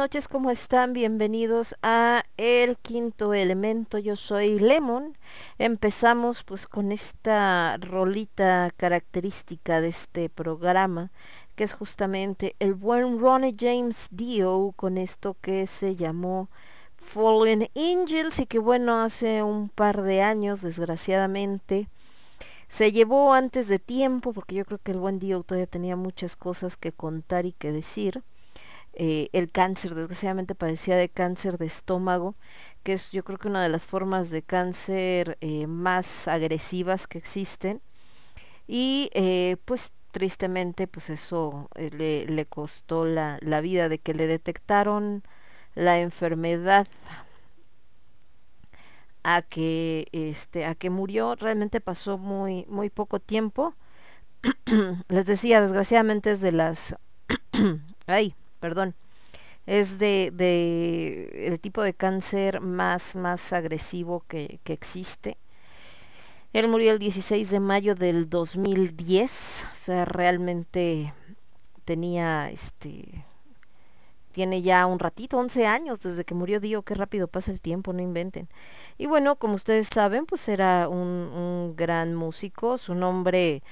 Noches, ¿cómo están? Bienvenidos a El Quinto Elemento. Yo soy Lemon. Empezamos pues con esta rolita característica de este programa, que es justamente el buen Ronnie James Dio con esto que se llamó Fallen Angels y que bueno, hace un par de años, desgraciadamente, se llevó antes de tiempo, porque yo creo que el buen Dio todavía tenía muchas cosas que contar y que decir eh, el cáncer, desgraciadamente padecía de cáncer de estómago, que es yo creo que una de las formas de cáncer eh, más agresivas que existen. Y eh, pues tristemente pues eso le, le, costó la, la vida de que le detectaron la enfermedad a que este a que murió realmente pasó muy muy poco tiempo les decía desgraciadamente es de las ay perdón, es de, de el tipo de cáncer más, más agresivo que, que existe. Él murió el 16 de mayo del 2010, o sea, realmente tenía este tiene ya un ratito, 11 años desde que murió Dio, qué rápido pasa el tiempo, no inventen. Y bueno, como ustedes saben, pues era un, un gran músico, su nombre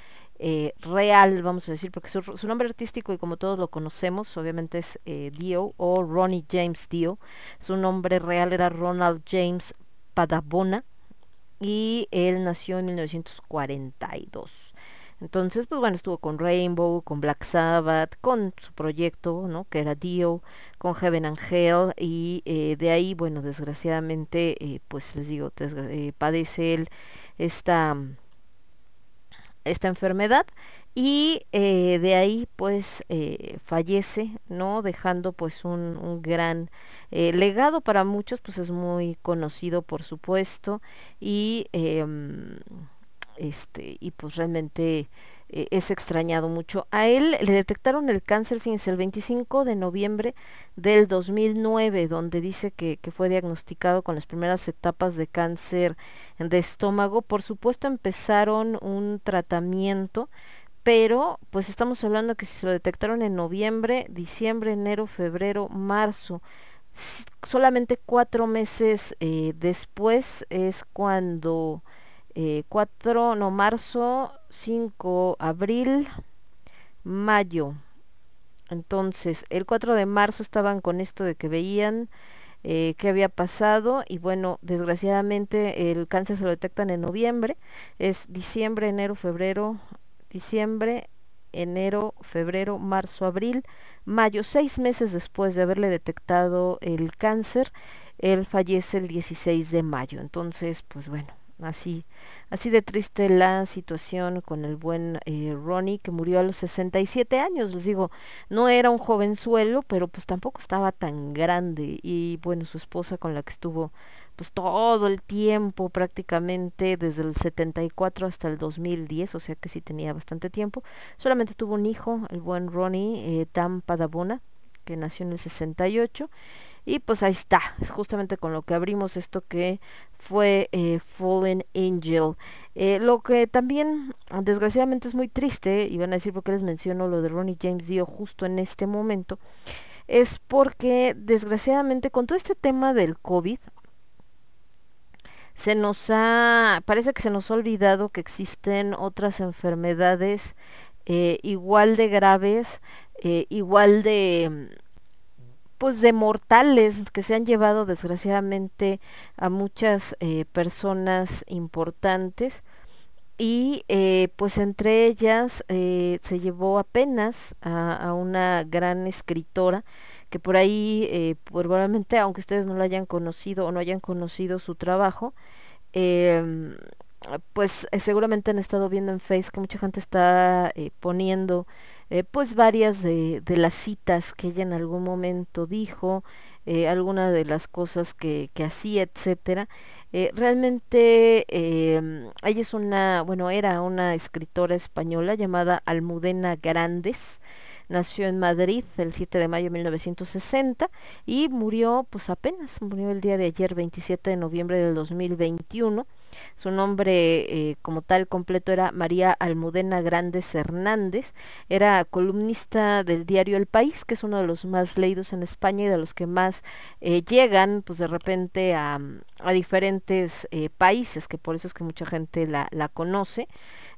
eh, real, vamos a decir, porque su, nombre artístico y como todos lo conocemos, obviamente es eh, Dio o Ronnie James Dio. Su nombre real era Ronald James Padabona y él nació en 1942. Entonces, pues bueno, estuvo con Rainbow, con Black Sabbath, con su proyecto, ¿no? Que era Dio, con Heaven and Hell, y eh, de ahí, bueno, desgraciadamente, pues les digo, padece él esta, esta enfermedad y eh, de ahí pues eh, fallece no dejando pues un, un gran eh, legado para muchos pues es muy conocido por supuesto y em, este y pues realmente es extrañado mucho. A él le detectaron el cáncer, fíjense, el 25 de noviembre del 2009, donde dice que, que, fue diagnosticado con las primeras etapas de cáncer de estómago. Por supuesto empezaron un tratamiento pero pues estamos hablando que si se lo detectaron en noviembre, diciembre, enero, febrero, marzo, solamente cuatro meses eh, después es cuando eh, cuatro, no, marzo, 5, abril, mayo. Entonces, el 4 de marzo estaban con esto de que veían eh, qué había pasado y bueno, desgraciadamente el cáncer se lo detectan en noviembre, es diciembre, enero, febrero, diciembre, enero, febrero, marzo, abril, mayo, seis meses después de haberle detectado el cáncer, él fallece el 16 de mayo. Entonces, pues bueno, así, así de triste la situación con el buen eh, Ronnie que murió a los 67 años. Les digo, no era un jovenzuelo, pero pues tampoco estaba tan grande. Y bueno, su esposa con la que estuvo pues todo el tiempo prácticamente desde el 74 hasta el 2010, o sea que sí tenía bastante tiempo. Solamente tuvo un hijo, el buen Ronnie eh, Tam Padabona, que nació en el 68. Y pues ahí está, es justamente con lo que abrimos esto que fue eh, Fallen Angel. Eh, lo que también desgraciadamente es muy triste, y van a decir por qué les menciono lo de Ronnie James Dio justo en este momento, es porque desgraciadamente con todo este tema del COVID, se nos ha, parece que se nos ha olvidado que existen otras enfermedades eh, igual de graves, igual de pues de mortales que se han llevado desgraciadamente a muchas eh, personas importantes y eh, pues entre ellas eh, se llevó apenas a, una gran escritora que por ahí eh, probablemente aunque ustedes no la hayan conocido o no hayan conocido su trabajo em, pues seguramente han estado viendo en Facebook que mucha gente está eh, pues varias de, las citas que ella en algún momento dijo algunas de las cosas que, que hacía etcétera realmente ella es una bueno era una escritora española llamada Almudena Grandes nació en Madrid el 7 de mayo de 1960 y murió pues apenas, murió el día de ayer 27 de noviembre del 2021. Su nombre eh, como tal completo era María Almudena Grandes Hernández. Era columnista del diario El País, que es uno de los más leídos en España y de los que más eh, llegan pues de repente a, diferentes eh, países, que por eso es que mucha gente la, la conoce.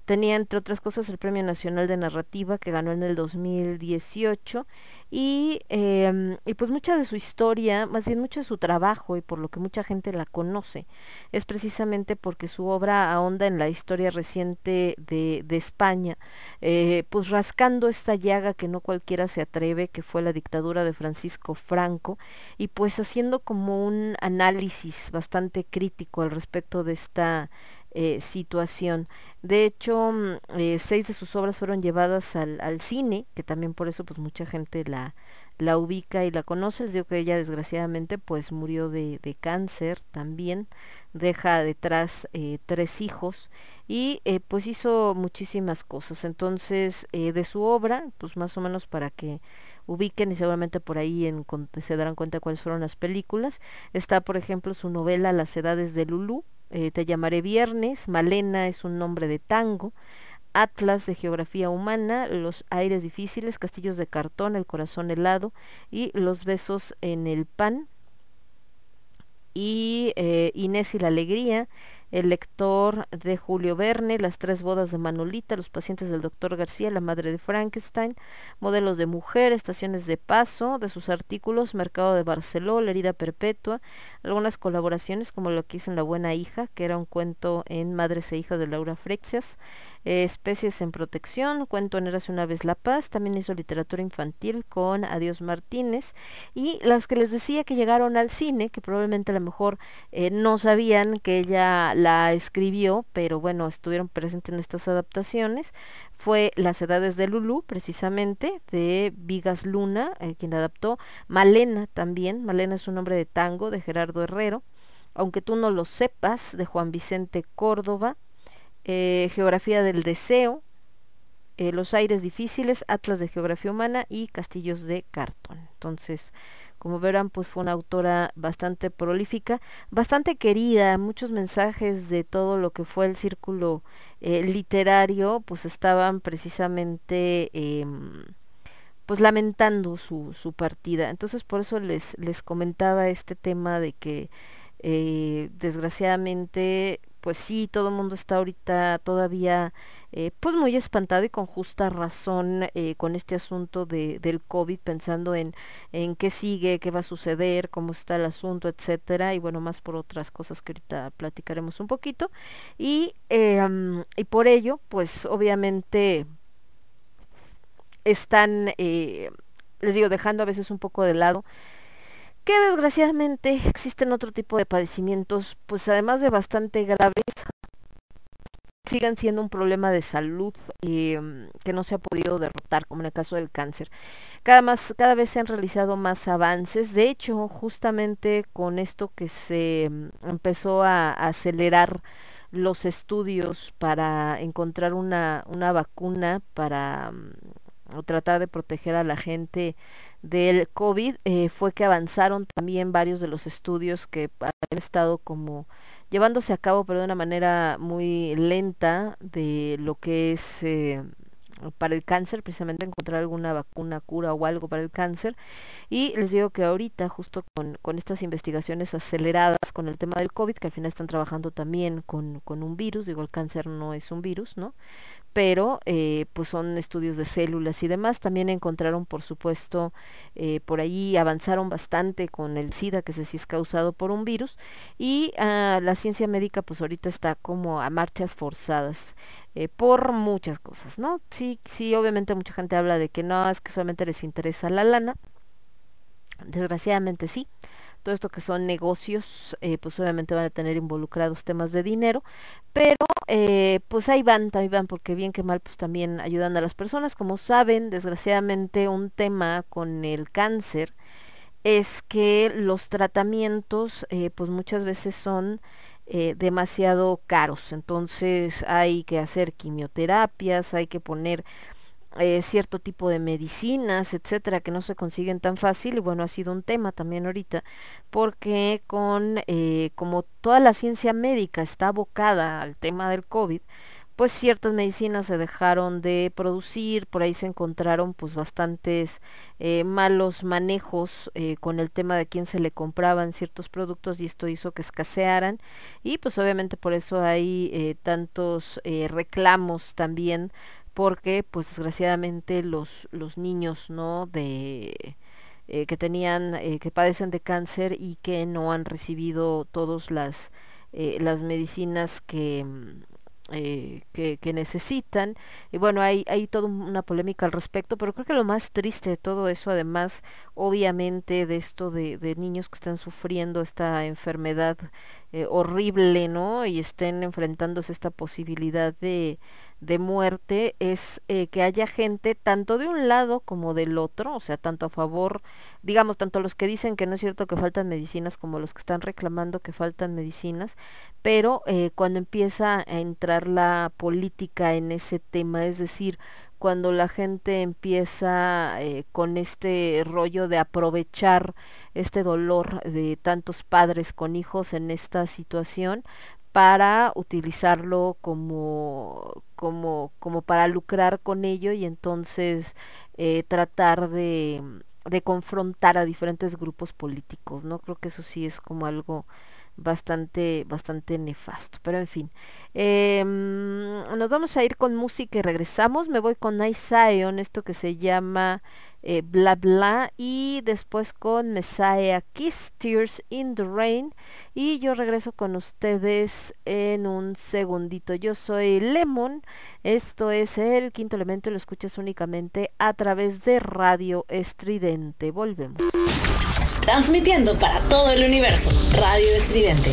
Tenía, entre otras cosas, el Premio Nacional de Narrativa que ganó en el 2018 y, eh, y pues mucha de su historia, más bien mucho de su trabajo y por lo que mucha gente la conoce, es precisamente porque su obra ahonda en la historia reciente de, de España, eh, pues rascando esta llaga que no cualquiera se atreve, que fue la dictadura de Francisco Franco, y pues haciendo como un análisis bastante crítico al respecto de esta eh, situación. De hecho, mm, eh, seis de sus obras fueron llevadas al, al, cine, que también por eso pues mucha gente la, la ubica y la conoce. Les digo que ella desgraciadamente pues murió de, de cáncer también, deja detrás eh, tres hijos y pues hizo muchísimas cosas. Entonces, de su obra, pues más o menos para que ubiquen y seguramente por ahí en, se darán cuenta cuáles fueron las películas. Está, por ejemplo, su novela Las edades de Lulú, eh, Te llamaré Viernes, Malena es un nombre de tango, Atlas de Geografía Humana, Los Aires Difíciles, Castillos de Cartón, El Corazón Helado y Los Besos en el Pan. Y eh, Inés y la Alegría, el lector de Julio Verne, Las tres bodas de Manolita, Los pacientes del doctor García, La madre de Frankenstein, Modelos de mujer, Estaciones de paso, de sus artículos, Mercado de Barceló, La herida perpetua, algunas colaboraciones como lo que hizo en La buena hija, que era un cuento en Madres e hijas de Laura Frexias, eh, especies en protección, cuento en Eras una vez la paz, también hizo literatura infantil con Adiós Martínez y las que les decía que llegaron al cine, que probablemente a lo mejor eh, no sabían que ella la escribió, pero bueno, estuvieron presentes en estas adaptaciones, fue Las edades de Lulú, precisamente, de Vigas Luna, eh, quien adaptó, Malena también, Malena es un nombre de tango de Gerardo Herrero, aunque tú no lo sepas, de Juan Vicente Córdoba, eh, Geografía del Deseo, eh, Los Aires Difíciles, Atlas de Geografía Humana y Castillos de Cartón. Entonces, como verán, pues fue una autora bastante prolífica, bastante querida, muchos mensajes de todo lo que fue el círculo eh, literario, pues estaban precisamente em, pues lamentando su, su partida. Entonces por eso les, les comentaba este tema de que desgraciadamente pues sí, todo el mundo está ahorita todavía eh, pues muy espantado y con justa razón eh, con este asunto de, del COVID, pensando en, en qué sigue, qué va a suceder, cómo está el asunto, etcétera, y bueno, más por otras cosas que ahorita platicaremos un poquito. Y, eh, y por ello, pues obviamente están, les digo, dejando a veces un poco de lado que desgraciadamente existen otro tipo de padecimientos, pues además de bastante graves, sigan siendo un problema de salud em, que no se ha podido derrotar, como en el caso del cáncer. Cada, más, cada vez se han realizado más avances. De hecho, justamente con esto que se em, empezó a, acelerar los estudios para encontrar una, una vacuna para mm, tratar de proteger a la gente del COVID eh, fue que avanzaron también varios de los estudios que han estado como llevándose a cabo pero de una manera muy lenta de lo que es eh, para el cáncer, precisamente encontrar alguna vacuna, cura o algo para el cáncer. Y les digo que ahorita, justo con, con estas investigaciones aceleradas con el tema del COVID, que al final están trabajando también con, con un virus, digo, el cáncer no es un virus, ¿no? Pero eh, pues son estudios de células y demás. También encontraron, por supuesto, eh, por ahí avanzaron bastante con el SIDA, que se sí es causado por un virus, y ah, la ciencia médica pues ahorita está como a marchas forzadas eh, por muchas cosas, ¿no? Sí, sí, obviamente mucha gente habla de que no, es que solamente les interesa la lana. Desgraciadamente sí todo esto que son negocios, pues obviamente van a tener involucrados temas de dinero, pero eh, pues ahí van, ahí van, porque bien que mal, pues también ayudan a las personas. Como saben, desgraciadamente un tema con el cáncer es que los tratamientos, eh, pues muchas veces son demasiado caros, entonces hay que hacer quimioterapias, hay que poner eh, cierto tipo de medicinas, etcétera, que no se consiguen tan fácil. Y bueno, ha sido un tema también ahorita, porque con eh, como toda la ciencia médica está abocada al tema del COVID, pues ciertas medicinas se dejaron de producir, por ahí se encontraron pues bastantes eh, malos manejos con el tema de quién se le compraban ciertos productos y esto hizo que escasearan y pues obviamente por eso hay tantos reclamos también porque pues desgraciadamente los, los niños no de eh, que tenían eh, que padecen de cáncer y que no han recibido todas las eh, las medicinas que mm, que, que, necesitan. Y bueno, hay, hay toda una polémica al respecto, pero creo que lo más triste de todo eso, además, obviamente, de esto de, de niños que están sufriendo esta enfermedad horrible, ¿no? Y estén enfrentándose a esta posibilidad de, de muerte es eh, que haya gente tanto de un lado como del otro, o sea, tanto a favor, digamos, tanto los que dicen que no es cierto que faltan medicinas como los que están reclamando que faltan medicinas, pero eh, cuando empieza a entrar la política en ese tema, es decir, cuando la gente empieza eh, con este rollo de aprovechar este dolor de tantos padres con hijos en esta situación para utilizarlo como, como, como para lucrar con ello y entonces eh, tratar de, de confrontar a diferentes grupos políticos, ¿no? Creo que eso sí es como algo bastante, bastante nefasto. Pero en fin, eh, nos vamos a ir con música y regresamos. Me voy con Nice Zion, esto que se llama eh, Bla Bla, y después con Messiah Kiss, Tears in the Rain. Y yo regreso con ustedes en un segundito. Yo soy Lemon, esto es el quinto elemento, lo escuchas únicamente a través de Radio Estridente. Volvemos. Transmitiendo para todo el universo, Radio Estridente.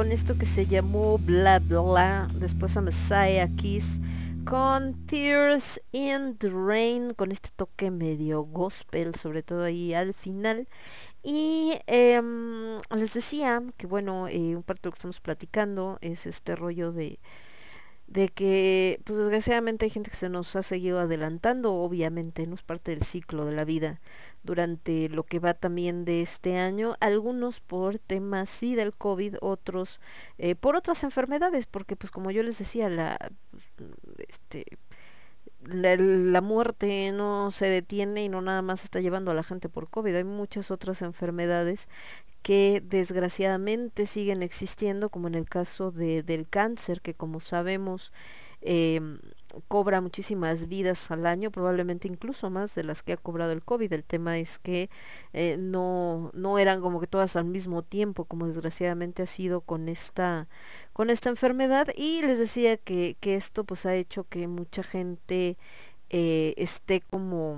con esto que se llamó Bla Bla, después a Messiah Kiss, con Tears in the Rain, con este toque medio gospel, sobre todo ahí al final. Y em, les decía que bueno, eh, un parte de lo que estamos platicando es este rollo de, de que pues desgraciadamente hay gente que se nos ha seguido adelantando, obviamente, no es parte del ciclo de la vida durante lo que va también de este año, algunos por temas sí del COVID, otros eh, por otras enfermedades, porque pues como yo les decía, la, pues, este, la, la, muerte no se detiene y no nada más está llevando a la gente por COVID, hay muchas otras enfermedades que desgraciadamente siguen existiendo, como en el caso de, del cáncer, que como sabemos eh, cobra muchísimas vidas al año, probablemente incluso más de las que ha cobrado el COVID. El tema es que eh, no, no eran como que todas al mismo tiempo, como desgraciadamente ha sido con esta, con esta enfermedad. Y les decía que, que esto pues ha hecho que mucha gente eh, esté como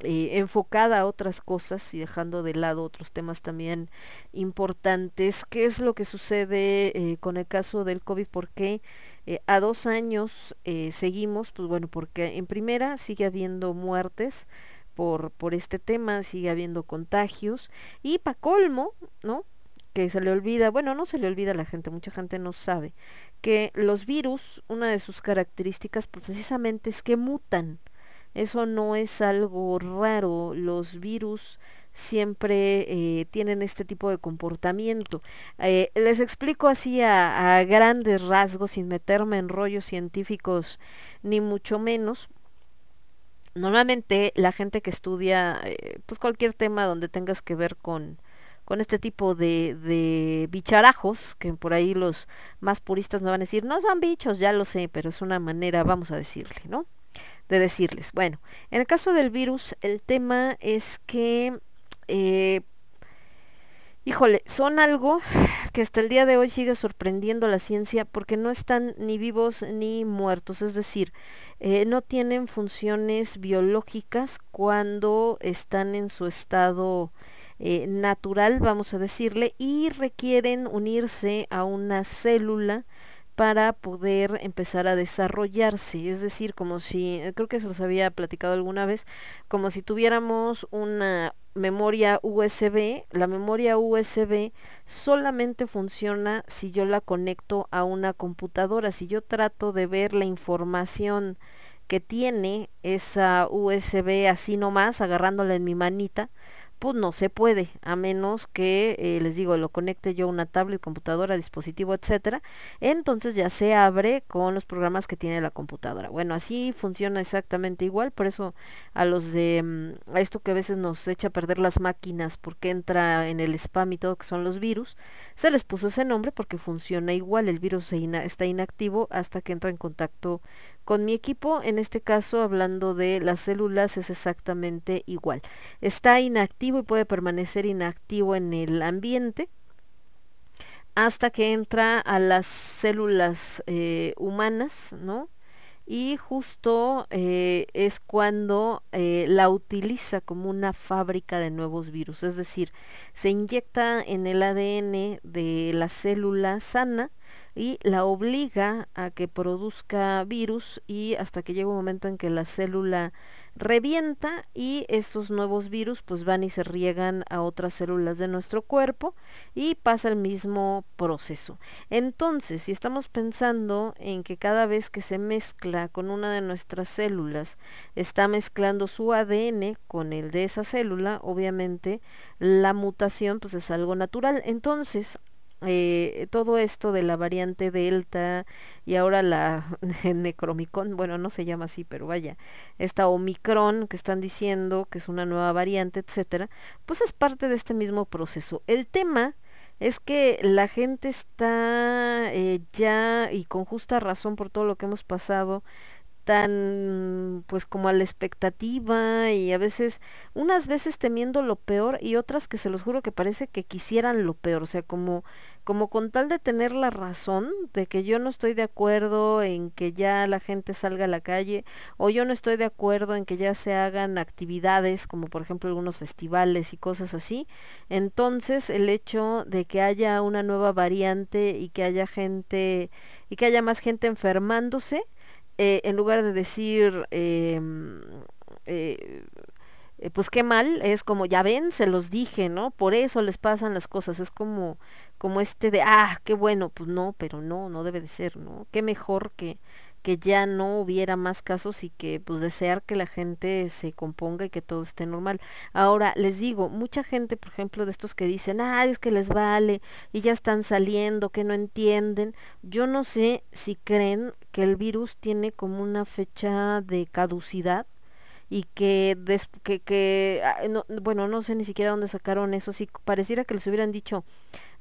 eh, enfocada a otras cosas y dejando de lado otros temas también importantes. ¿Qué es lo que sucede eh, con el caso del COVID? ¿Por qué eh, a dos años seguimos? Pues bueno, porque en primera sigue habiendo muertes por, por este tema, sigue habiendo contagios y para colmo, ¿no? que se le olvida, bueno, no se le olvida a la gente, mucha gente no sabe, que los virus, una de sus características pues, precisamente es que mutan. Eso no es algo raro. Los virus siempre eh, tienen este tipo de comportamiento. Eh, les explico así a, grandes rasgos, sin meterme en rollos científicos, ni mucho menos. Normalmente la gente que estudia eh, pues cualquier tema donde tengas que ver con, con este tipo de, de bicharajos, que por ahí los más puristas me van a decir, no son bichos, ya lo sé, pero es una manera, vamos a decirle, ¿no? de decirles. Bueno, en el caso del virus, el tema es que, eh, híjole, son algo que hasta el día de hoy sigue sorprendiendo a la ciencia porque no están ni vivos ni muertos, es decir, eh, no tienen funciones biológicas cuando están en su estado eh, natural, vamos a decirle, y requieren unirse a una célula para poder empezar a desarrollarse. Es decir, como si, creo que se los había platicado alguna vez, como si tuviéramos una memoria USB. La memoria USB solamente funciona si yo la conecto a una computadora. Si yo trato de ver la información que tiene esa USB así nomás, agarrándola en mi manita, pues no se puede, a menos que, eh, les digo, lo conecte yo a una tablet, computadora, dispositivo, etcétera. Entonces ya se abre con los programas que tiene la computadora. Bueno, así funciona exactamente igual, por eso a los de, mm, a esto que a veces nos echa a perder las máquinas porque entra en el spam y todo, que son los virus, se les puso ese nombre porque funciona igual, el virus está inactivo hasta que entra en contacto con mi equipo, en este caso hablando de las células, es exactamente igual. Está inactivo y puede permanecer inactivo en el ambiente hasta que entra a las células eh, humanas, ¿no? Y justo eh, es cuando eh, la utiliza como una fábrica de nuevos virus, es decir, se inyecta en el ADN de la célula sana y la obliga a que produzca virus y hasta que llega un momento en que la célula revienta y estos nuevos virus pues van y se riegan a otras células de nuestro cuerpo y pasa el mismo proceso. Entonces, si estamos pensando en que cada vez que se mezcla con una de nuestras células, está mezclando su ADN con el de esa célula, obviamente la mutación pues es algo natural. Entonces, eh, todo esto de la variante Delta y ahora la Necromicron, bueno, no se llama así, pero vaya, esta Omicron que están diciendo que es una nueva variante, etcétera, pues es parte de este mismo proceso. El tema es que la gente está eh, ya y con justa razón por todo lo que hemos pasado tan pues como a la expectativa y a veces unas veces temiendo lo peor y otras que se los juro que parece que quisieran lo peor, o sea, como como con tal de tener la razón de que yo no estoy de acuerdo en que ya la gente salga a la calle o yo no estoy de acuerdo en que ya se hagan actividades como por ejemplo algunos festivales y cosas así, entonces el hecho de que haya una nueva variante y que haya gente y que haya más gente enfermándose, eh, en lugar de decir, em, eh, eh, pues qué mal, es como, ya ven, se los dije, ¿no? Por eso les pasan las cosas, es como, como este de, ah, qué bueno, pues no, pero no, no debe de ser, ¿no? Qué mejor que, que ya no hubiera más casos y que pues desear que la gente se componga y que todo esté normal. Ahora, les digo, mucha gente, por ejemplo, de estos que dicen, ah, es que les vale y ya están saliendo, que no entienden, yo no sé si creen que el virus tiene como una fecha de caducidad y que, des, que, que ah, no, bueno, no sé ni siquiera dónde sacaron eso, si pareciera que les hubieran dicho,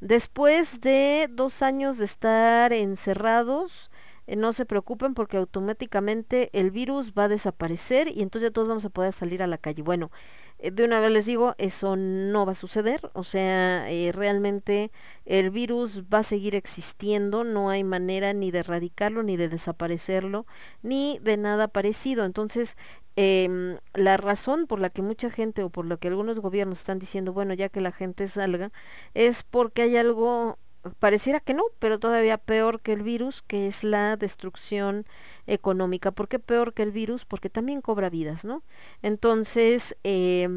después de dos años de estar encerrados, eh, no se preocupen porque automáticamente el virus va a desaparecer y entonces ya todos vamos a poder salir a la calle. Bueno, de una vez les digo, eso no va a suceder, o sea, eh, realmente el virus va a seguir existiendo, no hay manera ni de erradicarlo, ni de desaparecerlo, ni de nada parecido. Entonces, em, la razón por la que mucha gente o por la que algunos gobiernos están diciendo, bueno, ya que la gente salga, es porque hay algo pareciera que no, pero todavía peor que el virus, que es la destrucción económica. ¿Por qué peor que el virus? Porque también cobra vidas, ¿no? Entonces, eh,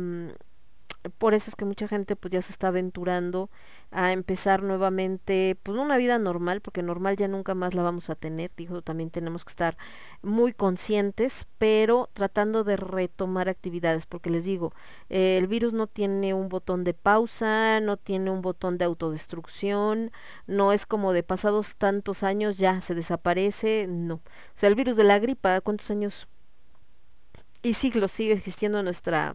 por eso es que mucha gente pues ya se está aventurando a empezar nuevamente pues una vida normal porque normal ya nunca más la vamos a tener. Dijo también tenemos que estar muy conscientes pero tratando de retomar actividades porque les digo eh, el virus no tiene un botón de pausa no tiene un botón de autodestrucción no es como de pasados tantos años ya se desaparece no. O sea el virus de la gripa cuántos años y siglos sigue existiendo en nuestra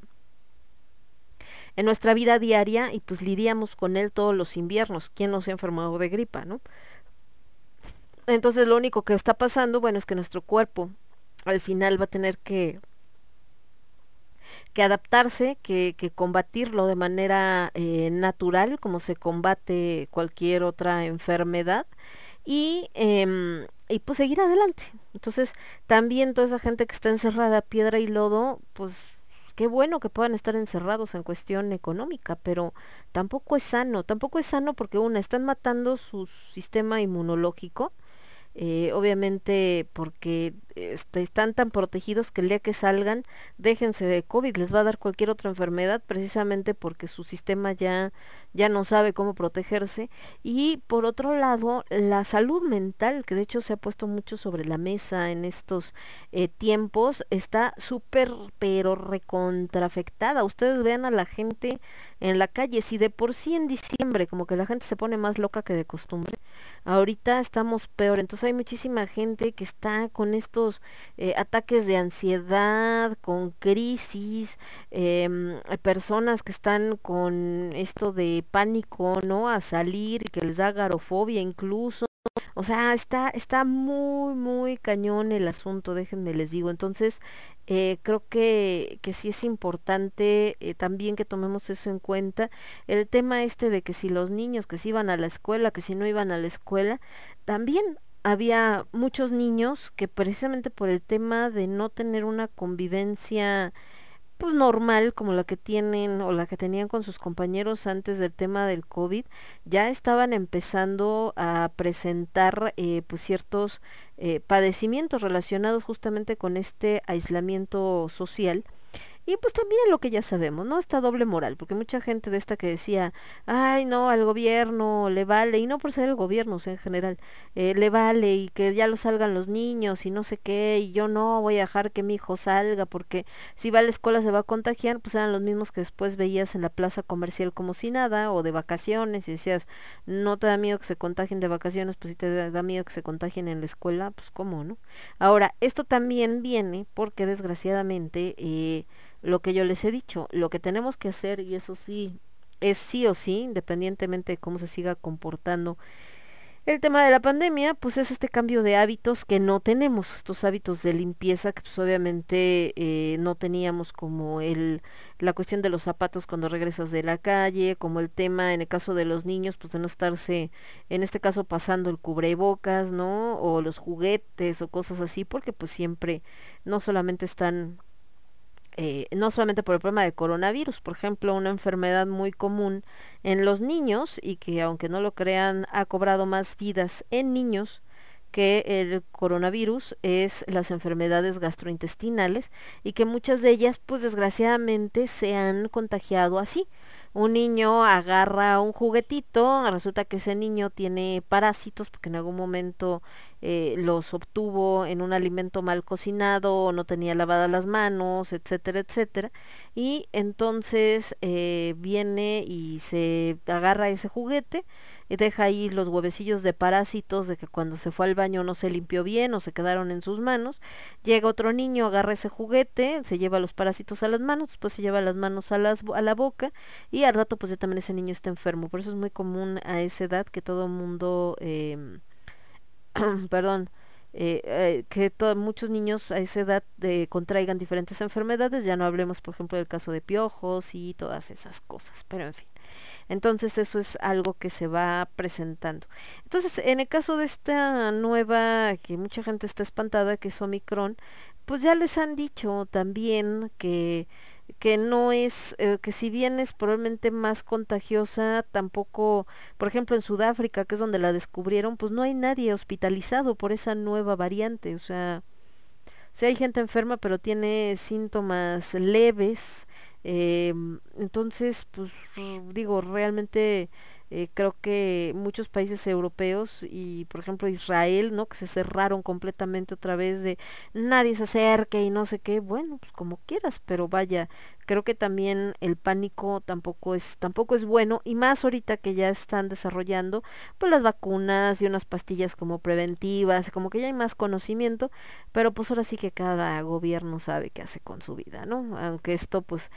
en nuestra vida diaria y pues lidiamos con él todos los inviernos. ¿Quién no se ha enfermado de gripa, no? Entonces lo único que está pasando, bueno, es que nuestro cuerpo al final va a tener que que adaptarse, que, que combatirlo de manera eh, natural, como se combate cualquier otra enfermedad, y, eh, y pues seguir adelante. Entonces, también toda esa gente que está encerrada, piedra y lodo, pues qué bueno que puedan estar encerrados en cuestión económica, pero tampoco es sano, tampoco es sano porque una, están matando su sistema inmunológico, eh, obviamente porque este, están tan protegidos que el día que salgan, déjense de COVID, les va a dar cualquier otra enfermedad precisamente porque su sistema ya, ya no sabe cómo protegerse. Y por otro lado, la salud mental, que de hecho se ha puesto mucho sobre la mesa en estos eh, tiempos, está súper, pero recontrafectada. Ustedes vean a la gente en la calle, si de por sí en diciembre como que la gente se pone más loca que de costumbre, ahorita estamos peor. Entonces hay muchísima gente que está con estos eh, ataques de ansiedad, con crisis, eh, personas que están con esto de pánico, ¿no? A salir, que les da garofobia incluso. O sea, está, está muy, muy cañón el asunto, déjenme les digo. Entonces, eh, creo que, que sí es importante también que tomemos eso en cuenta. El tema este de que si los niños que si iban a la escuela, que si no iban a la escuela, también había muchos niños que precisamente por el tema de no tener una convivencia pues normal como la que tienen o la que tenían con sus compañeros antes del tema del COVID, ya estaban empezando a presentar eh, pues ciertos eh, padecimientos relacionados justamente con este aislamiento social y pues también lo que ya sabemos, ¿no? Esta doble moral, porque mucha gente de esta que decía, ay, no, al gobierno le vale, y no por ser el gobierno, o sea, en general, eh, le vale y que ya lo salgan los niños y no sé qué, y yo no voy a dejar que mi hijo salga, porque si va a la escuela se va a contagiar, pues eran los mismos que después veías en la plaza comercial como si nada, o de vacaciones, y decías, no te da miedo que se contagien de vacaciones, pues si te da miedo que se contagien en la escuela, pues cómo, ¿no? Ahora, esto también viene porque desgraciadamente, eh, lo que yo les he dicho, lo que tenemos que hacer, y eso sí, es sí o sí, independientemente de cómo se siga comportando el tema de la pandemia, pues es este cambio de hábitos que no tenemos, estos hábitos de limpieza que pues obviamente eh, no teníamos como el, la cuestión de los zapatos cuando regresas de la calle, como el tema en el caso de los niños, pues de no estarse, en este caso pasando el cubrebocas, ¿no? O los juguetes o cosas así, porque pues siempre no solamente están eh, no solamente por el problema de coronavirus, por ejemplo, una enfermedad muy común en los niños y que aunque no lo crean ha cobrado más vidas en niños que el coronavirus es las enfermedades gastrointestinales y que muchas de ellas pues desgraciadamente se han contagiado así. Un niño agarra un juguetito, resulta que ese niño tiene parásitos porque en algún momento eh, los obtuvo en un alimento mal cocinado o no tenía lavadas las manos, etcétera, etcétera. Y entonces eh, viene y se agarra ese juguete deja ahí los huevecillos de parásitos de que cuando se fue al baño no se limpió bien o se quedaron en sus manos. Llega otro niño, agarra ese juguete, se lleva los parásitos a las manos, después se lleva las manos a, las, a la boca y al rato pues ya también ese niño está enfermo. Por eso es muy común a esa edad que todo mundo, eh, perdón, eh, eh, que muchos niños a esa edad eh, contraigan diferentes enfermedades, ya no hablemos por ejemplo del caso de piojos y todas esas cosas, pero en fin. Entonces eso es algo que se va presentando. Entonces, en el caso de esta nueva, que mucha gente está espantada, que es Omicron, pues ya les han dicho también que que no es, eh, que si bien es probablemente más contagiosa, tampoco, por ejemplo en Sudáfrica, que es donde la descubrieron, pues no hay nadie hospitalizado por esa nueva variante, o sea, si hay gente enferma pero tiene síntomas leves, eh, entonces, pues digo, realmente eh, creo que muchos países europeos y por ejemplo Israel, ¿no? Que se cerraron completamente otra vez de nadie se acerque y no sé qué, bueno, pues como quieras, pero vaya, creo que también el pánico tampoco es tampoco es bueno y más ahorita que ya están desarrollando pues las vacunas y unas pastillas como preventivas, como que ya hay más conocimiento, pero pues ahora sí que cada gobierno sabe qué hace con su vida, ¿no? Aunque esto pues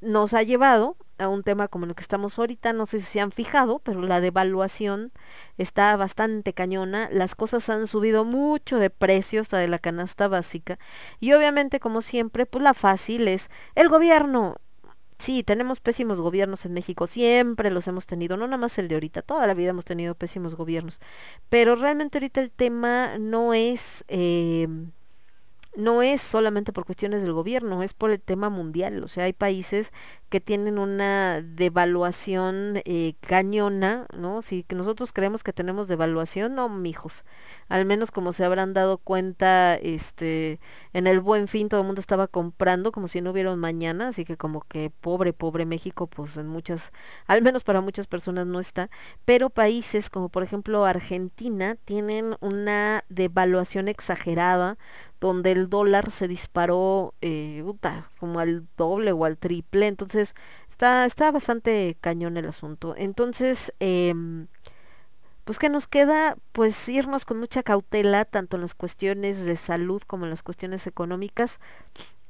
nos ha llevado a un tema como el que estamos ahorita, no sé si se han fijado, pero la devaluación está bastante cañona, las cosas han subido mucho de precio hasta de la canasta básica y obviamente como siempre pues la fácil es el gobierno. Sí, tenemos pésimos gobiernos en México, siempre los hemos tenido, no nada más el de ahorita, toda la vida hemos tenido pésimos gobiernos, pero realmente ahorita el tema no es... Eh, no es solamente por cuestiones del gobierno, es por el tema mundial. O sea, hay países que tienen una devaluación eh, cañona, ¿no? Si nosotros creemos que tenemos devaluación, no, mijos. Al menos como se habrán dado cuenta, este, en el buen fin todo el mundo estaba comprando como si no hubiera un mañana, así que como que pobre, pobre México, pues en muchas, al menos para muchas personas no está. Pero países como por ejemplo Argentina tienen una devaluación exagerada donde el dólar se disparó eh, como al doble o al triple, entonces está, está bastante cañón el asunto. Entonces, eh, pues que nos queda pues irnos con mucha cautela tanto en las cuestiones de salud como en las cuestiones económicas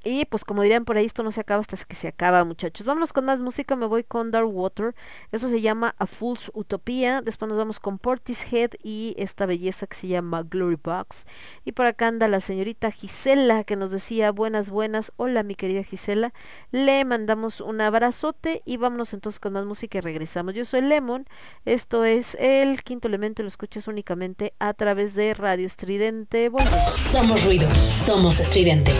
y pues como dirían por ahí, esto no se acaba hasta que se acaba, muchachos. Vámonos con más música, me voy con Dark Water. Eso se llama A Fool's Utopia. Después nos vamos con Portishead y esta belleza que se llama Glory Box. Y por acá anda la señorita Gisela que nos decía buenas, buenas. Hola mi querida Gisela. Le mandamos un abrazote y vámonos entonces con más música y regresamos. Yo soy Lemon. Esto es el quinto elemento. Lo escuchas únicamente a través de Radio Estridente. Somos ruido. Somos estridente.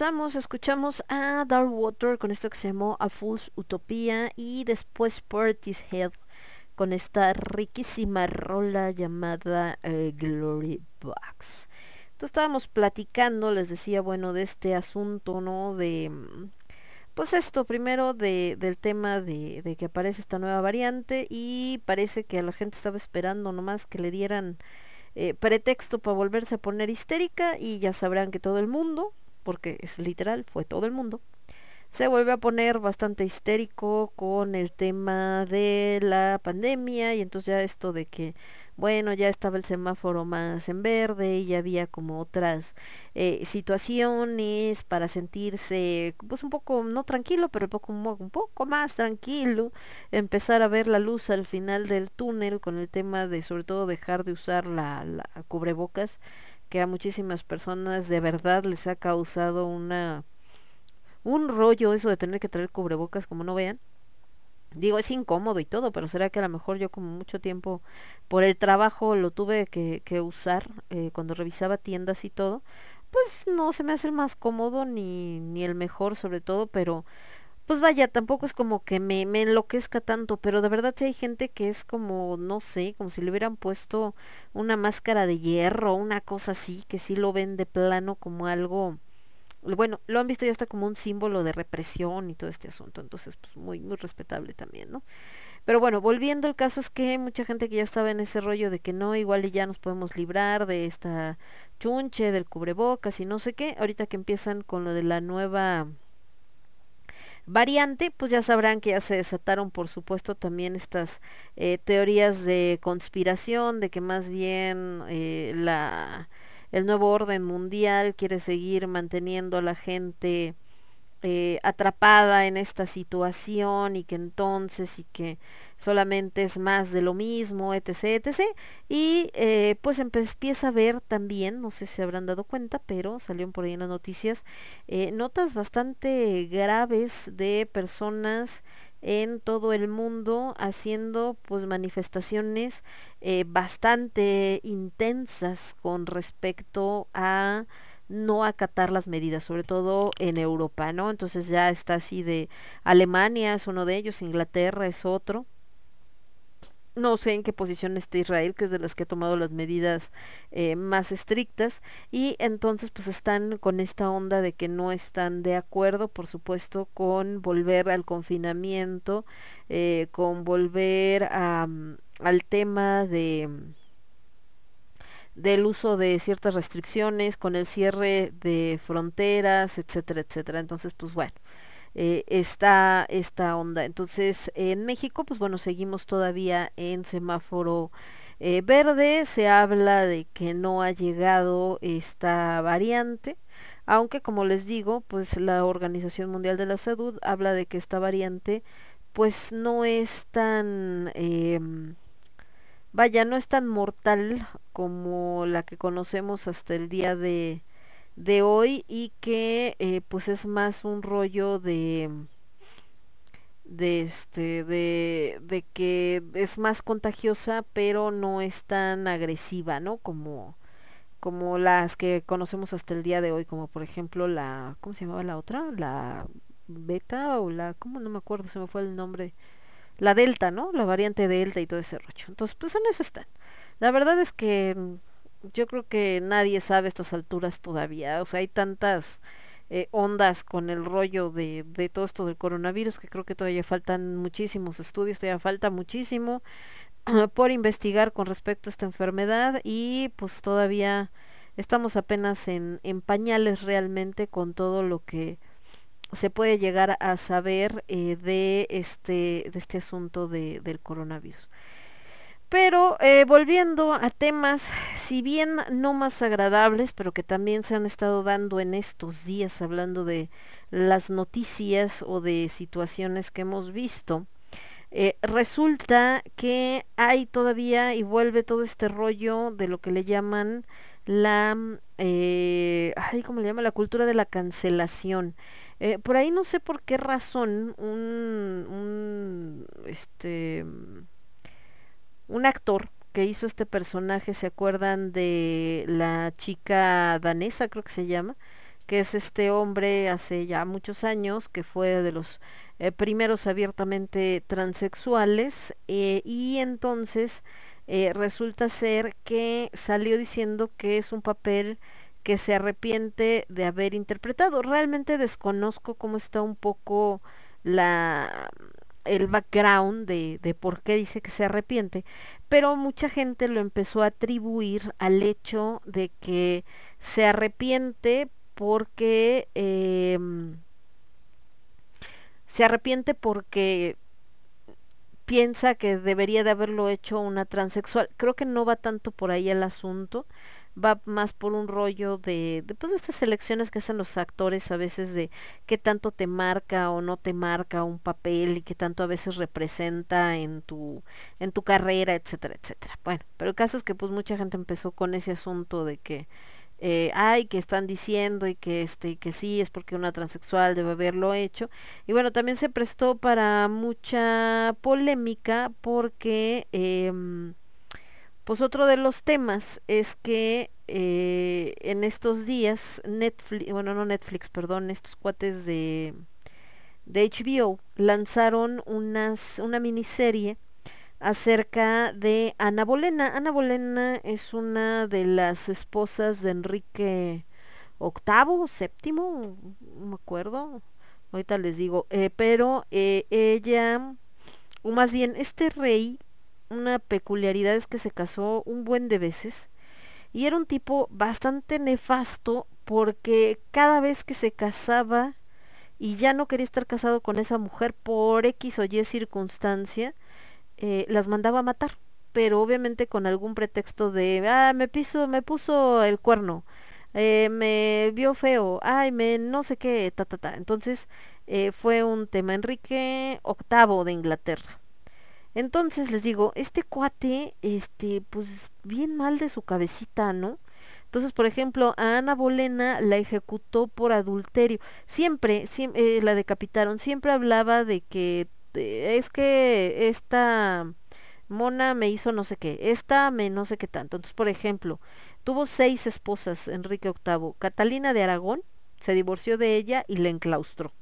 Escuchamos a Dark Water con esto que se llamó A Fool's Utopía y después Party's Head con esta riquísima rola llamada eh, Glory Box. Entonces estábamos platicando, les decía, bueno, de este asunto, ¿no? De, mm, pues esto, primero de, del tema de, de que aparece esta nueva variante y parece que la gente estaba esperando nomás que le dieran eh, pretexto para volverse a poner histérica y ya sabrán que todo el mundo, porque es literal, fue todo el mundo, se vuelve a poner bastante histérico con el tema de la pandemia y entonces ya esto de que bueno ya estaba el semáforo más en verde y ya había como otras eh, situaciones para sentirse pues un poco no tranquilo pero un poco, un poco más tranquilo empezar a ver la luz al final del túnel con el tema de sobre todo dejar de usar la, la cubrebocas que a muchísimas personas de verdad les ha causado una un rollo eso de tener que traer cubrebocas como no vean. Digo, es incómodo y todo, pero será que a lo mejor yo como mucho tiempo por el trabajo lo tuve que, que usar eh, cuando revisaba tiendas y todo, pues no se me hace el más cómodo ni, ni el mejor sobre todo, pero pues vaya, tampoco es como que me, me enloquezca tanto, pero de verdad sí hay gente que es como, no sé, como si le hubieran puesto una máscara de hierro, una cosa así, que sí lo ven de plano como algo bueno, lo han visto ya hasta como un símbolo de represión y todo este asunto, entonces pues muy, muy respetable también, ¿no? Pero bueno, volviendo al caso es que mucha gente que ya estaba en ese rollo de que no, igual y ya nos podemos librar de esta chunche, del cubrebocas y no sé qué, ahorita que empiezan con lo de la nueva variante, pues ya sabrán que ya se desataron, por supuesto, también estas eh, teorías de conspiración, de que más bien eh, la el nuevo orden mundial quiere seguir manteniendo a la gente eh, atrapada en esta situación y que entonces y que solamente es más de lo mismo, etc, etc. Y eh, pues empieza a ver también, no sé si se habrán dado cuenta, pero salieron por ahí en las noticias, eh, notas bastante graves de personas en todo el mundo haciendo pues manifestaciones bastante intensas con respecto a no acatar las medidas, sobre todo en Europa, ¿no? Entonces ya está así de Alemania es uno de ellos, Inglaterra es otro, no sé en qué posición está Israel, que es de las que ha tomado las medidas eh, más estrictas, y entonces pues están con esta onda de que no están de acuerdo, por supuesto, con volver al confinamiento, eh, con volver a, mm, al tema de del uso de ciertas restricciones, con el cierre de fronteras, etcétera, etcétera. Entonces, pues bueno, eh, está esta onda. Entonces, en México, pues bueno, seguimos todavía en semáforo eh, verde. Se habla de que no ha llegado esta variante, aunque como les digo, pues la Organización Mundial de la Salud habla de que esta variante pues no es tan... Em, vaya, no es tan mortal como la que conocemos hasta el día de, de hoy y que eh, pues es más un rollo de de este de, de que es más contagiosa pero no es tan agresiva no como como las que conocemos hasta el día de hoy como por ejemplo la cómo se llamaba la otra la beta o la cómo no me acuerdo se me fue el nombre la delta no la variante delta y todo ese rollo. Entonces pues en eso están. La verdad es que yo creo que nadie sabe estas alturas todavía. O sea, hay tantas eh, ondas con el rollo de, de todo esto del coronavirus que creo que todavía faltan muchísimos estudios, todavía falta muchísimo por investigar con respecto a esta enfermedad y pues todavía estamos apenas en, en pañales realmente con todo lo que se puede llegar a saber eh, de este de este asunto de, del coronavirus. Pero eh, volviendo a temas, si bien no más agradables, pero que también se han estado dando en estos días, hablando de las noticias o de situaciones que hemos visto, eh, resulta que hay todavía y vuelve todo este rollo de lo que le llaman la, eh, ay, ¿cómo le llama? La cultura de la cancelación. Eh, por ahí no sé por qué razón un, un este un actor que hizo este personaje, ¿se acuerdan de la chica danesa, creo que se llama? que es este hombre hace ya muchos años, que fue de los eh, primeros abiertamente transexuales, eh, y entonces resulta ser que salió diciendo que es un papel que se arrepiente de haber interpretado. Realmente desconozco cómo está un poco la el background de, de por qué dice que se arrepiente, pero mucha gente lo empezó a atribuir al hecho de que se arrepiente porque eh, se arrepiente porque piensa que debería de haberlo hecho una transexual. Creo que no va tanto por ahí el asunto, va más por un rollo de, de pues, estas elecciones que hacen los actores a veces de qué tanto te marca o no te marca un papel y qué tanto a veces representa en tu en tu carrera, etcétera, etcétera. Bueno, pero el caso es que pues mucha gente empezó con ese asunto de que eh, ay que están diciendo y que este que sí es porque una transexual debe haberlo hecho y bueno también se prestó para mucha polémica porque em, pues otro de los temas es que eh, en estos días Netflix bueno no Netflix perdón estos cuates de de HBO lanzaron unas una miniserie acerca de Ana Bolena. Ana Bolena es una de las esposas de Enrique VIII, séptimo, no me acuerdo, ahorita les digo, eh, pero eh, ella, o más bien este rey, una peculiaridad es que se casó un buen de veces y era un tipo bastante nefasto porque cada vez que se casaba y ya no quería estar casado con esa mujer por X o Y circunstancia, eh, las mandaba a matar, pero obviamente con algún pretexto de, ah, me piso, me puso el cuerno, eh, me vio feo, ay, me no sé qué, ta, ta, ta. Entonces eh, fue un tema Enrique VIII de Inglaterra. Entonces les digo, este cuate, este, pues bien mal de su cabecita, ¿no? Entonces, por ejemplo, a Ana Bolena la ejecutó por adulterio. Siempre, siempre la decapitaron. Siempre hablaba de que este, es que esta mona me hizo no sé qué, esta me no sé qué tanto. Entonces, por ejemplo, tuvo seis esposas Enrique VIII. Catalina de Aragón se divorció de ella y la enclaustró.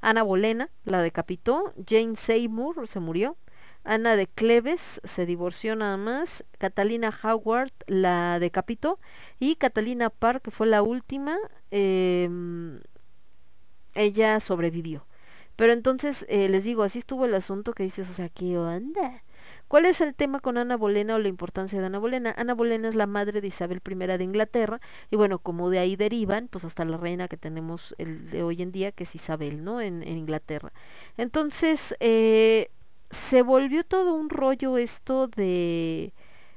Ana Bolena la decapitó, Jane Seymour se murió, Ana de Cleves se divorció nada más, Catalina Howard la decapitó y Catalina que fue la última, eh, ella sobrevivió. Pero entonces eh, les digo, así estuvo el asunto que dices, o sea, ¿qué onda? ¿Cuál es el tema con Ana Bolena o la importancia de Ana Bolena? Ana Bolena es la madre de Isabel I de Inglaterra y bueno, como de ahí derivan, pues hasta la reina que tenemos el de hoy en día, que es Isabel, ¿no? En, en Inglaterra. Entonces, eh, se volvió todo un rollo esto de,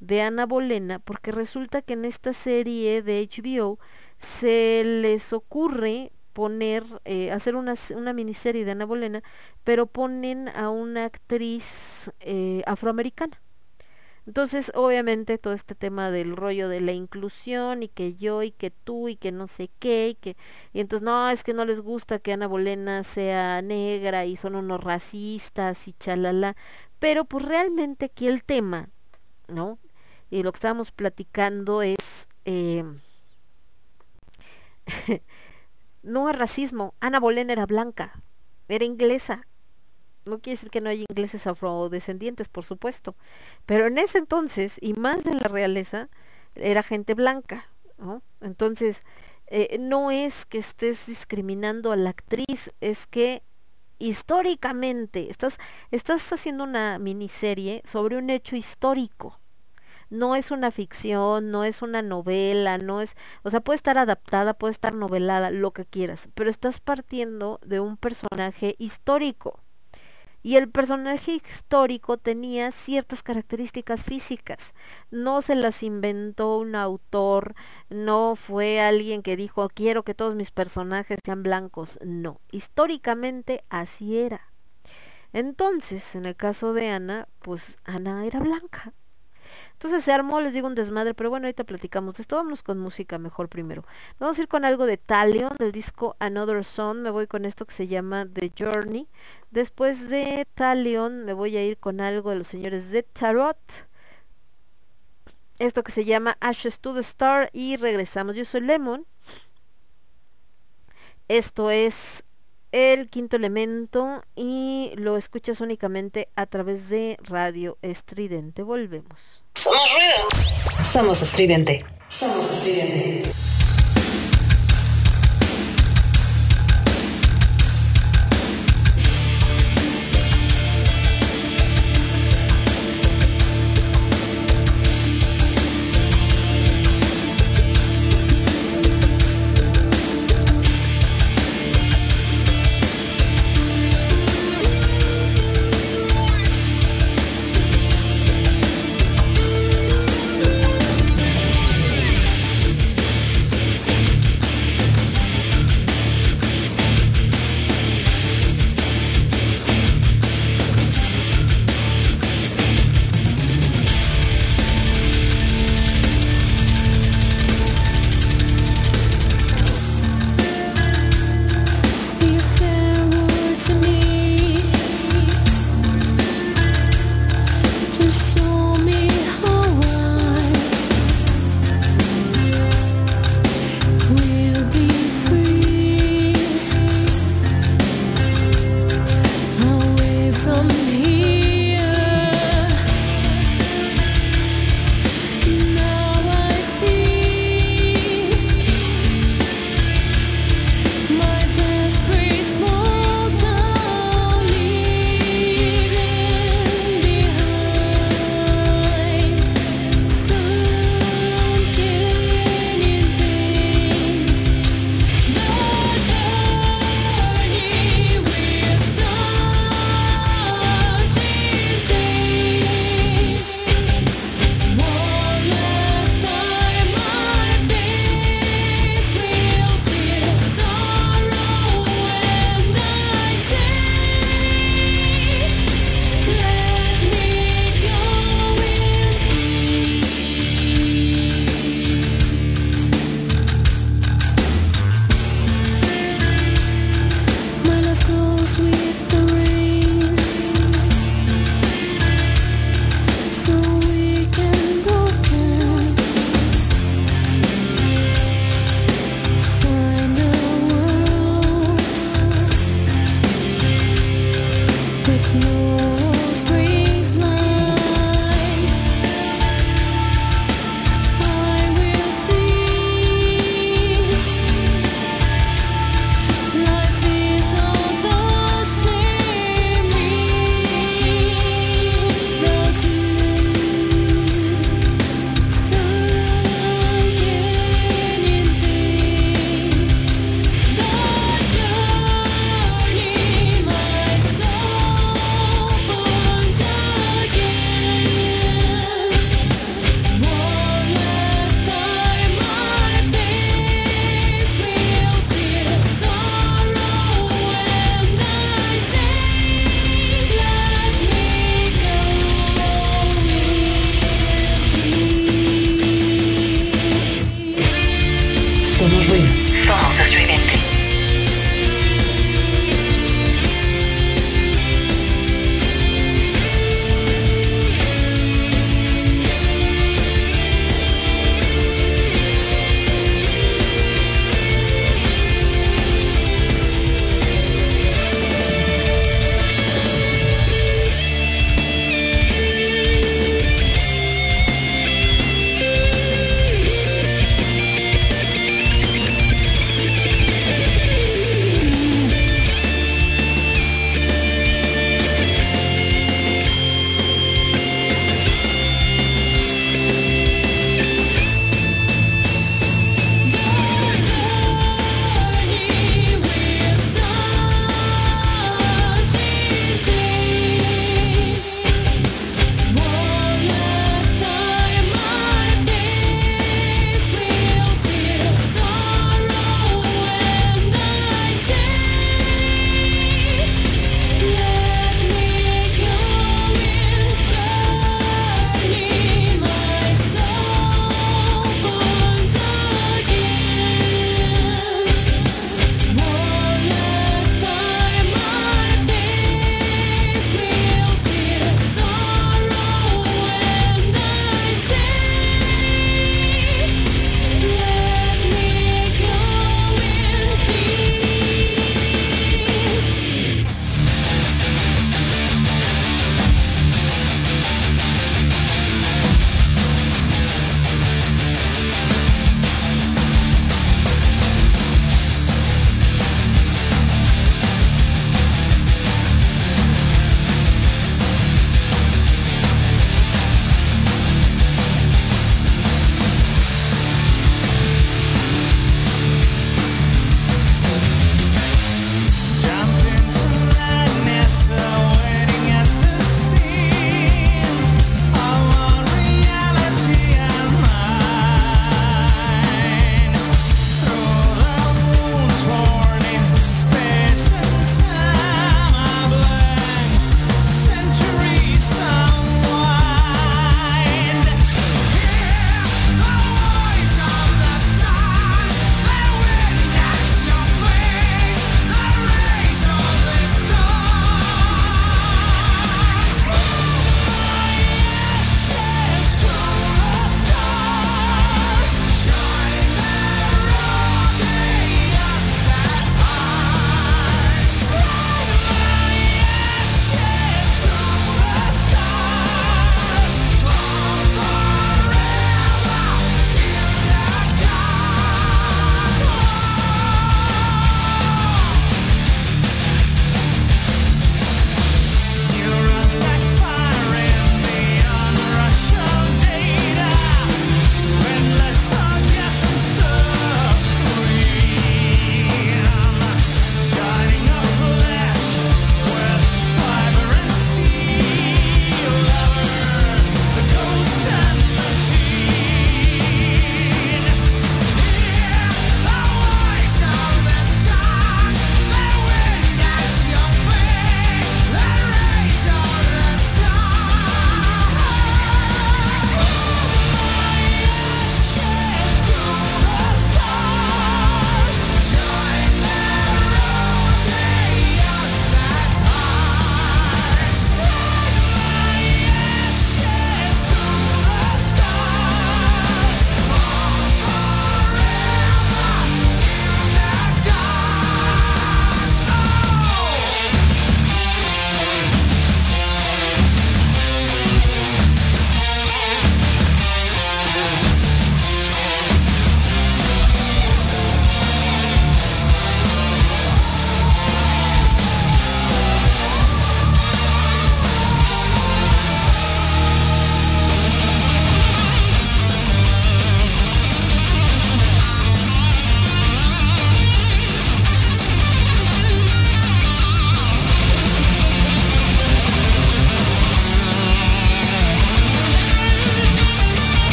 de Ana Bolena, porque resulta que en esta serie de HBO se les ocurre poner, eh, hacer una, una, miniserie de Ana Bolena, pero ponen a una actriz eh, afroamericana. Entonces, obviamente, todo este tema del rollo de la inclusión y que yo y que tú y que no sé qué y que y entonces no es que no les gusta que Ana Bolena sea negra y son unos racistas y chalala, pero pues realmente aquí el tema, ¿no? Y lo que estábamos platicando es eh, No es racismo. Ana Bolena era blanca, era inglesa. No quiere decir que no haya ingleses afrodescendientes, por supuesto. Pero en ese entonces, y más en la realeza, era gente blanca. Entonces, eh, no es que estés discriminando a la actriz, es que históricamente estás, estás haciendo una miniserie sobre un hecho histórico no es una ficción, no es una novela, no es, o sea, puede estar adaptada, puede estar novelada, lo que quieras, pero estás partiendo de un personaje histórico. Y el personaje histórico tenía ciertas características físicas. No se las inventó un autor, no fue alguien que dijo quiero que todos mis personajes sean blancos. No, históricamente así era. Entonces, en el caso de Ana, pues Ana era blanca. Entonces se armó, les digo, un desmadre, pero bueno, ahorita platicamos de esto. Vámonos con música mejor primero. Vamos a ir con algo de Talion, del disco Another Song. Me voy con esto que se llama The Journey. Después de Talion me voy a ir con algo de los señores de Tarot. Esto que se llama Ashes to the Star y regresamos. Yo soy Lemon. Esto es el quinto elemento y lo escuchas únicamente a través de Radio Estridente. Volvemos. Somos ruido. Somos estridente. Somos estridente.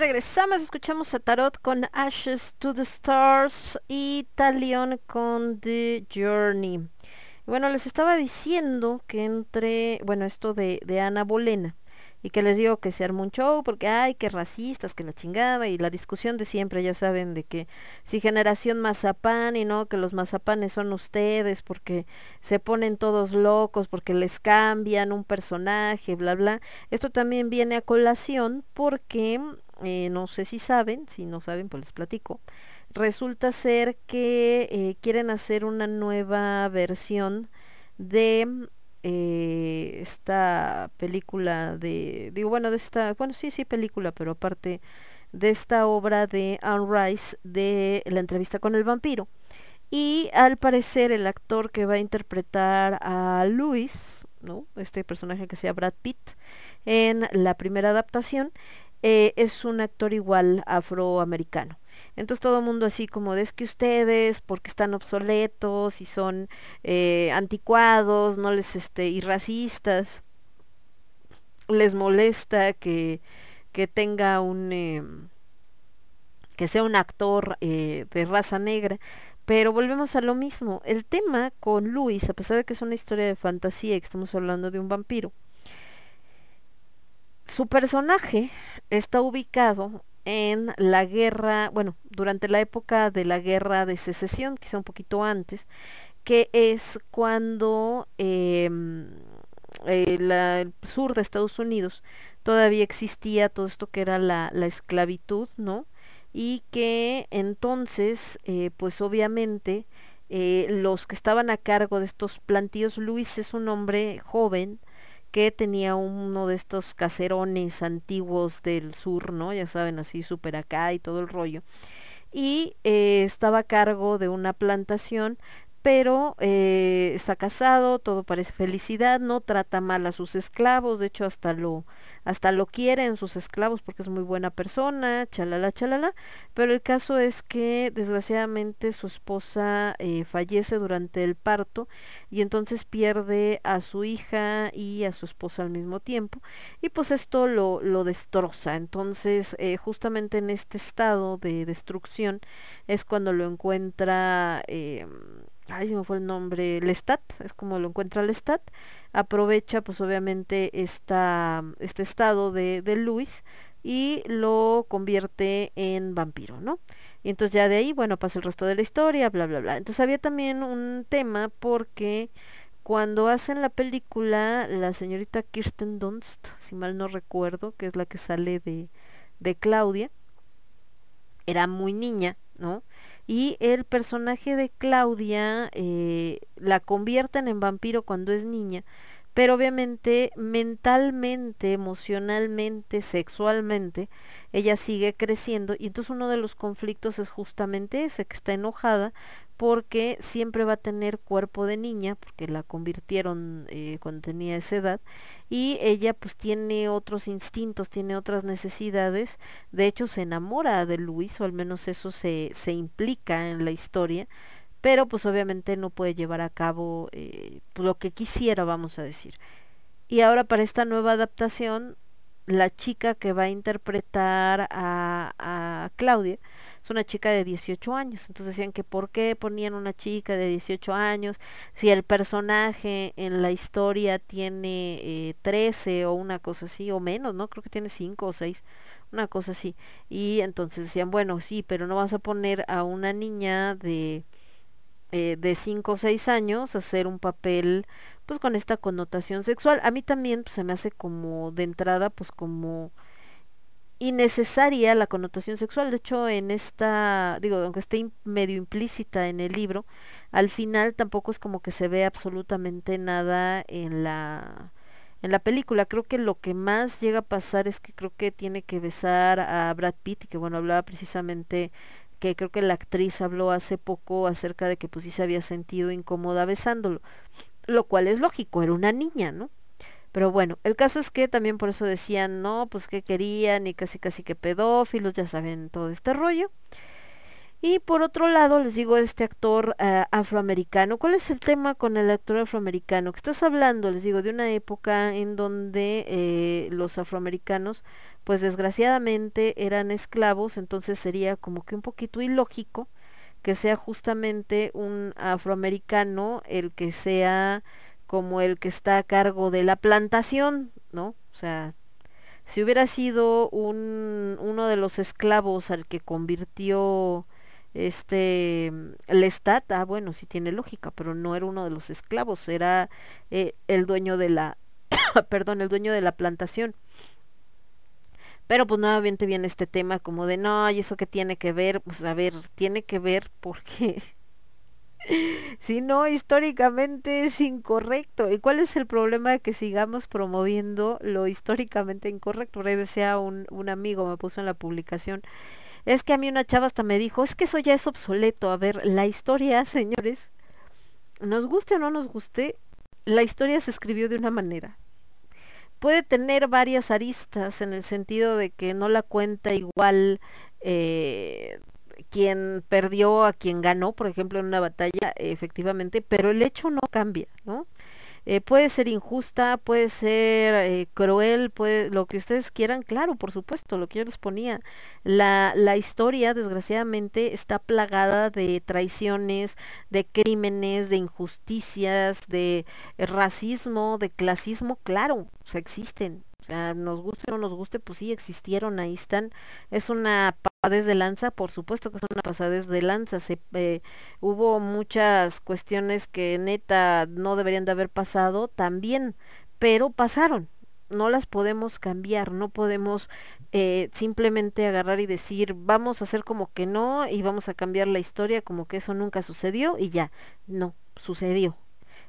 Regresamos, escuchamos a Tarot con Ashes to the Stars y Talion con The Journey. Bueno, les estaba diciendo que entre, bueno, esto de, de Ana Bolena, y que les digo que se armó un show porque ay que racistas que la chingada y la discusión de siempre ya saben de que si generación mazapán y no que los mazapanes son ustedes porque se ponen todos locos porque les cambian un personaje bla bla esto también viene a colación porque eh, no sé si saben si no saben pues les platico resulta ser que eh, quieren hacer una nueva versión de eh, esta película de, digo, bueno, de esta, bueno, sí, sí, película, pero aparte de esta obra de Anne Rice de la entrevista con el vampiro. Y al parecer el actor que va a interpretar a Luis, ¿no? Este personaje que sea Brad Pitt, en la primera adaptación, eh, es un actor igual afroamericano. Entonces todo el mundo así como de es que ustedes, porque están obsoletos y son eh, anticuados, no les este, y racistas, les molesta que, que tenga un eh, que sea un actor de raza negra. Pero volvemos a lo mismo. El tema con Luis, a pesar de que es una historia de fantasía y que estamos hablando de un vampiro, su personaje está ubicado en la guerra, bueno, durante la época de la guerra de secesión, quizá un poquito antes, que es cuando eh, eh, el sur de Estados Unidos todavía existía todo esto que era la, la esclavitud, ¿no? Y que entonces, eh, pues obviamente, eh, los que estaban a cargo de estos plantíos, Luis es un hombre joven, que tenía uno de estos caserones antiguos del sur, ¿no? Ya saben, así súper acá y todo el rollo. Y eh, estaba a cargo de una plantación, pero eh, está casado, todo parece felicidad, no trata mal a sus esclavos, de hecho hasta lo hasta lo quieren sus esclavos porque es muy buena persona, chalala, chalala, pero el caso es que desgraciadamente su esposa eh, fallece durante el parto y entonces pierde a su hija y a su esposa al mismo tiempo y pues esto lo, lo destroza, entonces eh, justamente en este estado de destrucción es cuando lo encuentra... Eh, ay, se me fue el nombre, Lestat, es como lo encuentra Lestat, aprovecha pues obviamente esta, este estado de, de Luis y lo convierte en vampiro, ¿no? Y entonces ya de ahí, bueno, pasa el resto de la historia, bla, bla, bla. Entonces había también un tema porque cuando hacen la película, la señorita Kirsten Dunst, si mal no recuerdo, que es la que sale de, de Claudia, era muy niña, ¿no? Y el personaje de Claudia eh, la convierten en vampiro cuando es niña, pero obviamente mentalmente, emocionalmente, sexualmente, ella sigue creciendo y entonces uno de los conflictos es justamente ese, que está enojada porque siempre va a tener cuerpo de niña, porque la convirtieron eh, cuando tenía esa edad, y ella pues tiene otros instintos, tiene otras necesidades, de hecho se enamora de Luis, o al menos eso se, se implica en la historia, pero pues obviamente no puede llevar a cabo eh, lo que quisiera, vamos a decir. Y ahora para esta nueva adaptación, la chica que va a interpretar a, a Claudia, es una chica de 18 años. Entonces decían que por qué ponían una chica de 18 años si el personaje en la historia tiene eh, 13 o una cosa así, o menos, ¿no? Creo que tiene 5 o 6, una cosa así. Y entonces decían, bueno, sí, pero no vas a poner a una niña de eh, de 5 o 6 años hacer un papel pues con esta connotación sexual. A mí también pues, se me hace como de entrada pues como innecesaria la connotación sexual. De hecho, en esta, digo, aunque esté medio implícita en el libro, al final tampoco es como que se ve absolutamente nada en la en la película. Creo que lo que más llega a pasar es que creo que tiene que besar a Brad Pitt y que bueno, hablaba precisamente que creo que la actriz habló hace poco acerca de que pues sí se había sentido incómoda besándolo, lo cual es lógico, era una niña, ¿no? Pero bueno, el caso es que también por eso decían, no, pues que querían y casi casi que pedófilos, ya saben todo este rollo. Y por otro lado, les digo, este actor ah, afroamericano, ¿cuál es el tema con el actor afroamericano? Que estás hablando, les digo, de una época en donde eh, los afroamericanos, pues desgraciadamente eran esclavos, entonces sería como que un poquito ilógico que sea justamente un afroamericano el que sea como el que está a cargo de la plantación, ¿no? O sea, si hubiera sido un, uno de los esclavos al que convirtió este mm, Lestat, ah bueno, sí tiene lógica, pero no era uno de los esclavos, era eh, el dueño de la, perdón, el dueño de la plantación. Pero pues nuevamente viene este tema como de, no, ¿y eso qué tiene que ver? Pues a ver, tiene que ver porque si no, históricamente es incorrecto. ¿Y cuál es el problema de que sigamos promoviendo lo históricamente incorrecto? Por ahí decía un, un amigo, me puso en la publicación, es que a mí una chava hasta me dijo, es que eso ya es obsoleto. A ver, la historia, señores, nos guste o no nos guste, la historia se escribió de una manera. Puede tener varias aristas en el sentido de que no la cuenta igual eh, quien perdió a quien ganó, por ejemplo, en una batalla, efectivamente, pero el hecho no cambia, ¿no? Eh, puede ser injusta, puede ser eh, cruel, puede lo que ustedes quieran, claro, por supuesto, lo que yo les ponía. La, la historia, desgraciadamente, está plagada de traiciones, de crímenes, de injusticias, de eh, racismo, de clasismo, claro, o existen. O sea, nos guste o no nos guste, pues sí existieron, ahí están. Es una pasadez de lanza, por supuesto que es una pasadez de lanza. Se, eh, hubo muchas cuestiones que neta no deberían de haber pasado también, pero pasaron. No las podemos cambiar, no podemos eh, simplemente agarrar y decir vamos a hacer como que no y vamos a cambiar la historia como que eso nunca sucedió y ya, no, sucedió.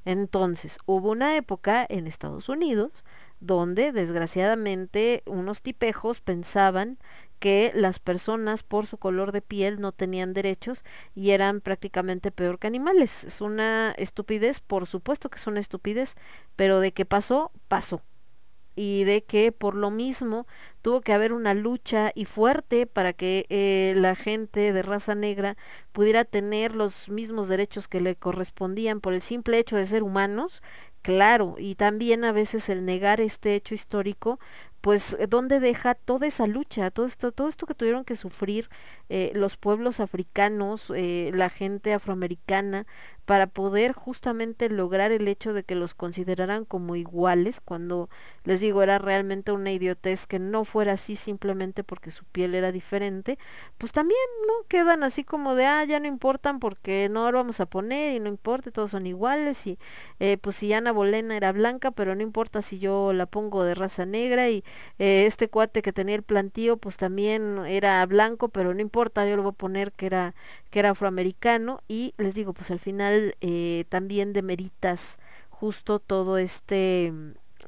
Entonces, hubo una época en Estados Unidos donde desgraciadamente unos tipejos pensaban que las personas por su color de piel no tenían derechos y eran prácticamente peor que animales. Es una estupidez, por supuesto que es una estupidez, pero de que pasó, pasó. Y de que por lo mismo tuvo que haber una lucha y fuerte para que eh, la gente de raza negra pudiera tener los mismos derechos que le correspondían por el simple hecho de ser humanos, claro, y también a veces el negar este hecho histórico pues dónde deja toda esa lucha, todo esto, todo esto que tuvieron que sufrir eh, los pueblos africanos, eh, la gente afroamericana, para poder justamente lograr el hecho de que los consideraran como iguales, cuando les digo era realmente una idiotez que no fuera así simplemente porque su piel era diferente, pues también no quedan así como de ah ya no importan porque no lo vamos a poner y no importa, todos son iguales y eh, pues si Ana Bolena era blanca, pero no importa si yo la pongo de raza negra y eh, este cuate que tenía el plantío pues también era blanco, pero no importa, yo lo voy a poner que era que era afroamericano y les digo, pues al final eh, también demeritas justo todo este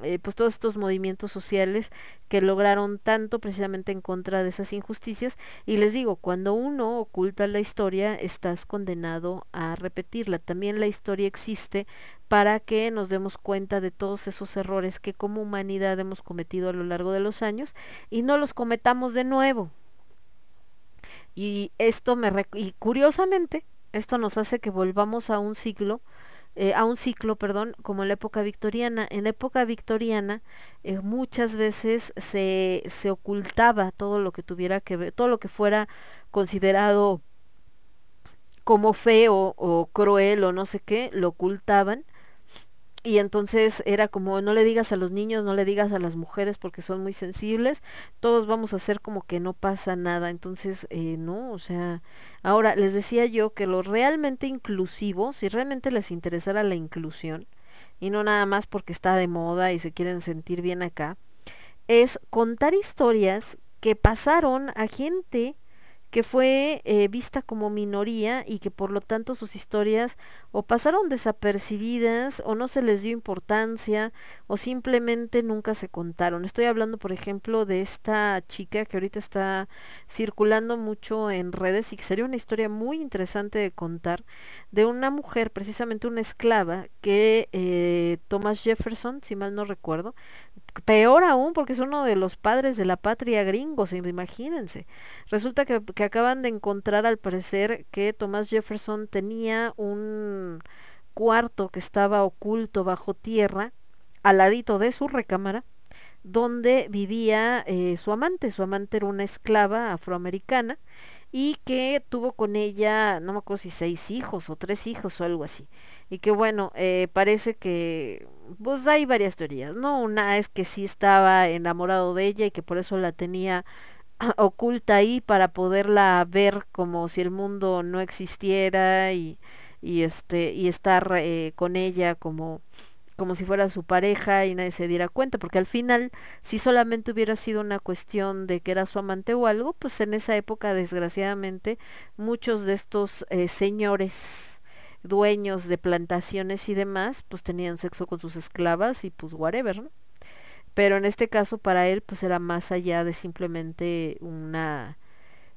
eh, pues todos estos movimientos sociales que lograron tanto precisamente en contra de esas injusticias y les digo, cuando uno oculta la historia estás condenado a repetirla. También la historia existe para que nos demos cuenta de todos esos errores que como humanidad hemos cometido a lo largo de los años y no los cometamos de nuevo. Y esto me y curiosamente esto nos hace que volvamos a un siglo eh, a un ciclo, perdón, como en la época victoriana. En la época victoriana eh, muchas veces se, se ocultaba todo lo que tuviera que ver, todo lo que fuera considerado como feo o cruel o no sé qué, lo ocultaban y entonces era como no le digas a los niños, no le digas a las mujeres porque son muy sensibles, todos vamos a hacer como que no pasa nada, entonces eh, no, o sea, ahora les decía yo que lo realmente inclusivo, si realmente les interesara la inclusión, y no nada más porque está de moda y se quieren sentir bien acá, es contar historias que pasaron a gente que fue eh, vista como minoría y que por lo tanto sus historias o pasaron desapercibidas o no se les dio importancia o simplemente nunca se contaron. Estoy hablando, por ejemplo, de esta chica que ahorita está circulando mucho en redes y que sería una historia muy interesante de contar, de una mujer, precisamente una esclava, que eh, Thomas Jefferson, si mal no recuerdo, peor aún porque es uno de los padres de la patria gringos, imagínense. Resulta que, acaban de encontrar al parecer que Thomas Jefferson tenía un cuarto que estaba oculto bajo tierra, al ladito de su recámara, donde vivía eh, su amante. Su amante era una esclava afroamericana y que tuvo con ella, no me acuerdo si seis hijos o tres hijos o algo así. Y que bueno, eh, parece que, pues hay varias teorías, ¿no? Una es que sí estaba enamorado de ella y que por eso la tenía oculta ahí para poderla ver como si el mundo no existiera y, y este y estar eh, con ella como como si fuera su pareja y nadie se diera cuenta, porque al final, si solamente hubiera sido una cuestión de que era su amante o algo, pues en esa época, desgraciadamente, muchos de estos eh, señores dueños de plantaciones y demás, pues tenían sexo con sus esclavas y pues whatever, ¿no? Pero en este caso para él pues era más allá de simplemente una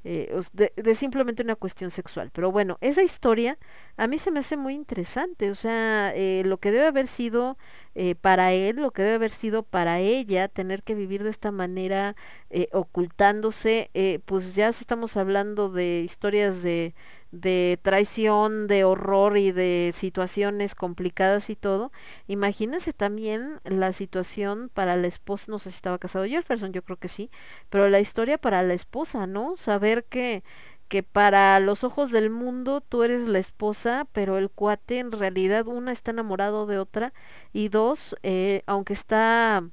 eh, de, simplemente una cuestión sexual. Pero bueno, esa historia a mí se me hace muy interesante. O sea, eh, lo que debe haber sido eh, para él, lo que debe haber sido para ella, tener que vivir de esta manera, eh, ocultándose, eh, pues ya estamos hablando de historias de, de traición, de horror y de situaciones complicadas y todo. Imagínense también la situación para la esposa, no sé si estaba casado Jefferson, yo creo que sí, pero la historia para la esposa, ¿no? Saber que que para los ojos del mundo tú eres la esposa, pero el cuate en realidad una está enamorado de otra y dos, eh, aunque está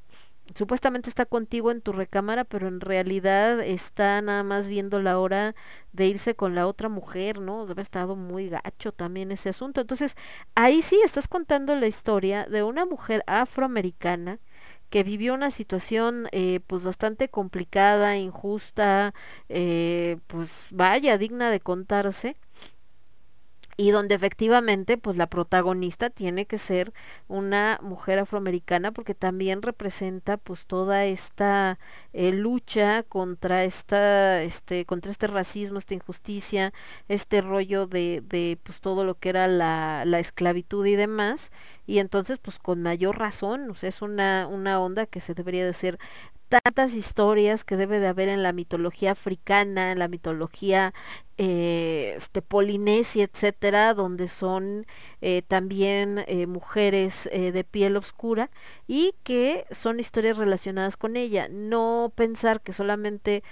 supuestamente está contigo en tu recámara, pero en realidad está nada más viendo la hora de irse con la otra mujer, ¿no? Debe estado muy gacho también ese asunto. Entonces, ahí sí estás contando la historia de una mujer afroamericana que vivió una situación eh, pues bastante complicada, injusta, eh, pues vaya, digna de contarse y donde efectivamente pues la protagonista tiene que ser una mujer afroamericana porque también representa pues toda esta eh, lucha contra esta este contra este racismo esta injusticia este rollo de, de pues todo lo que era la, la esclavitud y demás. Y entonces pues con mayor razón o sea es una una onda que se debería de ser tantas historias que debe de haber en la mitología africana, en la mitología eh, este, polinesia, etcétera, donde son eh, también eh, mujeres de piel oscura y que son historias relacionadas con ella. No pensar que solamente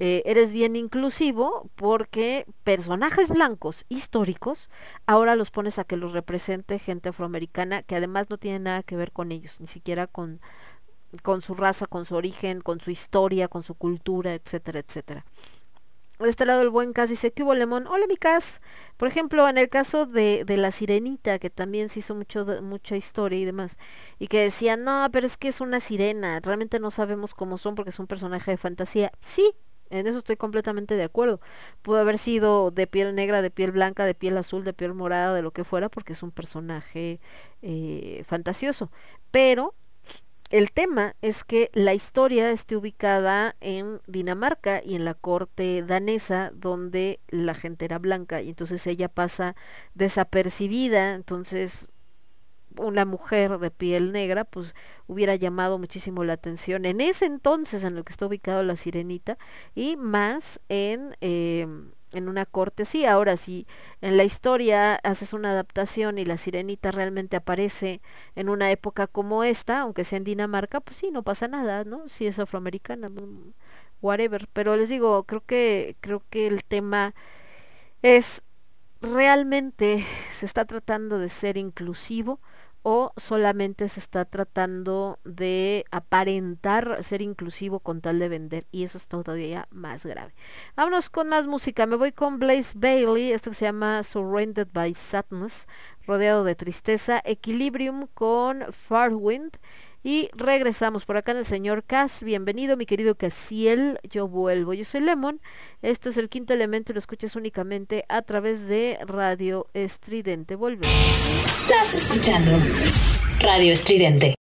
eres bien inclusivo porque personajes blancos históricos ahora los pones a que los represente gente afroamericana que además no tiene nada que ver con ellos, ni siquiera con con su raza, con su origen, con su historia, con su cultura, etcétera, etcétera. De este lado el buen Cas dice, ¿qué hubo Lemón? Hola mi Cas. Por ejemplo, en el caso de, de la sirenita, que también se hizo mucho, mucha historia y demás, y que decían, no, pero es que es una sirena, realmente no sabemos cómo son porque es un personaje de fantasía. Sí, en eso estoy completamente de acuerdo. Pudo haber sido de piel negra, de piel blanca, de piel azul, de piel morada, de lo que fuera, porque es un personaje eh, fantasioso. Pero el tema es que la historia esté ubicada en Dinamarca y en la corte danesa donde la gente era blanca y entonces ella pasa desapercibida, entonces una mujer de piel negra pues hubiera llamado muchísimo la atención en ese entonces en el que está ubicado la sirenita y más en eh, en una corte, sí, ahora si en la historia haces una adaptación y la sirenita realmente aparece en una época como esta, aunque sea en Dinamarca, pues sí, no pasa nada, ¿no? Si es afroamericana, mm, whatever. Pero les digo, creo que, creo que el tema es realmente se está tratando de ser inclusivo o solamente se está tratando de aparentar ser inclusivo con tal de vender y eso es todavía más grave. Vámonos con más música, me voy con Blaze Bailey, esto que se llama Surrounded by Sadness, rodeado de tristeza, Equilibrium con Farwind y regresamos por acá en el señor Cas. Bienvenido, mi querido Casiel. Yo vuelvo. Yo soy Lemon. Esto es el quinto elemento y lo escuchas únicamente a través de Radio Estridente. Volvemos. Estás escuchando Radio Estridente.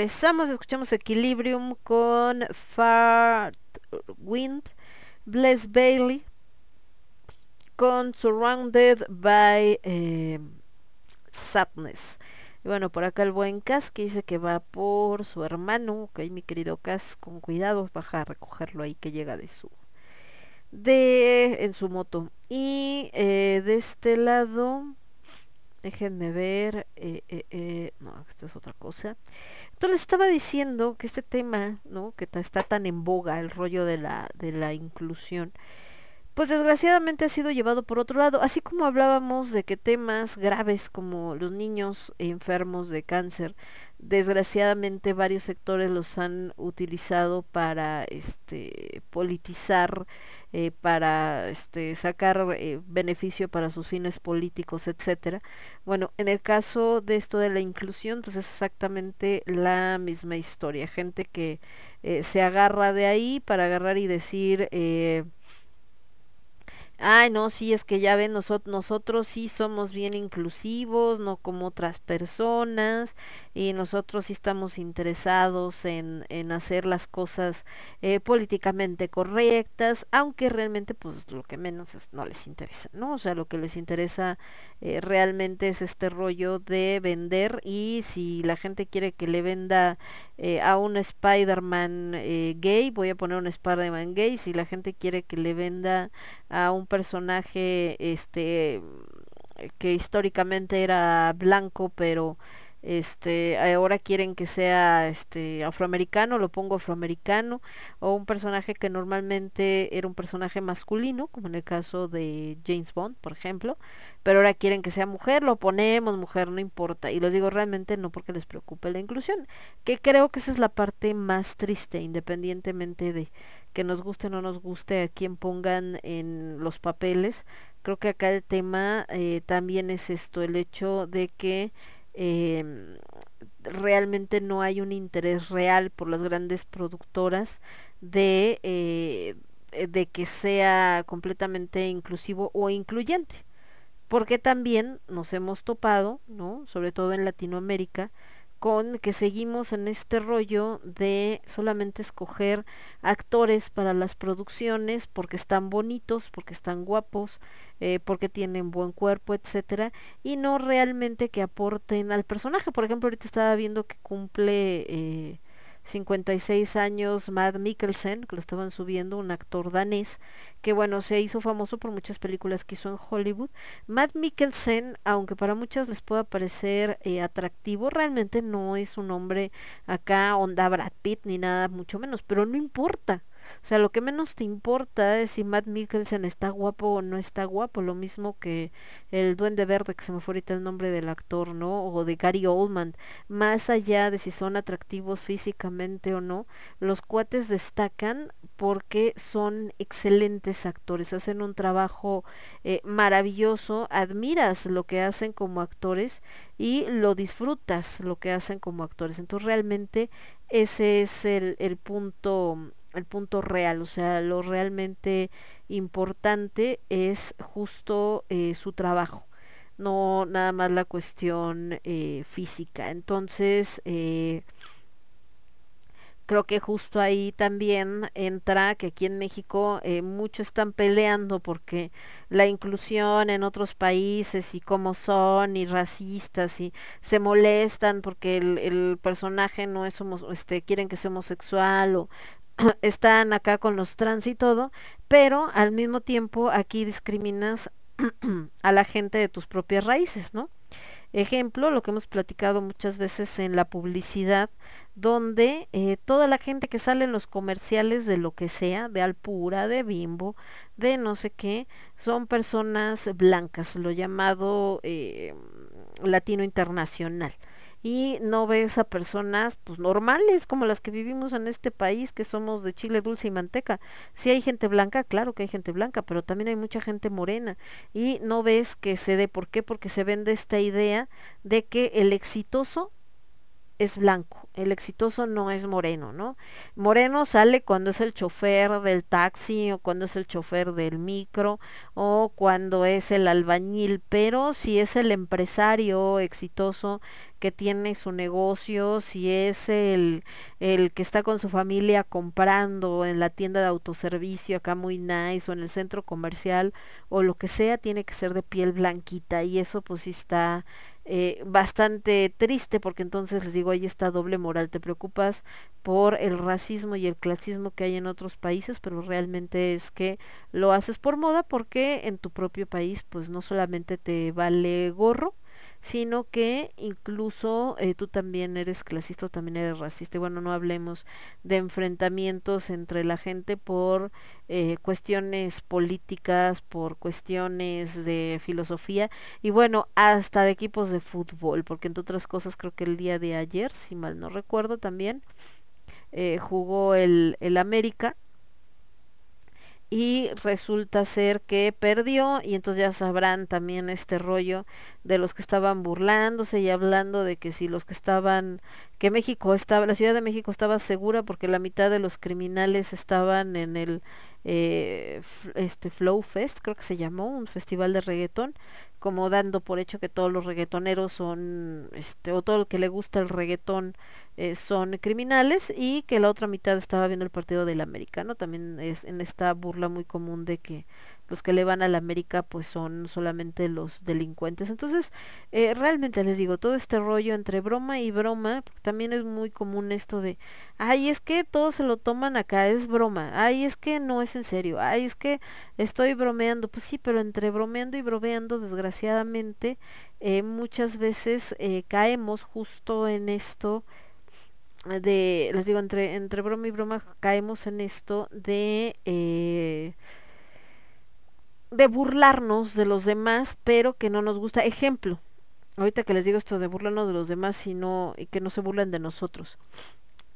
Regresamos, escuchamos Equilibrium con Far Wind, Bless Bailey, con Surrounded by eh, Sadness. Y bueno, por acá el buen Cas que dice que va por su hermano, ok, mi querido Cas, con cuidado, baja a recogerlo ahí que llega de su de en su moto. Y eh, de este lado, déjenme ver, eh, eh, no, esto es otra cosa. Entonces les estaba diciendo que este tema, ¿no? Que está tan en boga, el rollo de la, de la inclusión, pues desgraciadamente ha sido llevado por otro lado, así como hablábamos de que temas graves como los niños enfermos de cáncer, desgraciadamente varios sectores los han utilizado para este politizar, eh, para este sacar eh, beneficio para sus fines políticos, etcétera. Bueno, en el caso de esto de la inclusión, pues es exactamente la misma historia, gente que eh, se agarra de ahí para agarrar y decir Ay, no, sí, es que ya ven, nosotros, sí somos bien inclusivos, no como otras personas, y nosotros sí estamos interesados en, en hacer las cosas eh, políticamente correctas, aunque realmente pues lo que menos no les interesa, ¿no? O sea, lo que les interesa eh, realmente es este rollo de vender y si la gente quiere que le venda eh, a un Spider-Man gay, voy a poner un Spider-Man gay, si la gente quiere que le venda a un personaje este que históricamente era blanco pero este ahora quieren que sea este afroamericano lo pongo afroamericano o un personaje que normalmente era un personaje masculino como en el caso de James Bond por ejemplo pero ahora quieren que sea mujer lo ponemos mujer no importa. Y les digo realmente no porque les preocupe la inclusión que creo que esa es la parte más triste independientemente de que nos guste o no nos guste a quien pongan en los papeles. Creo que acá el tema eh, también es esto, el hecho de que em, realmente no hay un interés real por las grandes productoras de, eh, de que sea completamente inclusivo o incluyente. Porque también nos hemos topado, ¿no? Sobre todo en Latinoamérica, con que seguimos en este rollo de solamente escoger actores para las producciones porque están bonitos, porque están guapos, eh, porque tienen buen cuerpo, etcétera, y no realmente que aporten al personaje. Por ejemplo, ahorita estaba viendo que cumple eh, 56 años Matt Mikkelsen, que lo estaban subiendo, un actor danés, que bueno, se hizo famoso por muchas películas que hizo en Hollywood. Matt Mikkelsen, aunque para muchas les pueda parecer eh, atractivo, realmente no es un hombre acá onda Brad Pitt ni nada, mucho menos, pero no importa. O sea, lo que menos te importa es si Matt Mikkelsen está guapo o no está guapo, lo mismo que el Duende Verde, que se me fue ahorita el nombre del actor, ¿no? O de Gary Oldman. Más allá de si son atractivos físicamente o no, los cuates destacan porque son excelentes actores, hacen un trabajo eh, maravilloso, admiras lo que hacen como actores y lo disfrutas lo que hacen como actores. Entonces realmente ese es el, el punto el punto real, o sea, lo realmente importante es justo eh, su trabajo, no nada más la cuestión eh, física. Entonces, eh, creo que justo ahí también entra que aquí en México muchos están peleando porque la inclusión en otros países y cómo son y racistas y se molestan porque el, el personaje no es homo, este quieren que sea homosexual o están acá con los trans y todo, pero al mismo tiempo aquí discriminas a la gente de tus propias raíces, ¿no? Ejemplo, lo que hemos platicado muchas veces en la publicidad, donde eh, toda la gente que sale en los comerciales de lo que sea, de Alpura, de Bimbo, de no sé qué, son personas blancas, lo llamado eh, latino internacional y no ves a personas pues normales como las que vivimos en este país que somos de chile dulce y manteca. Si hay gente blanca, claro que hay gente blanca, pero también hay mucha gente morena y no ves que se dé por qué porque se vende esta idea de que el exitoso es blanco, el exitoso no es moreno, ¿no? Moreno sale cuando es el chofer del taxi o cuando es el chofer del micro o cuando es el albañil, pero si es el empresario exitoso que tiene su negocio, si es el, el que está con su familia comprando en la tienda de autoservicio acá muy nice o en el centro comercial o lo que sea, tiene que ser de piel blanquita y eso pues sí está eh, bastante triste porque entonces les digo, ahí está doble moral, te preocupas por el racismo y el clasismo que hay en otros países, pero realmente es que lo haces por moda porque en tu propio país pues no solamente te vale gorro, sino que incluso eh, tú también eres clasista también eres racista. Y bueno, no hablemos de enfrentamientos entre la gente por eh, cuestiones políticas, por cuestiones de filosofía y bueno, hasta de equipos de fútbol, porque entre otras cosas creo que el día de ayer, si mal no recuerdo también, eh, jugó el, el América y resulta ser que perdió y entonces ya sabrán también este rollo de los que estaban burlándose y hablando de que si los que estaban que México estaba la Ciudad de México estaba segura porque la mitad de los criminales estaban en el eh, este Flow Fest creo que se llamó un festival de reggaetón como dando por hecho que todos los reggaetoneros son este o todo el que le gusta el reggaetón eh, son criminales y que la otra mitad estaba viendo el partido del americano también es en esta burla muy común de que los que le van a la América pues son solamente los delincuentes. Entonces eh, realmente les digo todo este rollo entre broma y broma también es muy común esto de ay es que todos se lo toman acá es broma. Ay es que no es en serio. Ay es que estoy bromeando pues sí pero entre bromeando y bromeando desgraciadamente eh, muchas veces eh, caemos justo en esto de, les digo, entre, entre broma y broma caemos en esto de, de burlarnos de los demás, pero que no nos gusta. Ejemplo, ahorita que les digo esto de burlarnos de los demás y, no, y que no se burlen de nosotros.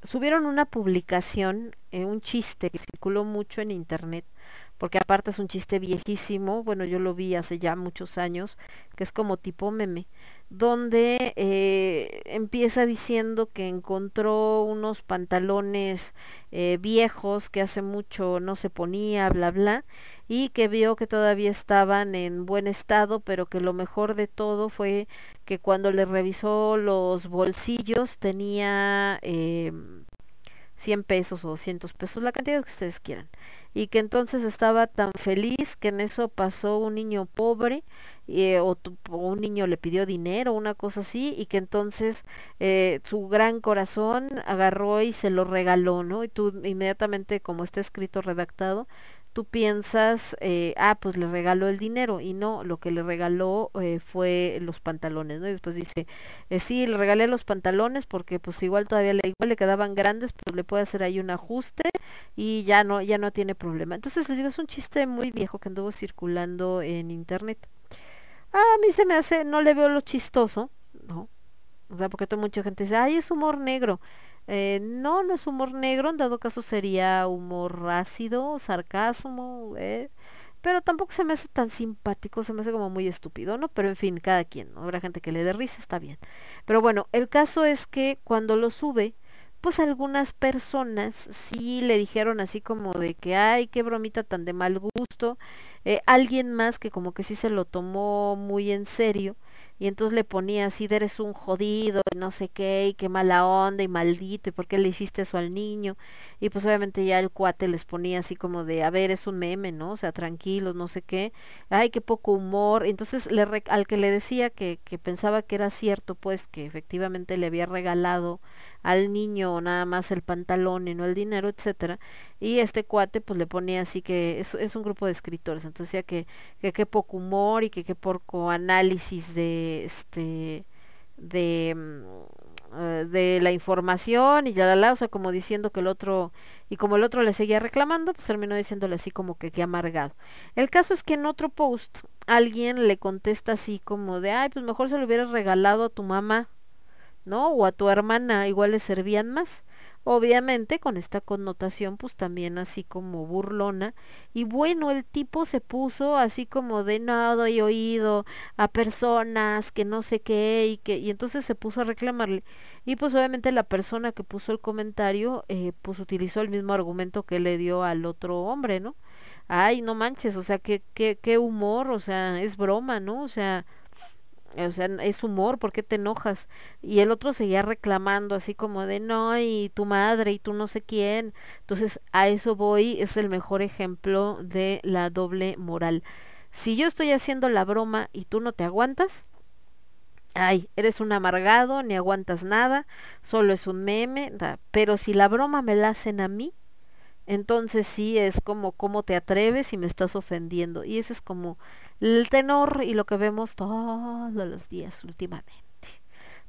Subieron una publicación, eh, un chiste que circuló mucho en internet, porque aparte es un chiste viejísimo, bueno, yo lo vi hace ya muchos años, que es como tipo meme, donde eh, empieza diciendo que encontró unos pantalones eh, viejos que hace mucho no se ponía, bla, bla, y que vio que todavía estaban en buen estado, pero que lo mejor de todo fue que cuando le revisó los bolsillos tenía eh, 100 pesos o 200 pesos, la cantidad que ustedes quieran y que entonces estaba tan feliz que en eso pasó un niño pobre eh, o, tu- un niño le pidió dinero, una cosa así, y que entonces eh, su gran corazón agarró y se lo regaló, ¿no? Y tú inmediatamente, como está escrito, redactado, tú piensas, eh, ah, pues le regaló el dinero, y no, lo que le regaló eh, fue los pantalones, ¿no? Y después dice, eh, sí, le regalé los pantalones porque pues igual todavía le, igual le quedaban grandes, pues le puede hacer ahí un ajuste y ya no, ya no tiene problema. Entonces les digo, es un chiste muy viejo que anduvo circulando en internet. Ah, a mí se me hace, no le veo lo chistoso, ¿no? O sea, porque toda mucha gente dice, ay, es humor negro. Eh, no, no es humor negro, en dado caso sería humor ácido, sarcasmo, eh, pero tampoco se me hace tan simpático, se me hace como muy estúpido, ¿no? Pero en fin, cada quien, ¿no? Habrá gente que le dé risa, está bien. Pero bueno, el caso es que cuando lo sube, pues algunas personas sí le dijeron así como de que, ay, qué bromita tan de mal gusto. Eh, alguien más que como que sí se lo tomó muy en serio y entonces le ponía así, eres un jodido y no sé qué, y qué mala onda y maldito, y por qué le hiciste eso al niño. Y pues obviamente ya el cuate les ponía así como de, a ver, es un meme, ¿no? O sea, tranquilos, no sé qué. Ay, qué poco humor. Entonces le al que le decía que, que pensaba que era cierto, pues que efectivamente le había regalado al niño nada más el pantalón y no el dinero, etcétera. Y este cuate pues le ponía así que es, es un grupo de escritores, entonces decía que, que qué poco humor y que qué poco análisis de este de mm, eh, de la información y ya la, la, o sea, como diciendo que el otro, y como el otro le seguía reclamando, pues terminó diciéndole así como que qué amargado. El caso es que en otro post alguien le contesta así como de, ay, pues mejor se lo hubieras regalado a tu mamá, ¿no? O a tu hermana, igual le servían más. Obviamente con esta connotación pues también así como burlona. Y bueno, el tipo se puso así como de no doy oído a personas que no sé qué y que y entonces se puso a reclamarle. Y pues obviamente la persona que puso el comentario eh, pues utilizó el mismo argumento que le dio al otro hombre, ¿no? Ay, no manches, o sea, qué, qué, qué humor, o sea, es broma, ¿no? O sea, o sea, es humor, ¿por qué te enojas? Y el otro seguía reclamando así como de, no, y tu madre, y tú no sé quién. Entonces, a eso voy, es el mejor ejemplo de la doble moral. Si yo estoy haciendo la broma y tú no te aguantas, ay, eres un amargado, ni aguantas nada, solo es un meme, da. pero si la broma me la hacen a mí, entonces sí es como cómo te atreves y me estás ofendiendo. Y ese es como el tenor y lo que vemos todos los días últimamente.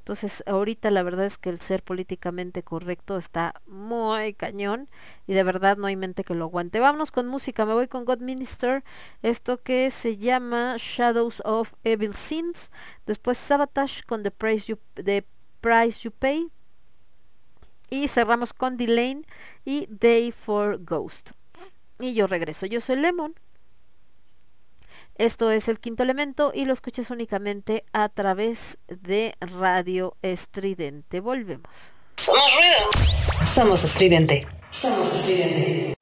Entonces, ahorita la verdad es que el ser políticamente correcto está muy cañón y de verdad no hay mente que lo aguante. Vámonos con música, me voy con God Minister, esto que se llama Shadows of Evil Sins, después Sabotage con The Price You, The Price you Pay y cerramos con Delane y Day for Ghost. Y yo regreso, yo soy Lemon. Esto es el quinto elemento y lo escuchas únicamente a través de Radio Estridente. Volvemos. Somos ruido. Somos estridente. Somos estridente.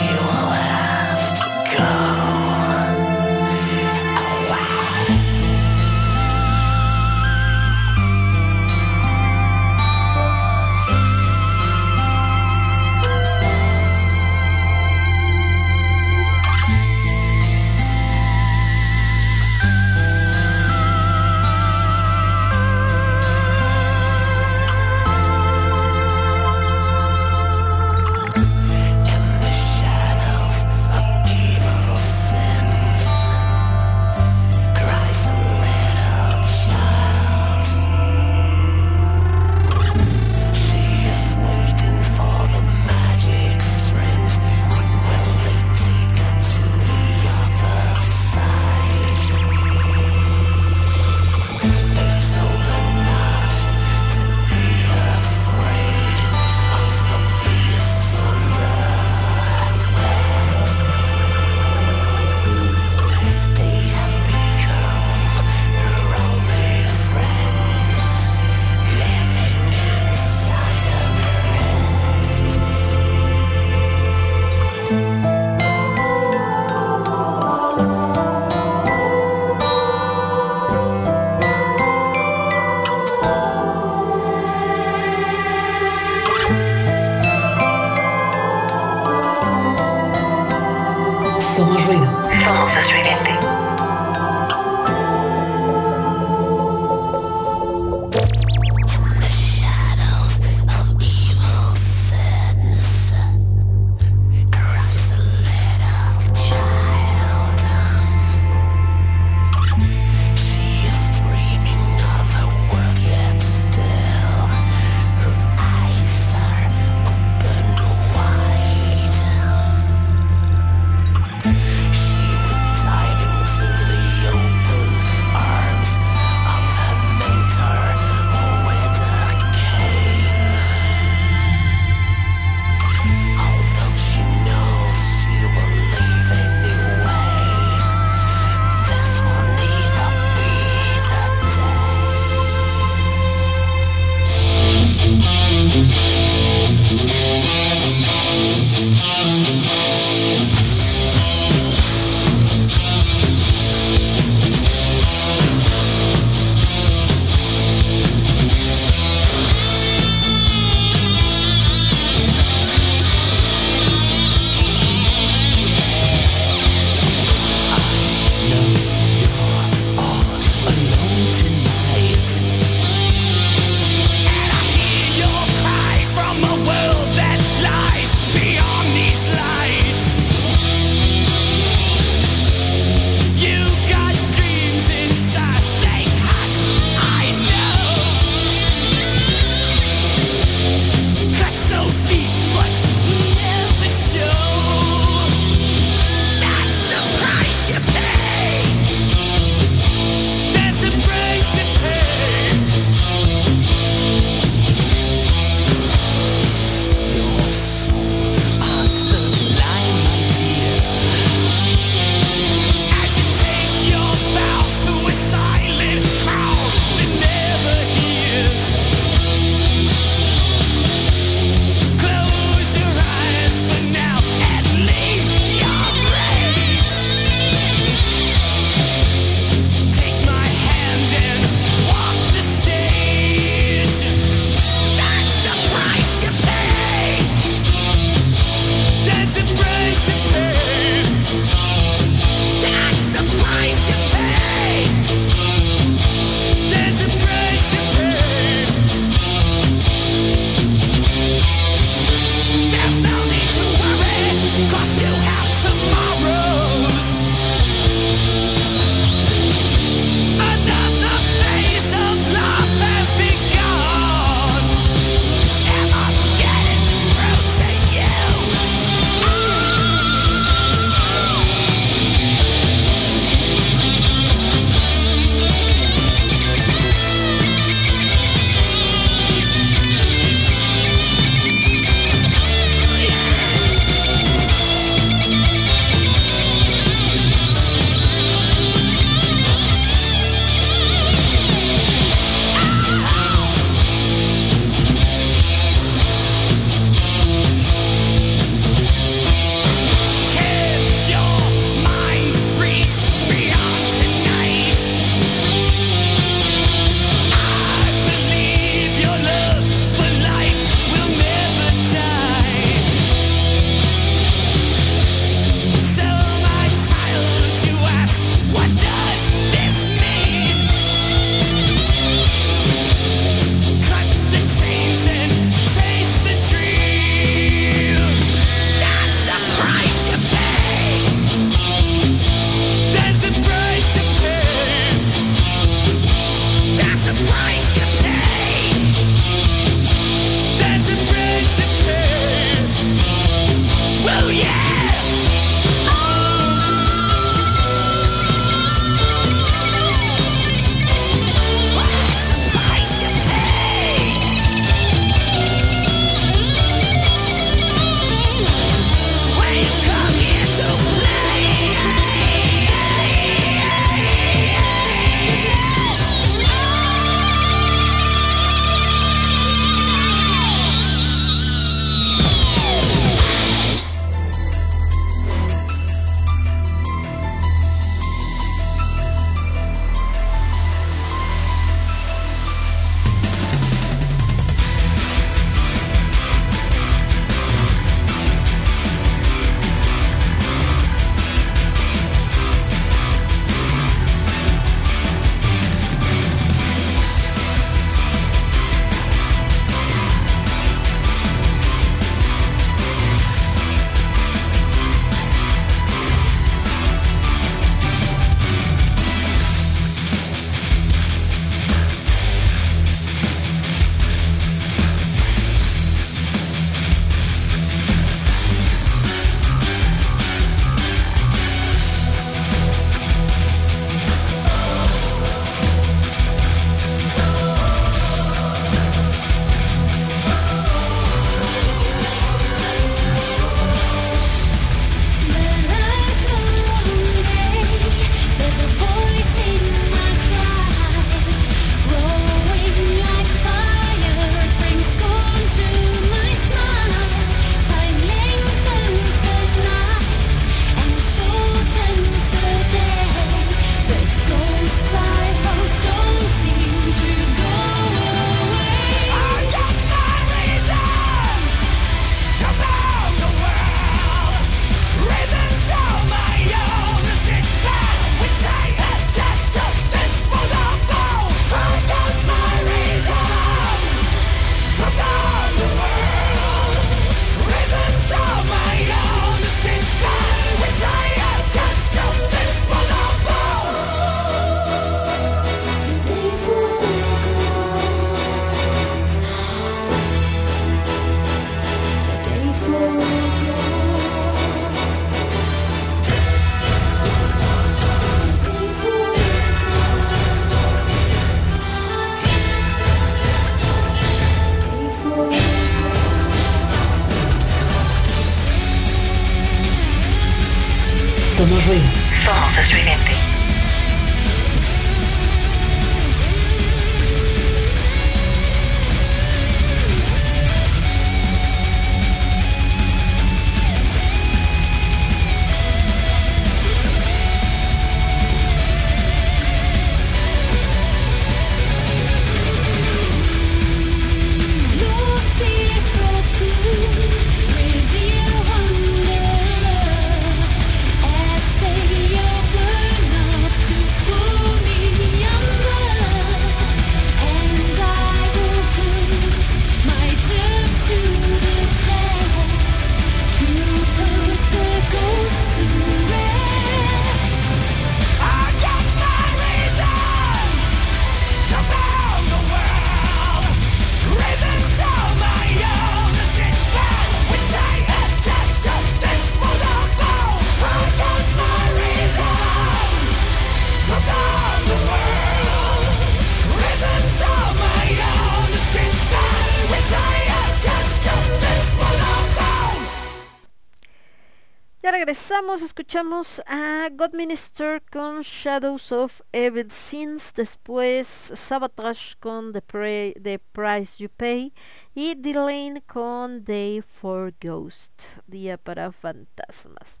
escuchamos a Godminister con Shadows of Evil Sins, después Sabotage con The, Price You Pay y Delane con Day for Ghost, Día para Fantasmas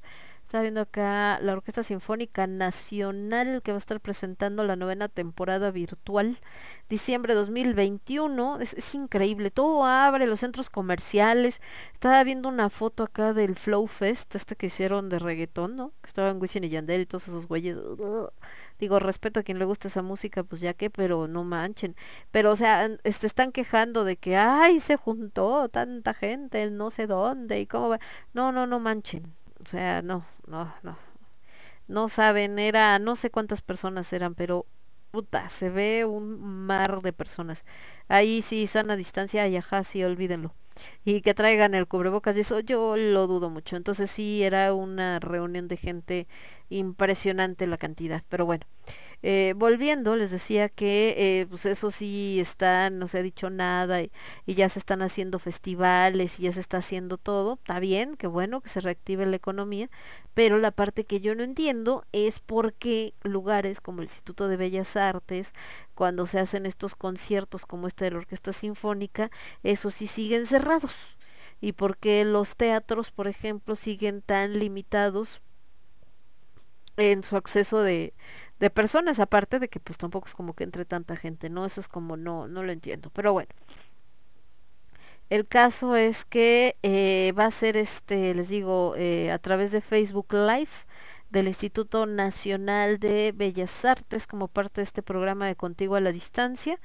estaba viendo acá la Orquesta Sinfónica Nacional que va a estar presentando la novena temporada virtual, diciembre 2021. Es, es increíble, todo abre, los centros comerciales. Estaba viendo una foto acá del Flow Fest, este que hicieron de reggaetón, ¿no? Que estaban Wisin y Yandel y todos esos güeyes. Digo, respeto a quien le gusta esa música, pues ya que, pero no manchen. Pero, o sea, n- este, están quejando de que, ay, se juntó tanta gente, en no sé dónde y cómo va. No, no, no manchen. O sea, no, no, no. No saben, era, no sé cuántas personas eran, pero puta, se ve un mar de personas. Ahí sí, sana distancia, y ajá, sí, olvídenlo. Y que traigan el cubrebocas y eso yo lo dudo mucho. Entonces sí, era una reunión de gente impresionante la cantidad. Pero bueno, eh, volviendo, les decía que eh, pues eso sí está, no se ha dicho nada y, y ya se están haciendo festivales y ya se está haciendo todo. Está bien, qué bueno que se reactive la economía, pero la parte que yo no entiendo es por qué lugares como el Instituto de Bellas Artes, cuando se hacen estos conciertos como este de la Orquesta Sinfónica, esos sí siguen cerrados. Y por qué los teatros, por ejemplo, siguen tan limitados en su acceso de, de personas, aparte de que pues tampoco es como que entre tanta gente, ¿no? Eso es como no, no lo entiendo. Pero bueno. El caso es que eh, va a ser este, les digo, eh, a través de Facebook Live del Instituto Nacional de Bellas Artes como parte de este programa de Contigo a la Distancia.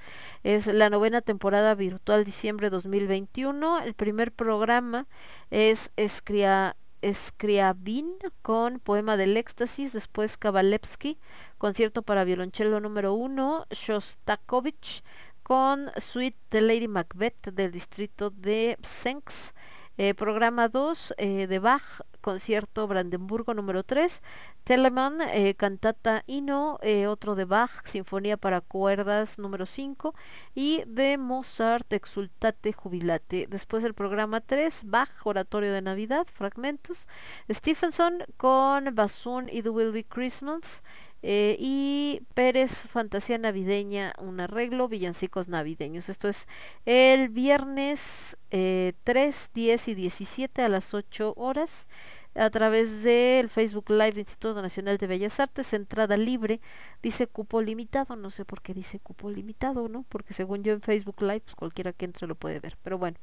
Es la novena temporada virtual diciembre 2021. El primer programa es Escria, Scriabin con Poema del Éxtasis, después Kabalevsky, concierto para violonchelo número uno, Shostakovich con Suite de Lady Macbeth del distrito de Senks. Eh, programa 2 eh, de Bach, concierto Brandenburgo número 3, Telemann, eh, cantata Ino, eh, otro de Bach, Sinfonía para cuerdas número 5 y de Mozart, Exultate Jubilate. Después el programa 3, Bach, Oratorio de Navidad, fragmentos, Stephenson con Bassoon The Will Be Christmas. Eh, y Pérez, Fantasía Navideña, un arreglo, villancicos navideños. Esto es el viernes eh, 3, 10 y 17 a las 8 horas a través del Facebook Live del Instituto Nacional de Bellas Artes, entrada libre, dice cupo limitado, no sé por qué dice cupo limitado, ¿no? Porque según yo en Facebook Live, pues cualquiera que entre lo puede ver, pero bueno.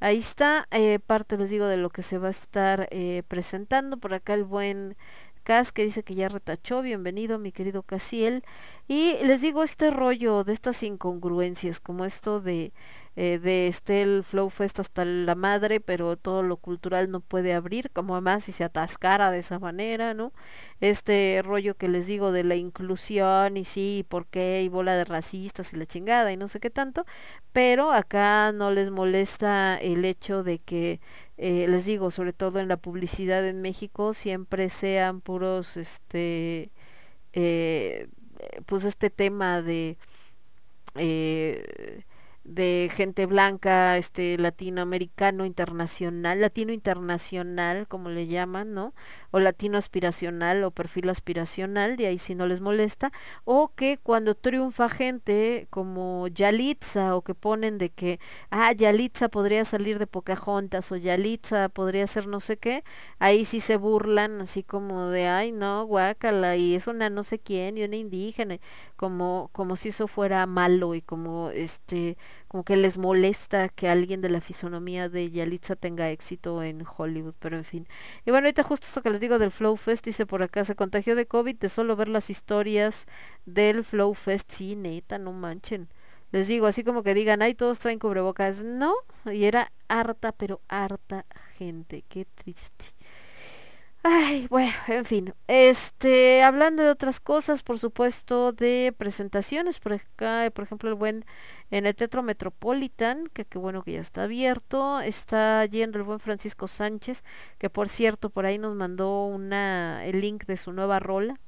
Ahí está, eh, parte les digo de lo que se va a estar eh, presentando. Por acá el buen Que dice que ya retachó, bienvenido mi querido Casiel. Y les digo este rollo de estas incongruencias, como esto de, eh, de este el Flow Fest hasta la madre, pero todo lo cultural no puede abrir, como además si se atascara de esa manera, ¿no? Este rollo que les digo de la inclusión y sí, y por qué, y bola de racistas y la chingada y no sé qué tanto, pero acá no les molesta el hecho de que eh, les digo, sobre todo en la publicidad en México, siempre sean puros, este, eh, pues este tema de, eh, de gente blanca, este, latinoamericano internacional, latino internacional, como le llaman, ¿no? O latino aspiracional o perfil aspiracional, de ahí si no les molesta, o que cuando triunfa gente como Yalitza o que ponen de que, ah, Yalitza podría salir de Pocahontas o Yalitza podría ser no sé qué, ahí sí se burlan así como de, ay, no, guácala, y es una no sé quién, y una indígena, como, como si eso fuera malo y como este, como que les molesta que alguien de la fisonomía de Yalitza tenga éxito en Hollywood, pero en fin. Y bueno, ahorita justo esto que les digo del Flow Fest, dice por acá, se contagió de COVID de solo ver las historias del Flow Fest, sí, neta, no manchen. Les digo, así como que digan, ay, todos traen cubrebocas, no, y era harta, pero harta gente, qué triste. Ay, bueno, en fin. Este, hablando de otras cosas, por supuesto, de presentaciones, por acá, por ejemplo, el buen en el Teatro Metropolitan, que qué bueno que ya está abierto, está yendo el buen Francisco Sánchez, que por cierto, por ahí nos mandó una el link de su nueva rola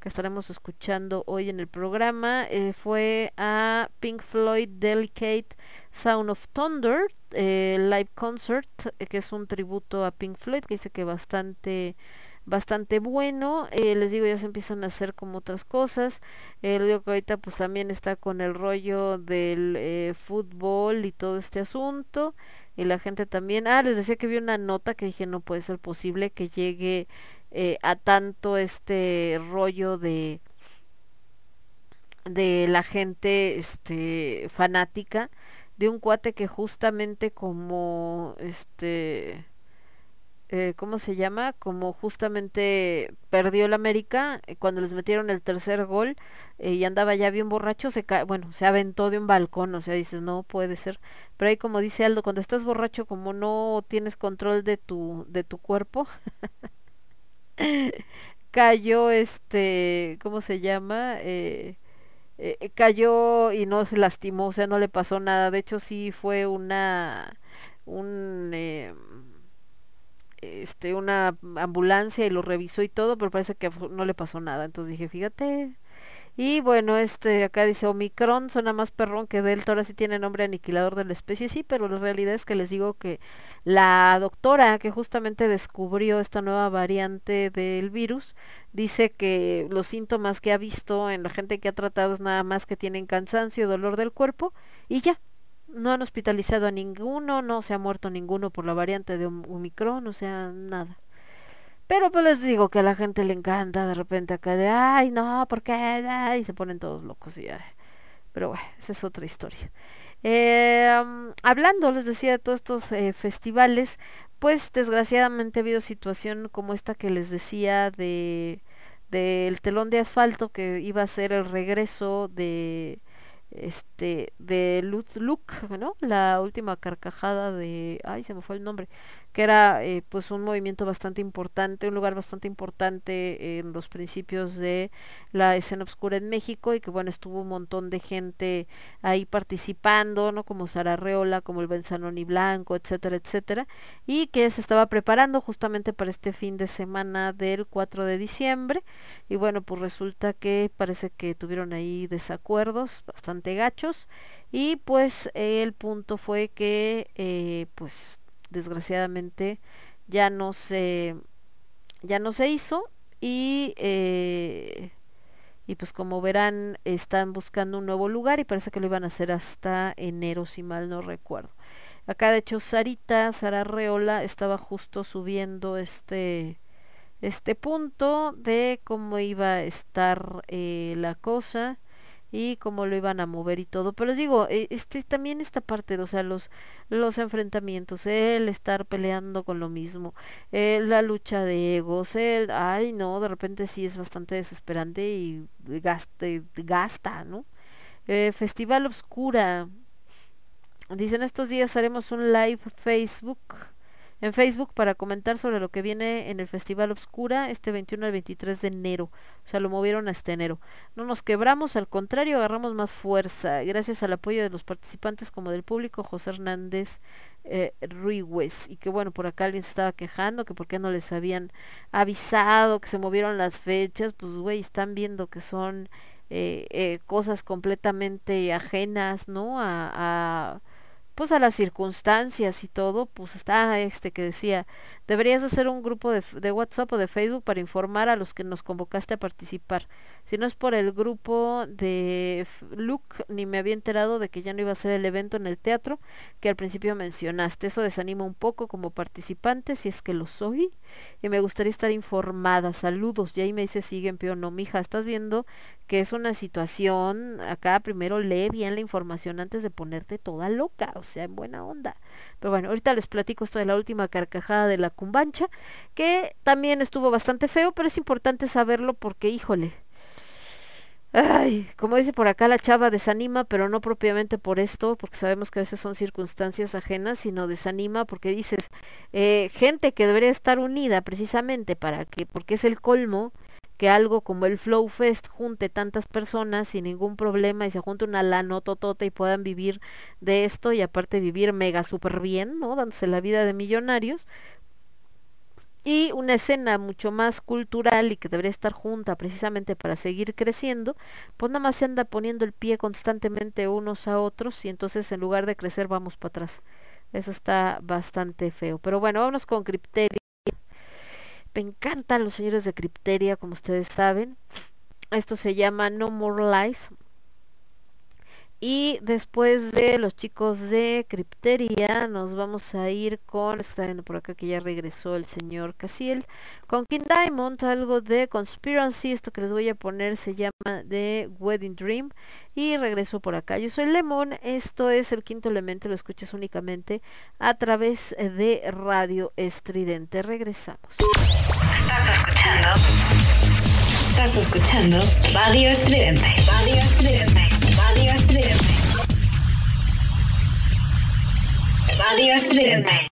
que estaremos escuchando hoy en el programa, eh, fue a Pink Floyd Delicate Sound of Thunder, eh, live concert, eh, que es un tributo a Pink Floyd, que dice que bastante bastante bueno, eh, les digo ya se empiezan a hacer como otras cosas, eh, digo que ahorita pues también está con el rollo del fútbol y todo este asunto, y la gente también, ah, les decía que vi una nota que dije no puede ser posible que llegue a tanto este rollo de de la gente este fanática de un cuate que justamente como este eh, ¿cómo se llama? Como justamente perdió el América eh, cuando les metieron el tercer gol eh, y andaba ya bien borracho, se ca bueno, se aventó de un balcón, o sea, dices, no puede ser. Pero ahí como dice Aldo, cuando estás borracho como no tienes control de tu de tu cuerpo, cayó este, ¿cómo se llama? Eh, eh, cayó y no se lastimó, o sea, no le pasó nada. De hecho, sí fue una un eh, este una ambulancia y lo revisó y todo, pero parece que no le pasó nada. Entonces dije, fíjate. Y bueno, este acá dice Omicron suena más perrón que Delta, ahora sí tiene nombre aniquilador de la especie, sí, pero la realidad es que les digo que la doctora que justamente descubrió esta nueva variante del virus dice que los síntomas que ha visto en la gente que ha tratado es nada más que tienen cansancio, dolor del cuerpo y ya. No han hospitalizado a ninguno, no se ha muerto ninguno por la variante de Om- Omicron, o sea, nada. Pero pues les digo que a la gente le encanta de repente acá de, ay, no, ¿por qué? Ay", y se ponen todos locos y. Pero bueno, esa es otra historia. Am, hablando, les decía, de todos estos eh, festivales, pues desgraciadamente ha habido situación como esta que les decía de del telón de asfalto que iba a ser el regreso de este de Luke, ¿no? La última carcajada de, ay, se me fue el nombre, que era eh, pues un movimiento bastante importante, un lugar bastante importante en los principios de la escena oscura en México y que bueno, estuvo un montón de gente ahí participando, ¿no? Como Sara Reola, como el Benzanoni Blanco, etcétera, etcétera, y que se estaba preparando justamente para este fin de semana del 4 de diciembre y bueno, pues resulta que parece que tuvieron ahí desacuerdos bastante gachos y pues el punto fue que eh, pues desgraciadamente ya no se ya no se hizo y eh, y pues como verán están buscando un nuevo lugar y parece que lo iban a hacer hasta enero si mal no recuerdo. Acá de hecho Sarita Sara Reola estaba justo subiendo este este punto de cómo iba a estar eh, la cosa y cómo lo iban a mover y todo. Pero les digo, eh, este también esta parte, o sea, los los enfrentamientos, el estar peleando con lo mismo, eh, la lucha de egos, el, ay no, de repente sí es bastante desesperante y gasta, gasta ¿no? Eh, Festival Obscura. Dicen estos días haremos un live Facebook en Facebook para comentar sobre lo que viene en el Festival Obscura este 21 al 23 de enero. O sea, lo movieron hasta enero. No nos quebramos, al contrario, agarramos más fuerza. Gracias al apoyo de los participantes como del público, José Hernández eh, Ruiz. Y que bueno, por acá alguien se estaba quejando que por qué no les habían avisado que se movieron las fechas. Pues güey, están viendo que son eh, eh, cosas completamente ajenas, ¿no? A, a pues a las circunstancias y todo, pues está este que decía, deberías hacer un grupo de, WhatsApp o de Facebook para informar a los que nos convocaste a participar. Si no es por el grupo de Luke, ni me había enterado de que ya no iba a ser el evento en el teatro que al principio mencionaste. Eso desanima un poco como participante, si es que lo soy, y me gustaría estar informada. Saludos. Y ahí me dice, siguen peor, no, mija, estás viendo que es una situación, acá primero lee bien la información antes de ponerte toda loca, o sea, en buena onda. Pero bueno, ahorita les platico esto de la última carcajada de la cumbancha, que también estuvo bastante feo, pero es importante saberlo porque, híjole, Ay, como dice por acá, la chava desanima, pero no propiamente por esto, porque sabemos que a veces son circunstancias ajenas, sino desanima porque dices, eh, gente que debería estar unida precisamente para que, porque es el colmo, que algo como el Flow Fest junte tantas personas sin ningún problema y se junte una lanototota y puedan vivir de esto y aparte vivir mega súper bien, ¿no? Dándose la vida de millonarios. Y una escena mucho más cultural y que debería estar junta precisamente para seguir creciendo, pues nada más se anda poniendo el pie constantemente unos a otros y entonces en lugar de crecer vamos para atrás. Eso está bastante feo. Pero bueno, vámonos con Cripteria. Me encantan los señores de Cripteria, como ustedes saben. Esto se llama No More Lies. Y después de los chicos de Cripteria, nos vamos a ir con, está viendo por acá que ya regresó el señor Casiel, con King Diamond, algo de Conspiracy, esto que les voy a poner se llama The Wedding Dream, y regreso por acá. Yo soy Lemon, esto es el quinto elemento, lo escuchas únicamente a través de Radio Estridente. Regresamos. Estás escuchando. Estás escuchando Radio Estridente. Radio Estridente. Radio Estridente. Radio Estridente.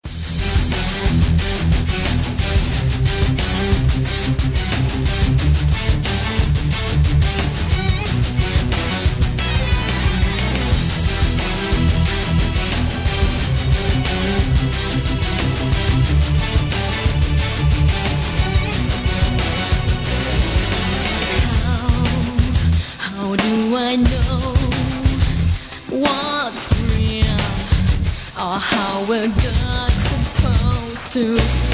How do I know we're God supposed to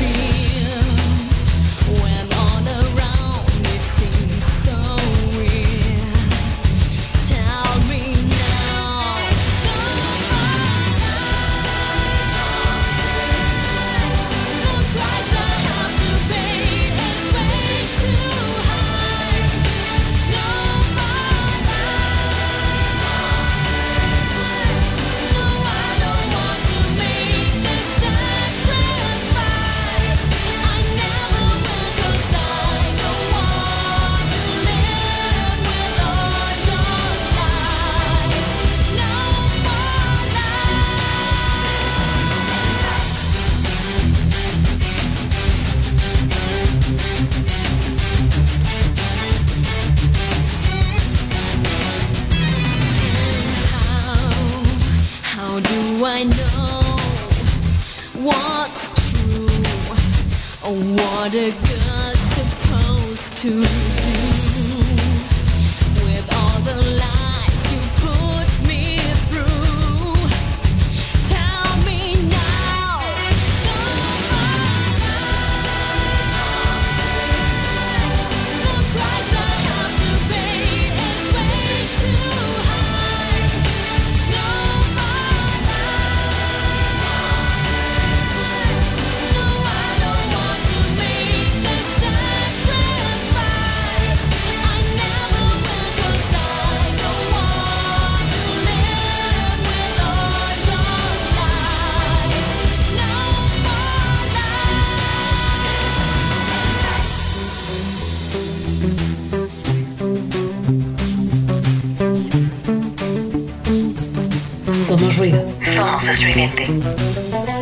what a girl's supposed to ruido.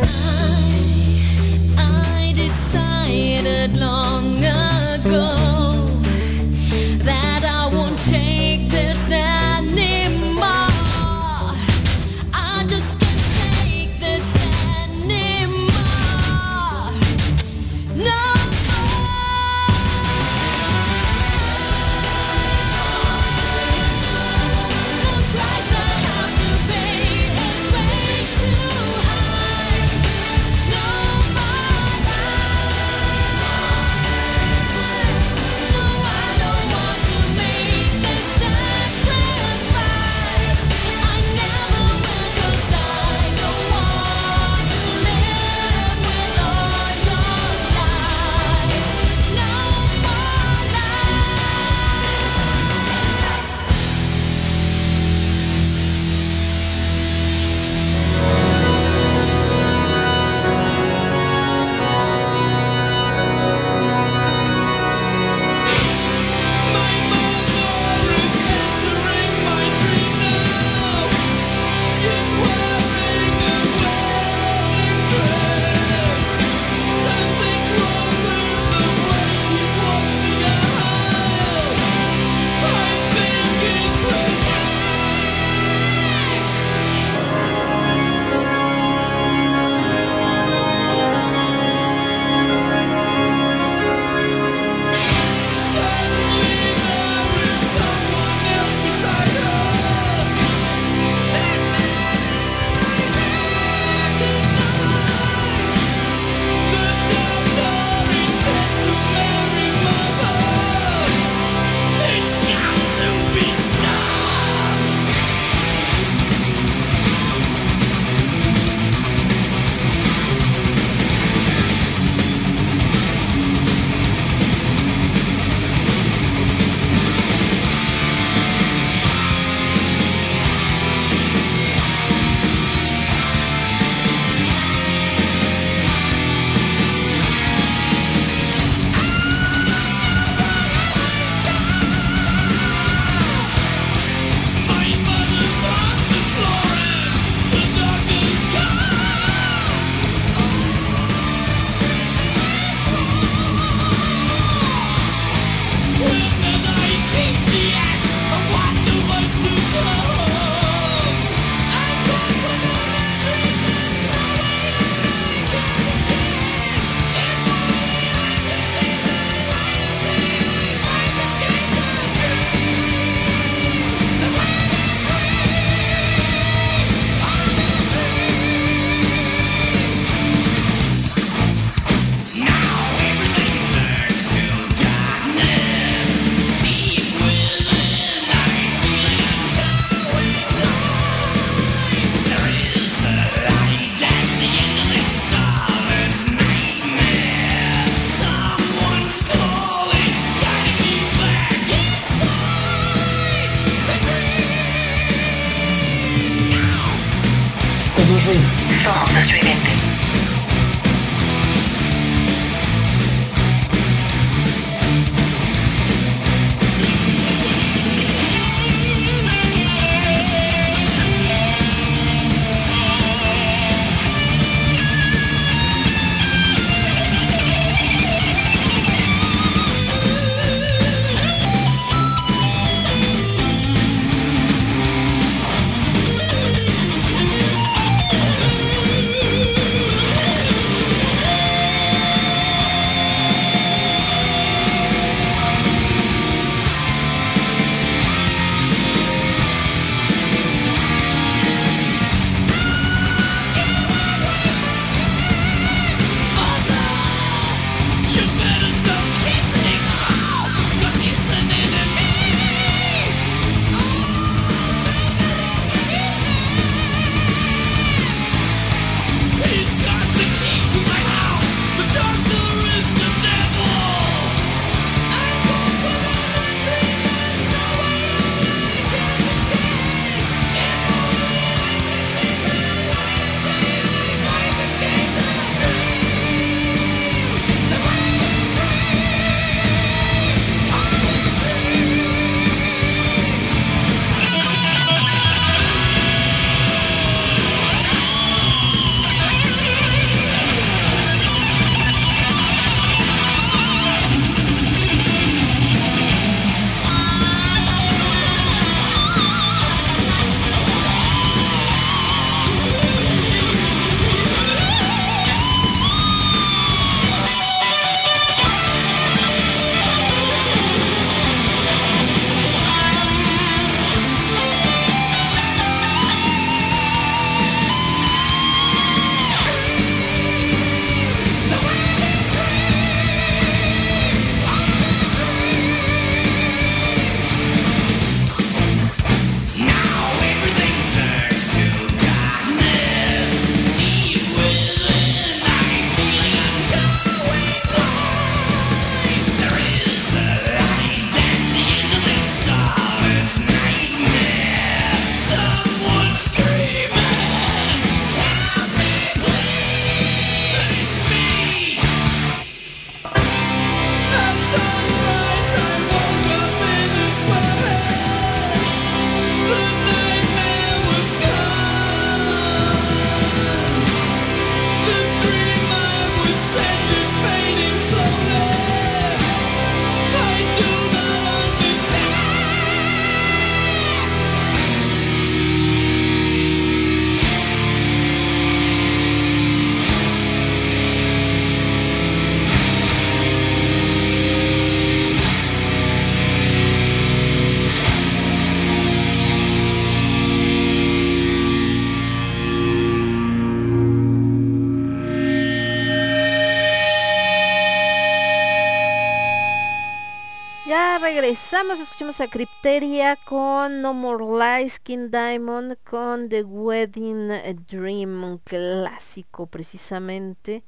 Regresamos, escuchamos a Crypteria con No More Lies, King Diamond con The Wedding Dream, un clásico precisamente.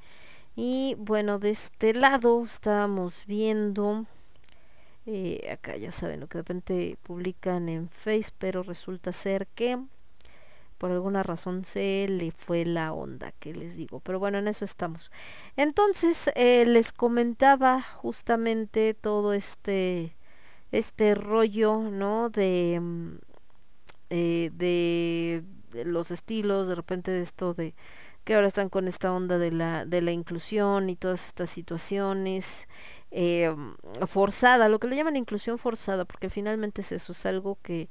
Y bueno, de este lado estábamos viendo, eh, acá ya saben lo que de repente publican en Face, pero resulta ser que por alguna razón se le fue la onda, que les digo. Pero bueno, en eso estamos. Entonces, eh, les comentaba justamente todo este, este rollo, ¿no? De, mm, eh, de, de los estilos, de repente de esto de que ahora están con esta onda de la, de la inclusión y todas estas situaciones eh, forzada, lo que le llaman inclusión forzada, porque finalmente es eso, es algo que,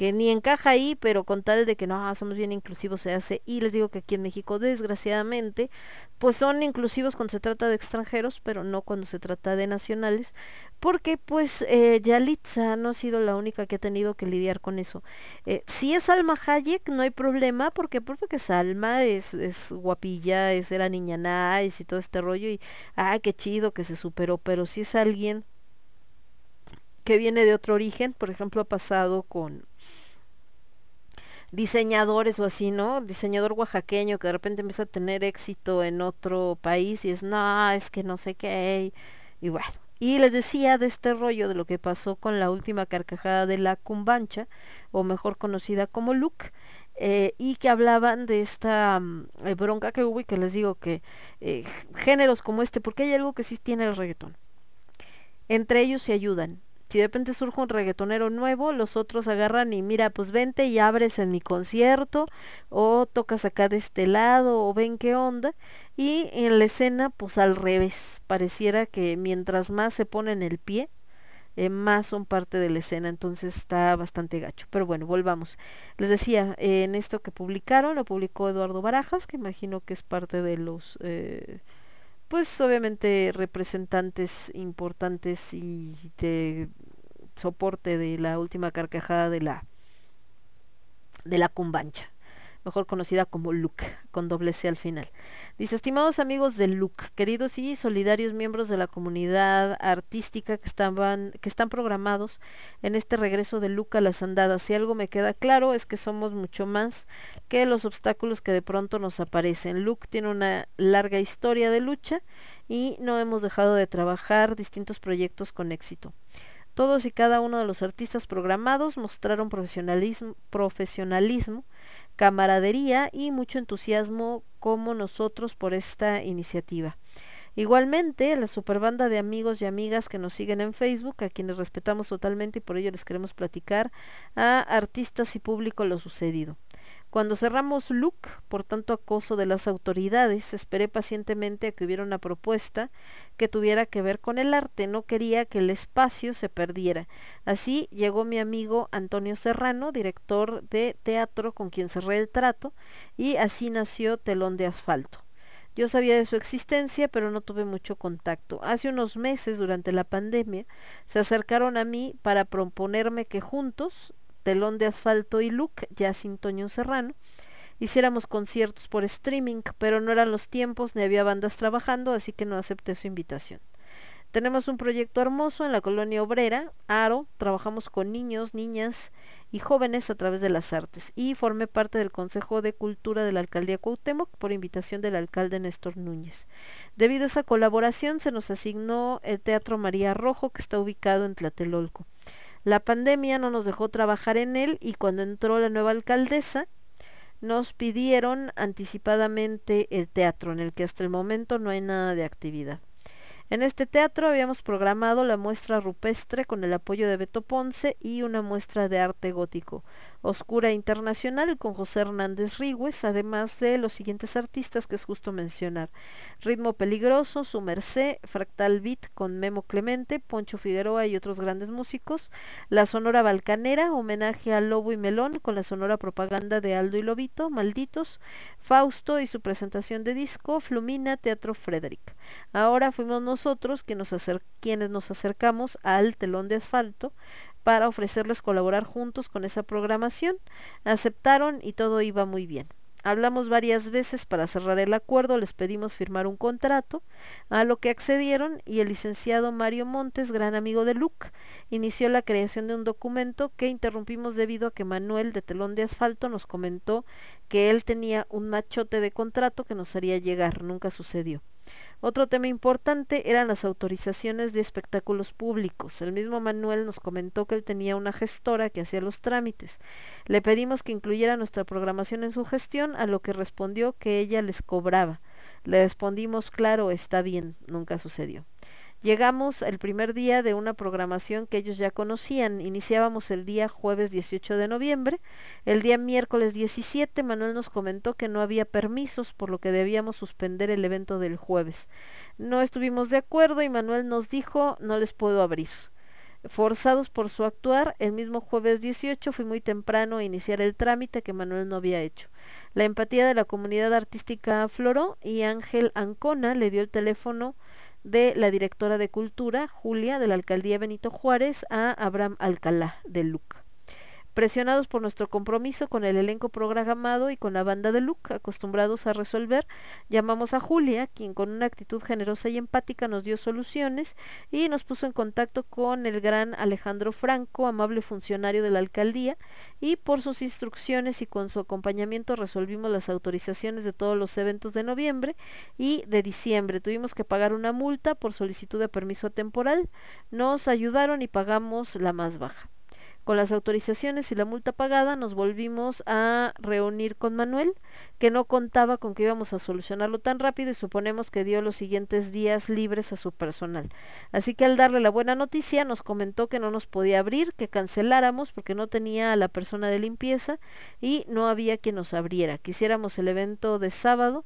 que ni encaja ahí, pero con tal de que no, somos bien inclusivos se hace. Y les digo que aquí en México, desgraciadamente, pues son inclusivos cuando se trata de extranjeros, pero no cuando se trata de nacionales, porque pues eh, Yalitza no ha sido la única que ha tenido que lidiar con eso. Eh, si es Alma Hayek, no hay problema, porque porque Salma es, es guapilla, es era niña nice y todo este rollo, y ah, qué chido que se superó, pero si es alguien que viene de otro origen, por ejemplo, ha pasado con diseñadores o así, ¿no? Diseñador oaxaqueño que de repente empieza a tener éxito en otro país y es, no, es que no sé qué. Y, bueno, y les decía de este rollo de lo que pasó con la última carcajada de la cumbancha, o mejor conocida como Luke. eh, y que hablaban de esta mm, eh, bronca que hubo y que les digo que eh, géneros como este, porque hay algo que sí tiene el reggaetón. Entre ellos se ayudan. Si de repente surge un reggaetonero nuevo, los otros agarran y mira, pues vente y abres en mi concierto, o tocas acá de este lado, o ven qué onda. Y en la escena, pues al revés, pareciera que mientras más se ponen el pie, eh, más son parte de la escena, entonces está bastante gacho. Pero bueno, volvamos. Les decía, eh, en esto que publicaron, lo publicó Eduardo Barajas, que imagino que es parte de los, eh, pues obviamente representantes importantes y de soporte de la última carcajada de la de la cumbancha mejor conocida como Luke, con doble C al final. Dice, estimados amigos de Luke, queridos y solidarios miembros de la comunidad artística que estaban, que están programados en este regreso de Luke a las andadas, si algo me queda claro es que somos mucho más que los obstáculos que de pronto nos aparecen. Luke tiene una larga historia de lucha y no hemos dejado de trabajar distintos proyectos con éxito. Todos y cada uno de los artistas programados mostraron profesionalismo, camaradería y mucho entusiasmo como nosotros por esta iniciativa. Igualmente, la superbanda de amigos y amigas que nos siguen en Facebook, a quienes respetamos totalmente y por ello les queremos platicar a artistas y público lo sucedido. Cuando cerramos LUC, por tanto acoso de las autoridades, esperé pacientemente a que hubiera una propuesta que tuviera que ver con el arte. No quería que el espacio se perdiera. Así llegó mi amigo Antonio Serrano, director de teatro con quien cerré el trato, y así nació Telón de Asfalto. Yo sabía de su existencia, pero no tuve mucho contacto. Hace unos meses, durante la pandemia, se acercaron a mí para proponerme que juntos, Telón de Asfalto y Luke, ya sin Toño Serrano, hiciéramos conciertos por streaming, pero no eran los tiempos ni había bandas trabajando, así que no acepté su invitación. Tenemos un proyecto hermoso en la colonia obrera, Aro, trabajamos con niños, niñas y jóvenes a través de las artes y formé parte del Consejo de Cultura de la Alcaldía Cuauhtémoc por invitación del alcalde Néstor Núñez. Debido a esa colaboración se nos asignó el Teatro María Rojo que está ubicado en Tlatelolco. La pandemia no nos dejó trabajar en él y cuando entró la nueva alcaldesa nos pidieron anticipadamente el teatro en el que hasta el momento no hay nada de actividad. En este teatro habíamos programado la muestra rupestre con el apoyo de Beto Ponce y una muestra de arte gótico, Oscura Internacional con José Hernández Rigües, además de los siguientes artistas que es justo mencionar. Ritmo Peligroso, Su Merced, Fractal Beat con Memo Clemente, Poncho Figueroa y otros grandes músicos, La Sonora Balcanera, homenaje a Lobo y Melón con la sonora propaganda de Aldo y Lobito, Malditos, Fausto y su presentación de disco, Flumina, Teatro Frederick. Ahora fuimos nosotros que nos acer quienes nos acercamos al telón de asfalto para ofrecerles colaborar juntos con esa programación. Aceptaron y todo iba muy bien. Hablamos varias veces para cerrar el acuerdo, les pedimos firmar un contrato, a lo que accedieron y el licenciado Mario Montes, gran amigo de Luc, inició la creación de un documento que interrumpimos debido a que Manuel de Telón de Asfalto nos comentó que él tenía un machote de contrato que nos haría llegar, nunca sucedió. Otro tema importante eran las autorizaciones de espectáculos públicos. El mismo Manuel nos comentó que él tenía una gestora que hacía los trámites. Le pedimos que incluyera nuestra programación en su gestión, a lo que respondió que ella les cobraba. Le respondimos, claro, está bien, nunca sucedió. Llegamos el primer día de una programación que ellos ya conocían. Iniciábamos el día jueves 18 de noviembre. El día miércoles 17 Manuel nos comentó que no había permisos, por lo que debíamos suspender el evento del jueves. No estuvimos de acuerdo y Manuel nos dijo no les puedo abrir. Forzados por su actuar, el mismo jueves 18 fui muy temprano a iniciar el trámite que Manuel no había hecho. La empatía de la comunidad artística afloró y Ángel Ancona le dio el teléfono de la directora de Cultura, Julia, de la Alcaldía Benito Juárez, a Abraham Alcalá, de LUC. Presionados por nuestro compromiso con el elenco programado y con la banda de LUC, acostumbrados a resolver, llamamos a Julia, quien con una actitud generosa y empática nos dio soluciones y nos puso en contacto con el gran Alejandro Franco, amable funcionario de la alcaldía, y por sus instrucciones y con su acompañamiento resolvimos las autorizaciones de todos los eventos de noviembre y de diciembre. Tuvimos que pagar una multa por solicitud de permiso temporal, nos ayudaron y pagamos la más baja. Con las autorizaciones y la multa pagada nos volvimos a reunir con Manuel, que no contaba con que íbamos a solucionarlo tan rápido y suponemos que dio los siguientes días libres a su personal. Así que al darle la buena noticia nos comentó que no nos podía abrir, que canceláramos porque no tenía a la persona de limpieza y no había quien nos abriera. Quisiéramos el evento de sábado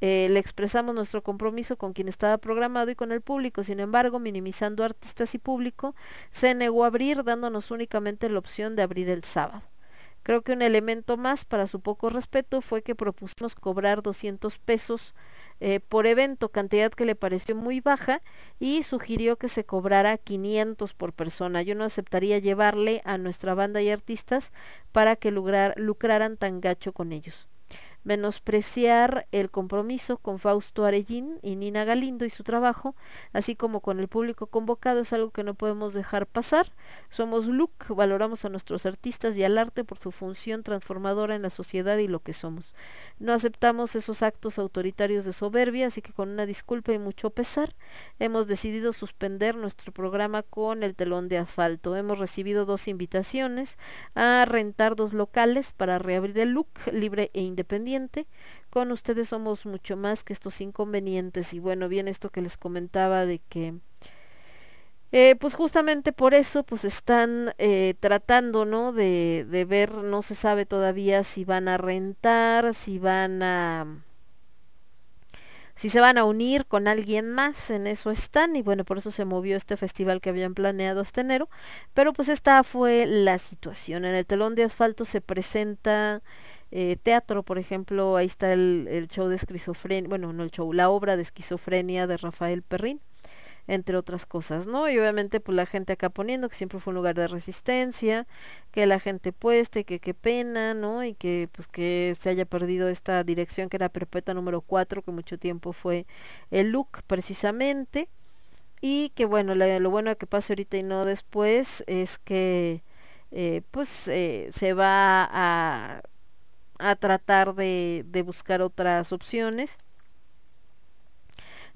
eh, le expresamos nuestro compromiso con quien estaba programado y con el público. Sin embargo, minimizando artistas y público, se negó a abrir, dándonos únicamente la opción de abrir el sábado. Creo que un elemento más para su poco respeto fue que propusimos cobrar 200 pesos eh, por evento, cantidad que le pareció muy baja y sugirió que se cobrara 500 por persona. Yo no aceptaría llevarle a nuestra banda y artistas para que lograr- lucraran tan gacho con ellos menospreciar el compromiso con Fausto Arellín y Nina Galindo y su trabajo, así como con el público convocado, es algo que no podemos dejar pasar. Somos LUC, valoramos a nuestros artistas y al arte por su función transformadora en la sociedad y lo que somos. No aceptamos esos actos autoritarios de soberbia, así que con una disculpa y mucho pesar, hemos decidido suspender nuestro programa con el telón de asfalto. Hemos recibido dos invitaciones a rentar dos locales para reabrir el look libre e independiente. Con ustedes somos mucho más que estos inconvenientes y bueno, bien esto que les comentaba de que eh, pues justamente por eso pues están eh, tratando, ¿no? De, de ver, no se sabe todavía si van a rentar, si van a si se van a unir con alguien más, en eso están, y bueno, por eso se movió este festival que habían planeado hasta enero, pero pues esta fue la situación. En el telón de asfalto se presenta eh, teatro, por ejemplo, ahí está el, el show de esquizofrenia, bueno, no el show, la obra de esquizofrenia de Rafael Perrín entre otras cosas, ¿no? Y obviamente pues la gente acá poniendo que siempre fue un lugar de resistencia, que la gente pueste, que qué pena, ¿no? Y que pues que se haya perdido esta dirección que era perpetua número 4, que mucho tiempo fue el look precisamente. Y que bueno, lo bueno que pase ahorita y no después es que eh, pues eh, se va a, a tratar de, de buscar otras opciones.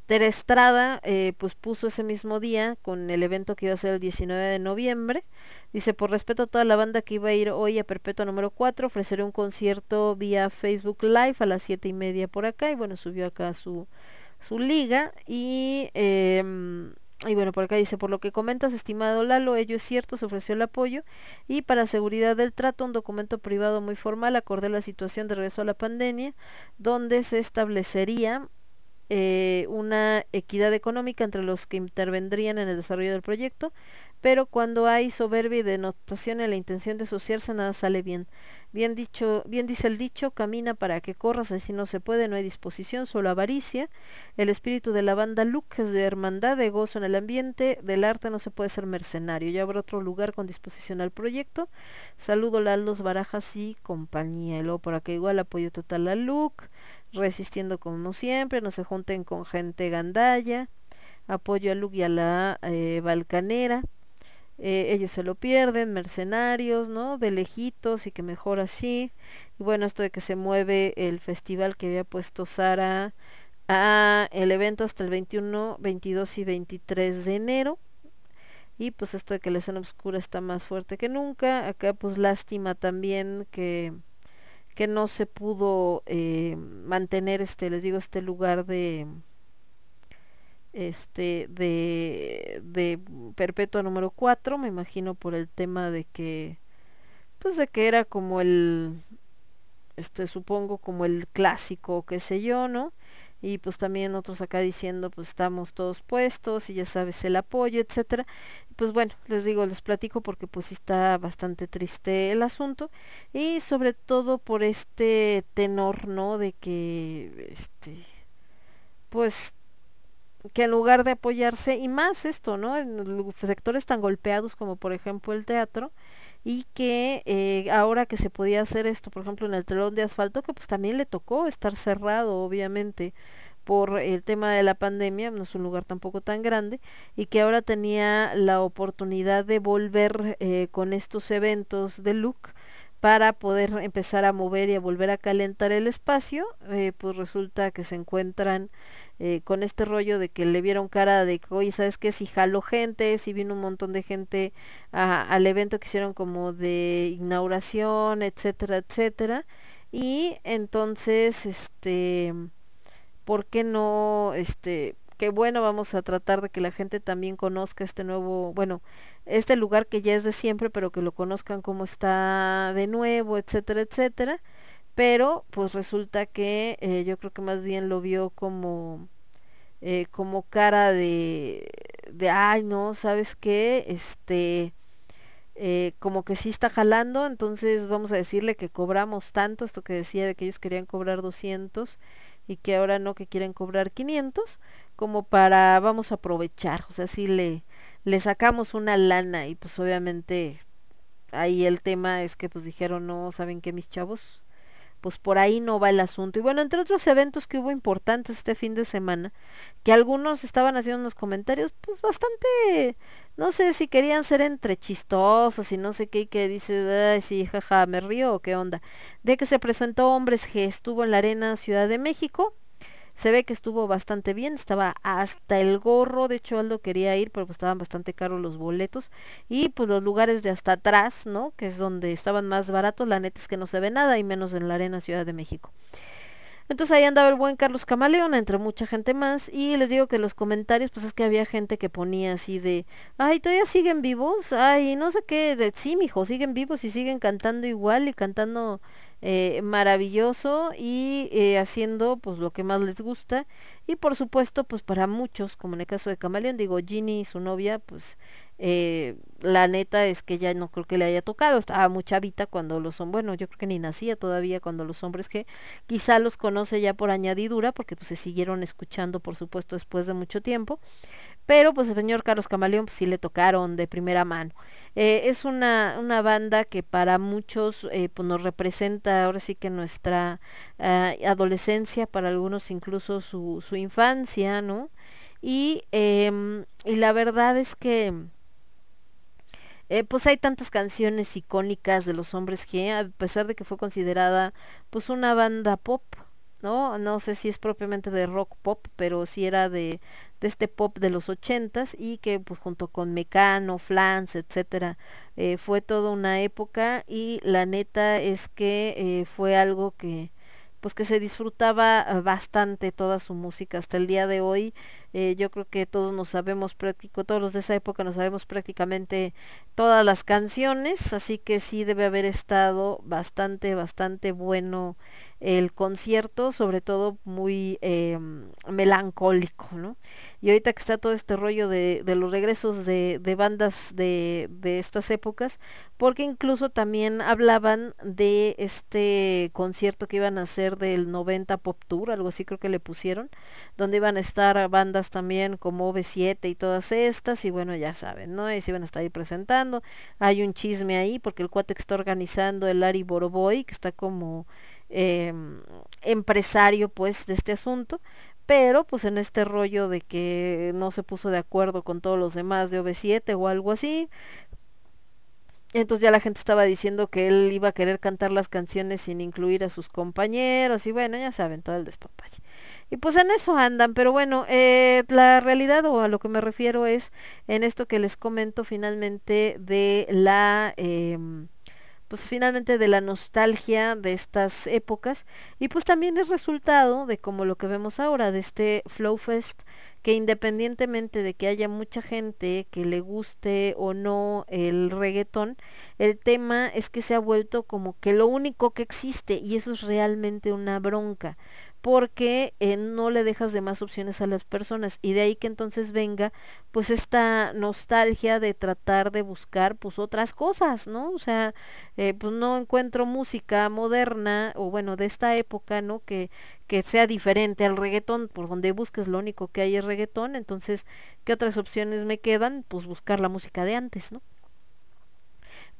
Tere Estrada eh, pues puso ese mismo día con el evento que iba a ser el 19 de noviembre. Dice, por respeto a toda la banda que iba a ir hoy a Perpetua número 4, ofreceré un concierto vía Facebook Live a las siete y media por acá. Y bueno, subió acá su, su liga. Y, em, y bueno, por acá dice, por lo que comentas, estimado Lalo, ello es cierto, se ofreció el apoyo. Y para seguridad del trato, un documento privado muy formal acordé la situación de regreso a la pandemia, donde se establecería eh, una equidad económica entre los que intervendrían en el desarrollo del proyecto, pero cuando hay soberbia y denotación en la intención de asociarse nada sale bien. Bien dicho, bien dice el dicho, camina para que corras, así no se puede, no hay disposición, solo avaricia. El espíritu de la banda Luke es de hermandad, de gozo en el ambiente, del arte no se puede ser mercenario. Ya habrá otro lugar con disposición al proyecto. Saludo Lalos Barajas y compañía. Y luego por acá igual apoyo total a Luke resistiendo como siempre, no se junten con gente gandalla, apoyo a Luke y a la eh, Balcanera, eh, ellos se lo pierden, mercenarios, ¿no? De lejitos y que mejor así. Y bueno, esto de que se mueve el festival que había puesto Sara a el evento hasta el 21, 22 y 23 de enero. Y pues esto de que la escena oscura está más fuerte que nunca. Acá pues lástima también que que no se pudo eh, mantener este les digo este lugar de este de de perpetua número 4 me imagino por el tema de que pues de que era como el este supongo como el clásico qué sé yo no y pues también otros acá diciendo pues estamos todos puestos y ya sabes el apoyo etcétera. Pues bueno les digo les platico porque pues está bastante triste el asunto. Y sobre todo por este tenor no de que este pues que en lugar de apoyarse y más esto no en sectores tan golpeados como por ejemplo el teatro y que eh, ahora que se podía hacer esto, por ejemplo, en el telón de asfalto, que pues también le tocó estar cerrado, obviamente, por el tema de la pandemia, no es un lugar tampoco tan grande, y que ahora tenía la oportunidad de volver eh, con estos eventos de look para poder empezar a mover y a volver a calentar el espacio, eh, pues resulta que se encuentran eh, con este rollo de que le vieron cara de que, oye, ¿sabes qué? Si jaló gente, si vino un montón de gente al evento que hicieron como de inauguración, etcétera, etcétera. Y entonces, este, ¿por qué no, este, qué bueno, vamos a tratar de que la gente también conozca este nuevo, bueno, este lugar que ya es de siempre, pero que lo conozcan como está de nuevo, etcétera, etcétera. Pero pues resulta que eh, yo creo que más bien lo vio como eh, como cara de de ay no, ¿sabes qué? Este eh, como que sí está jalando, entonces vamos a decirle que cobramos tanto, esto que decía de que ellos querían cobrar 200 y que ahora no, que quieren cobrar 500, como para vamos a aprovechar, o sea, sí le, le sacamos una lana y pues obviamente ahí el tema es que pues dijeron, no, ¿saben qué mis chavos? Pues por ahí no va el asunto. Y bueno, entre otros eventos que hubo importantes este fin de semana, que algunos estaban haciendo unos comentarios, pues bastante, no sé si querían ser entre chistosos y no sé qué, y que dices, ay, sí, jaja, me río o qué onda. De que se presentó Hombres G, estuvo en la Arena Ciudad de México, se ve que estuvo bastante bien, estaba hasta el gorro, de hecho Aldo quería ir, pero pues estaban bastante caros los boletos y pues los lugares de hasta atrás, ¿no? Que es donde estaban más baratos, la neta es que no se ve nada y menos en la Arena Ciudad de México. Entonces ahí andaba el buen Carlos Camaleón, entre mucha gente más, y les digo que los comentarios, pues es que había gente que ponía así de, ay, todavía siguen vivos, ay, no sé qué, de sí, mijo, siguen vivos y siguen cantando igual y cantando eh, maravilloso y eh, haciendo pues lo que más les gusta. Y por supuesto pues para muchos como en el caso de Camaleón digo Ginny y su novia pues eh, la neta es que ya no creo que le haya tocado. Estaba muy chavita cuando los son bueno yo creo que ni nacía todavía cuando los hombres que quizá los conoce ya por añadidura porque pues se siguieron escuchando por supuesto después de mucho tiempo pero pues el señor Carlos Camaleón pues sí le tocaron de primera mano. Eh, es una, una banda que para muchos eh, pues nos representa ahora sí que nuestra ah, adolescencia, para algunos incluso su, su infancia, ¿no? Y, em, y la verdad es que eh, pues hay tantas canciones icónicas de los hombres G, a pesar de que fue considerada pues una banda pop, ¿no? No sé si es propiamente de rock pop, pero sí era de, de este pop de los ochentas y que pues junto con Mecano, Flans, etcétera, eh, fue toda una época y la neta es que eh, fue algo que pues que se disfrutaba eh, bastante toda su música hasta el día de hoy yo creo que todos nos sabemos práctico todos los de esa época nos sabemos prácticamente todas las canciones así que sí debe haber estado bastante bastante bueno el concierto sobre todo muy eh, melancólico no y ahorita que está todo este rollo de, de los regresos de, de bandas de, de estas épocas porque incluso también hablaban de este concierto que iban a hacer del 90 Pop Tour, algo así creo que le pusieron, donde iban a estar bandas también como V7 y todas estas, y bueno, ya saben, ¿no? Y se iban a estar ahí presentando. Hay un chisme ahí, porque el cuate que está organizando el Ari Boroboy, que está como eh, empresario pues de este asunto, pero pues en este rollo de que no se puso de acuerdo con todos los demás de OV7 o algo así, entonces ya la gente estaba diciendo que él iba a querer cantar las canciones sin incluir a sus compañeros y bueno, ya saben, todo el despapalle. Y pues en eso andan, pero bueno, eh, la realidad o a lo que me refiero es en esto que les comento finalmente de la... em, pues finalmente de la nostalgia de estas épocas y pues también es resultado de como lo que vemos ahora de este Flow Fest que independientemente de que haya mucha gente que le guste o no el reggaetón, el tema es que se ha vuelto como que lo único que existe y eso es realmente una bronca porque eh, no le dejas de más opciones a las personas y de ahí que entonces venga pues esta nostalgia de tratar de buscar pues otras cosas, ¿no? O sea, eh, pues no encuentro música moderna o bueno de esta época, ¿no? Que, que sea diferente al reggaetón, por donde busques lo único que hay es reggaetón, entonces, ¿qué otras opciones me quedan? Pues buscar la música de antes, ¿no?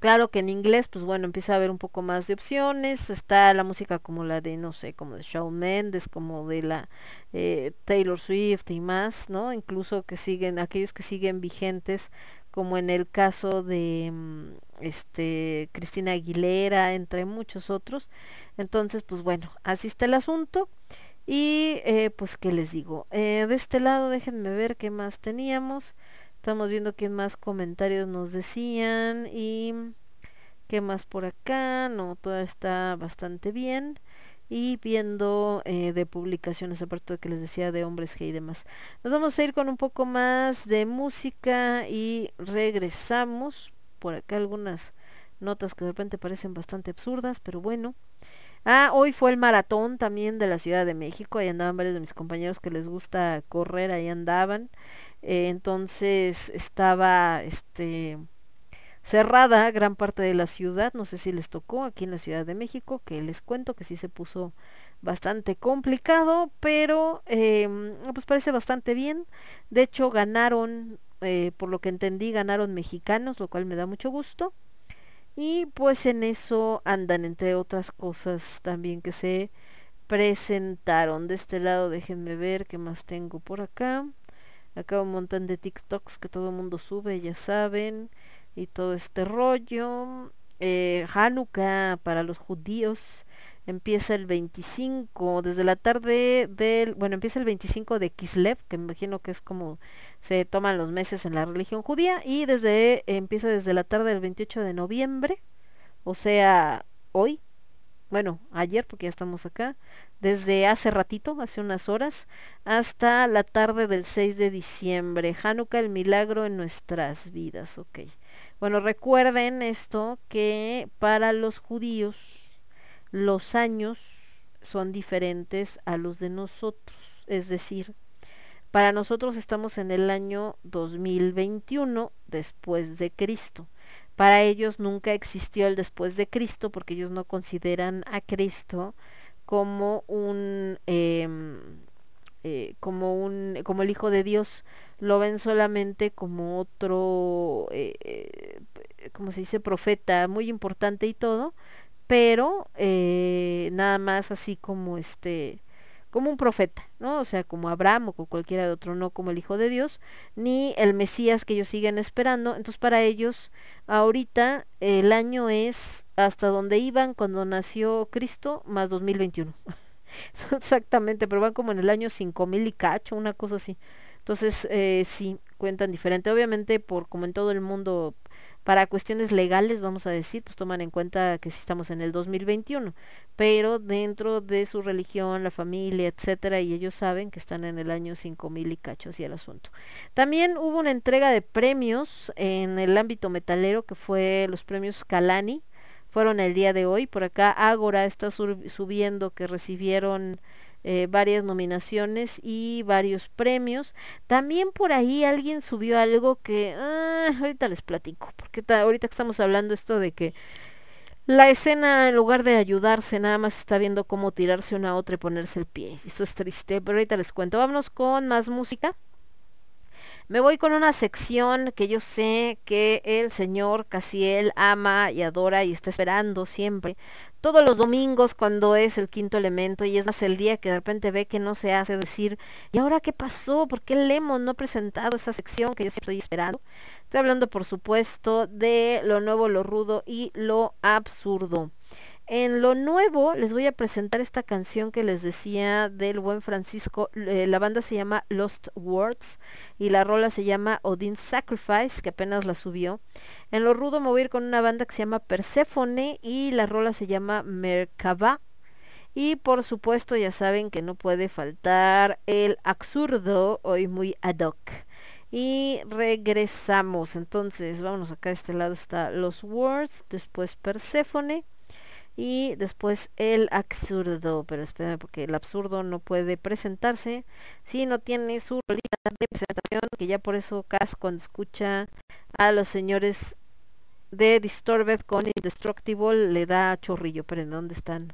Claro que en inglés, pues bueno, empieza a haber un poco más de opciones. Está la música como la de, no sé, como de Shawn Mendes, como de la eh, Taylor Swift y más, ¿no? Incluso que siguen, aquellos que siguen vigentes, como en el caso de, mm, este Cristina Aguilera, entre muchos otros. Entonces, pues bueno, así está el asunto. Y eh, pues, ¿qué les digo? Eh, de este lado, déjenme ver qué más teníamos. Estamos viendo qué más comentarios nos decían y qué más por acá. No, todo está bastante bien. Y viendo eh, de publicaciones, aparte de que les decía de hombres G y demás. Nos vamos a ir con un poco más de música y regresamos. Por acá algunas notas que de repente parecen bastante absurdas, pero bueno. Ah, hoy fue el maratón también de la Ciudad de México, ahí andaban varios de mis compañeros que les gusta correr, ahí andaban. Eh, entonces estaba este cerrada gran parte de la ciudad, no sé si les tocó aquí en la Ciudad de México, que les cuento que sí se puso bastante complicado, pero eh, pues parece bastante bien. De hecho ganaron, eh, por lo que entendí, ganaron mexicanos, lo cual me da mucho gusto. Y pues en eso andan, entre otras cosas también que se presentaron. De este lado déjenme ver qué más tengo por acá. Acá un montón de TikToks que todo el mundo sube, ya saben. Y todo este rollo. Eh, Hanukkah para los judíos empieza el 25, desde la tarde del, bueno, empieza el 25 de Kislev, que me imagino que es como se toman los meses en la religión judía, y desde, empieza desde la tarde del 28 de noviembre, o sea, hoy, bueno, ayer, porque ya estamos acá, desde hace ratito, hace unas horas, hasta la tarde del 6 de diciembre. Hanukkah, el milagro en nuestras vidas, ok. Bueno, recuerden esto, que para los judíos los años son diferentes a los de nosotros, es decir, para nosotros estamos en el año 2021 después de Cristo. Para ellos nunca existió el después de Cristo porque ellos no consideran a Cristo como un em, eh, como un como el hijo de Dios. Lo ven solamente como otro eh, eh, como se dice profeta muy importante y todo pero nada más así como este como un profeta, ¿no? O sea, como Abraham o como cualquiera de otro, no como el Hijo de Dios, ni el Mesías que ellos siguen esperando. Entonces, para ellos, ahorita el año es hasta donde iban cuando nació Cristo, más 2021. Exactamente, pero van como en el año 5000 y cacho, una cosa así. Entonces, eh, sí, cuentan diferente. Obviamente, por como en todo el mundo para cuestiones legales, vamos a decir, pues toman en cuenta que sí estamos en el 2021, pero dentro de su religión, la familia, etcétera, y ellos saben que están en el año 5000 y cacho y el asunto. También hubo una entrega de premios en el ámbito metalero que fue los premios Calani, fueron el día de hoy, por acá Ágora está subiendo que recibieron eh, varias nominaciones y varios premios. También por ahí alguien subió algo que ah, ahorita les platico, porque ahorita que estamos hablando esto de que la escena en lugar de ayudarse nada más está viendo cómo tirarse una otra y ponerse el pie. Esto es triste, pero ahorita les cuento. Vámonos con más música. Me voy con una sección que yo sé que el señor Casiel ama y adora y está esperando siempre. Todos los domingos cuando es el quinto elemento y es más el día que de repente ve que no se hace decir, ¿y ahora qué pasó? ¿Por qué Lemon no ha presentado esa sección que yo siempre estoy esperando? Estoy hablando por supuesto de lo nuevo, lo rudo y lo absurdo. En lo nuevo les voy a presentar esta canción que les decía del buen Francisco. Eh, la banda se llama Lost Words y la rola se llama Odin Sacrifice, que apenas la subió. En lo rudo me voy a ir con una banda que se llama Persephone y la rola se llama Merkaba. Y por supuesto ya saben que no puede faltar el absurdo, hoy muy ad hoc. Y regresamos. Entonces, vámonos acá a este lado está Los Words, después Persephone y después el absurdo, pero espérame porque el absurdo no puede presentarse si no tiene su rolita de presentación, que ya por eso Cas cuando escucha a los señores de Disturbed con Indestructible le da chorrillo, pero ¿en dónde están?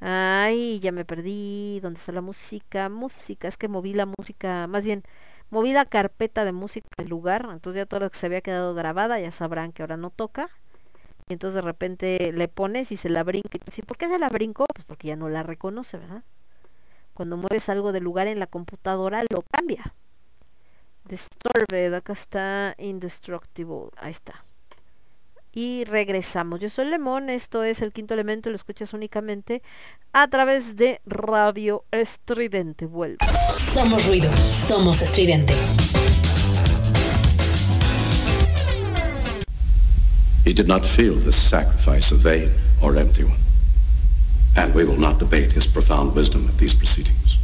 Ay, ya me perdí, ¿dónde está la música? Música, es que moví la música, más bien moví la carpeta de música del lugar, entonces ya toda la que se había quedado grabada ya sabrán que ahora no toca y entonces de repente le pones y se la brinca. Y ¿por qué se la brincó? Pues porque ya no la reconoce, ¿verdad? Cuando mueves algo de lugar en la computadora, lo cambia. Disturbed, acá está Indestructible, ahí está. y regresamos. Yo soy Lemón, esto es el quinto elemento, lo escuchas únicamente a través de Radio Estridente. Vuelve. Somos ruido, somos estridente. He did not feel this sacrifice a vain or empty one. And we will not debate his profound wisdom at these proceedings.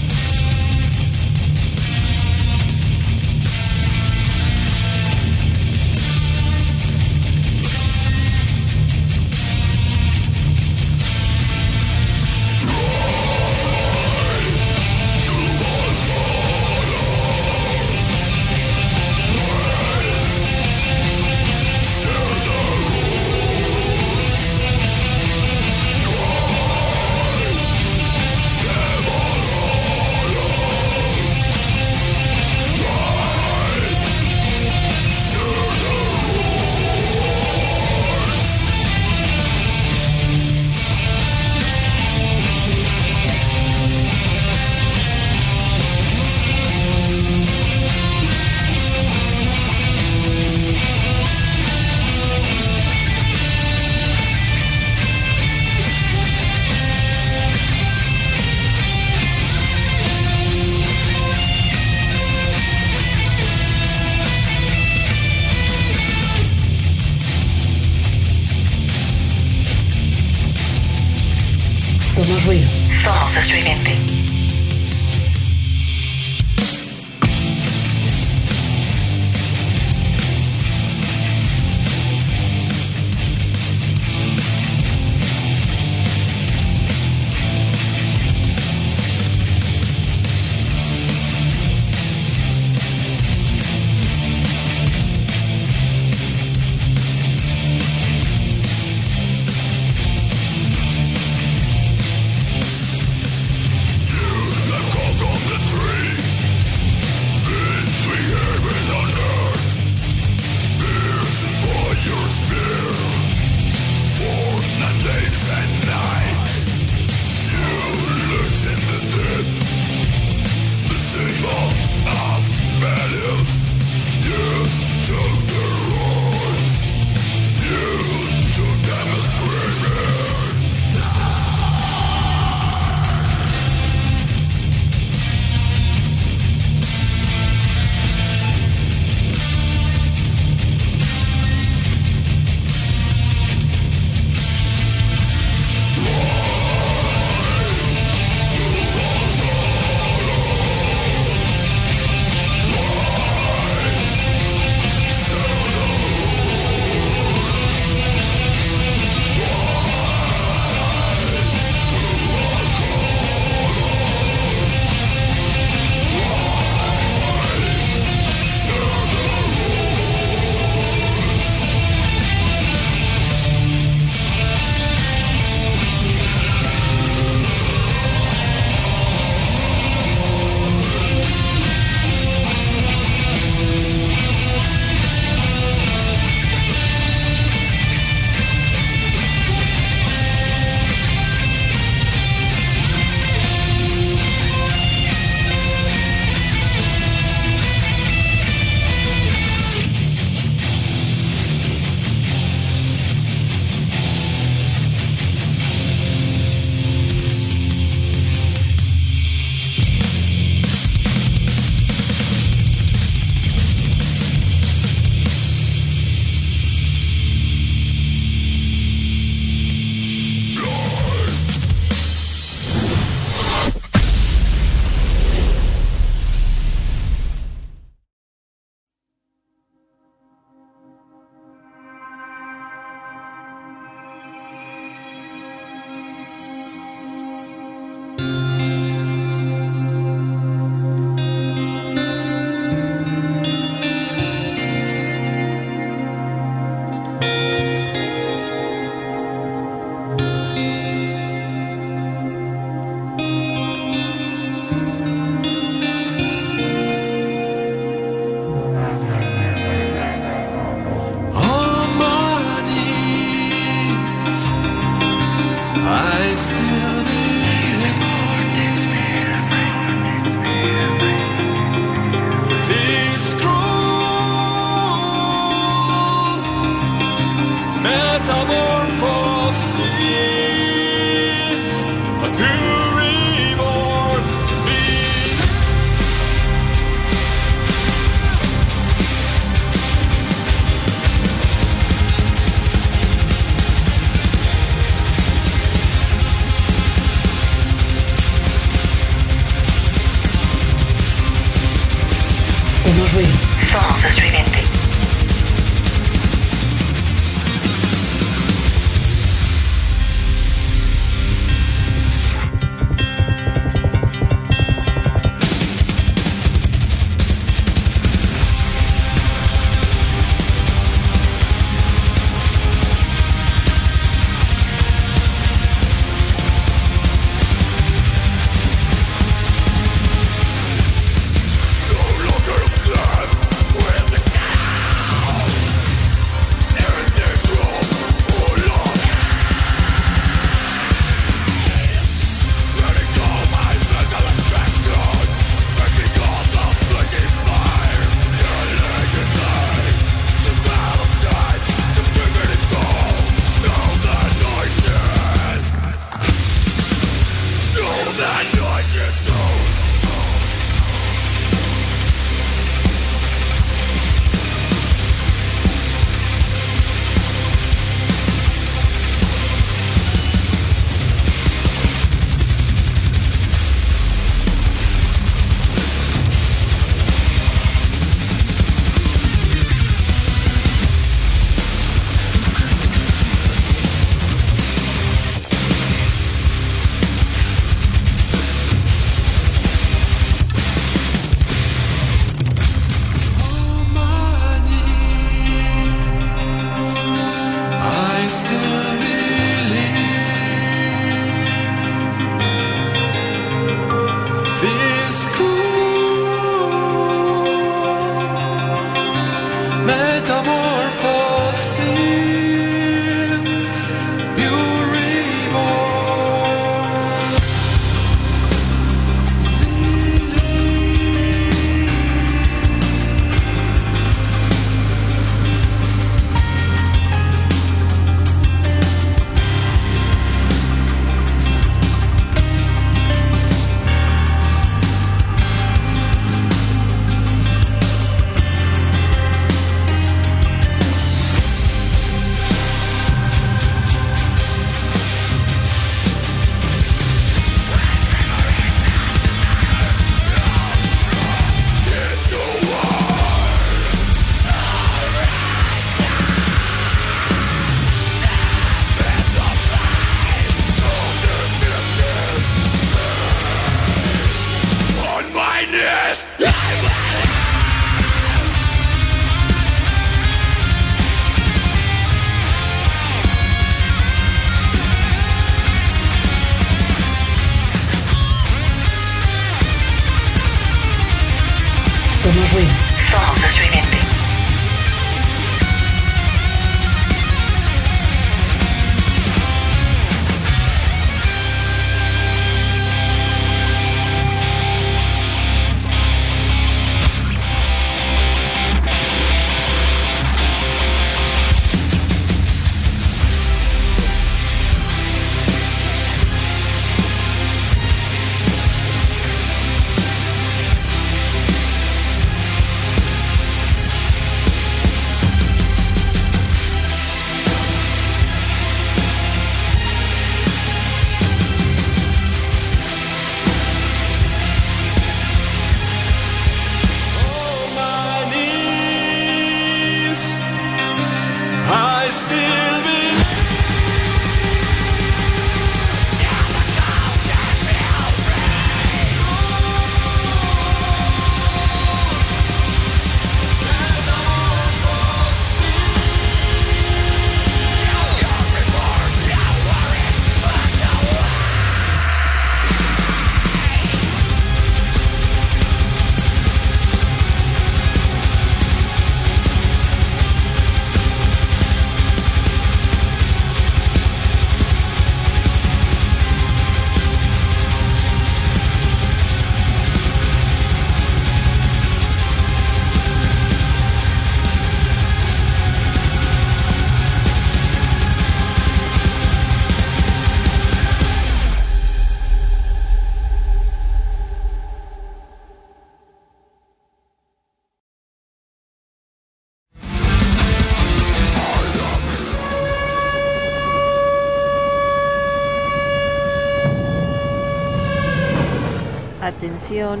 Atención,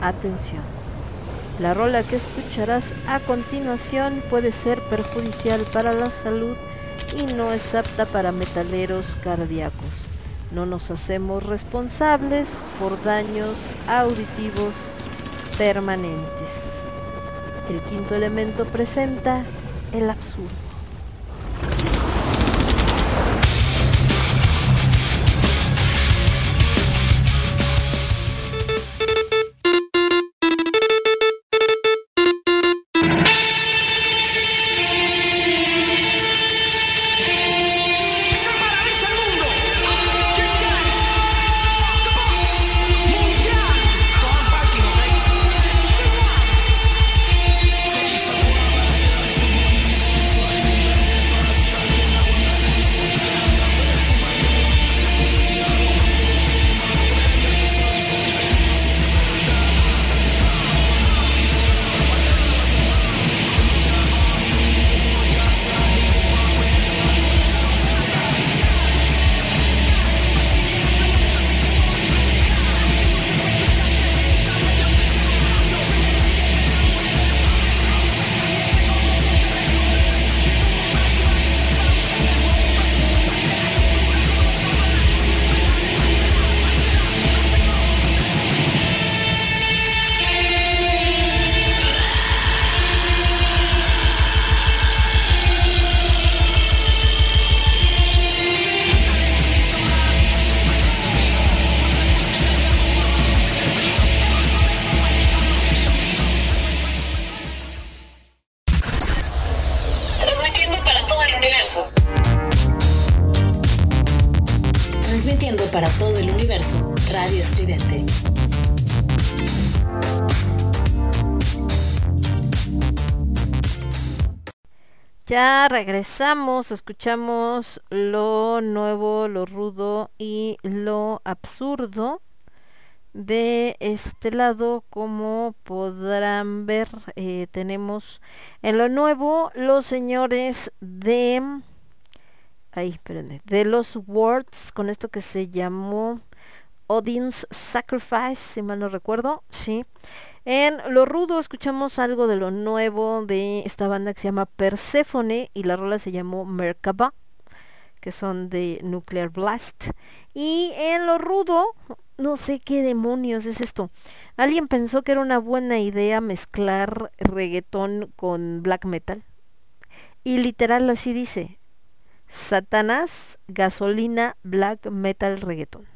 atención. La rola que escucharás a continuación puede ser perjudicial para la salud y no es apta para metaleros cardíacos. No nos hacemos responsables por daños auditivos permanentes. El quinto elemento presenta el absurdo. Regresamos, escuchamos lo nuevo, lo rudo y lo absurdo. De este lado, como podrán ver, eh, tenemos en lo nuevo los señores de... Ay, espérenme, de los Words, con esto que se llamó Odin's Sacrifice, si mal no recuerdo, sí. En lo rudo escuchamos algo de lo nuevo de esta banda que se llama Persephone y la rola se llamó Merkaba, que son de Nuclear Blast. Y en lo rudo, no sé qué demonios es esto. Alguien pensó que era una buena idea mezclar reggaetón con black metal. Y literal así dice, Satanás, gasolina, black metal, reggaetón.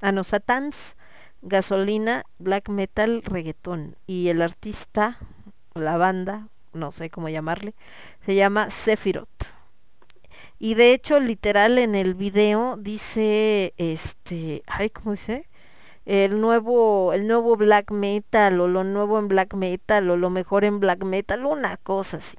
Ah, no, Satans, gasolina, black metal, reggaetón. Y el artista, la banda, no sé cómo llamarle, se llama Sephiroth. Y de hecho, literal en el video dice, este, ay, ¿cómo dice? El nuevo, el nuevo black metal, o lo nuevo en black metal, o lo mejor en black metal, una cosa así.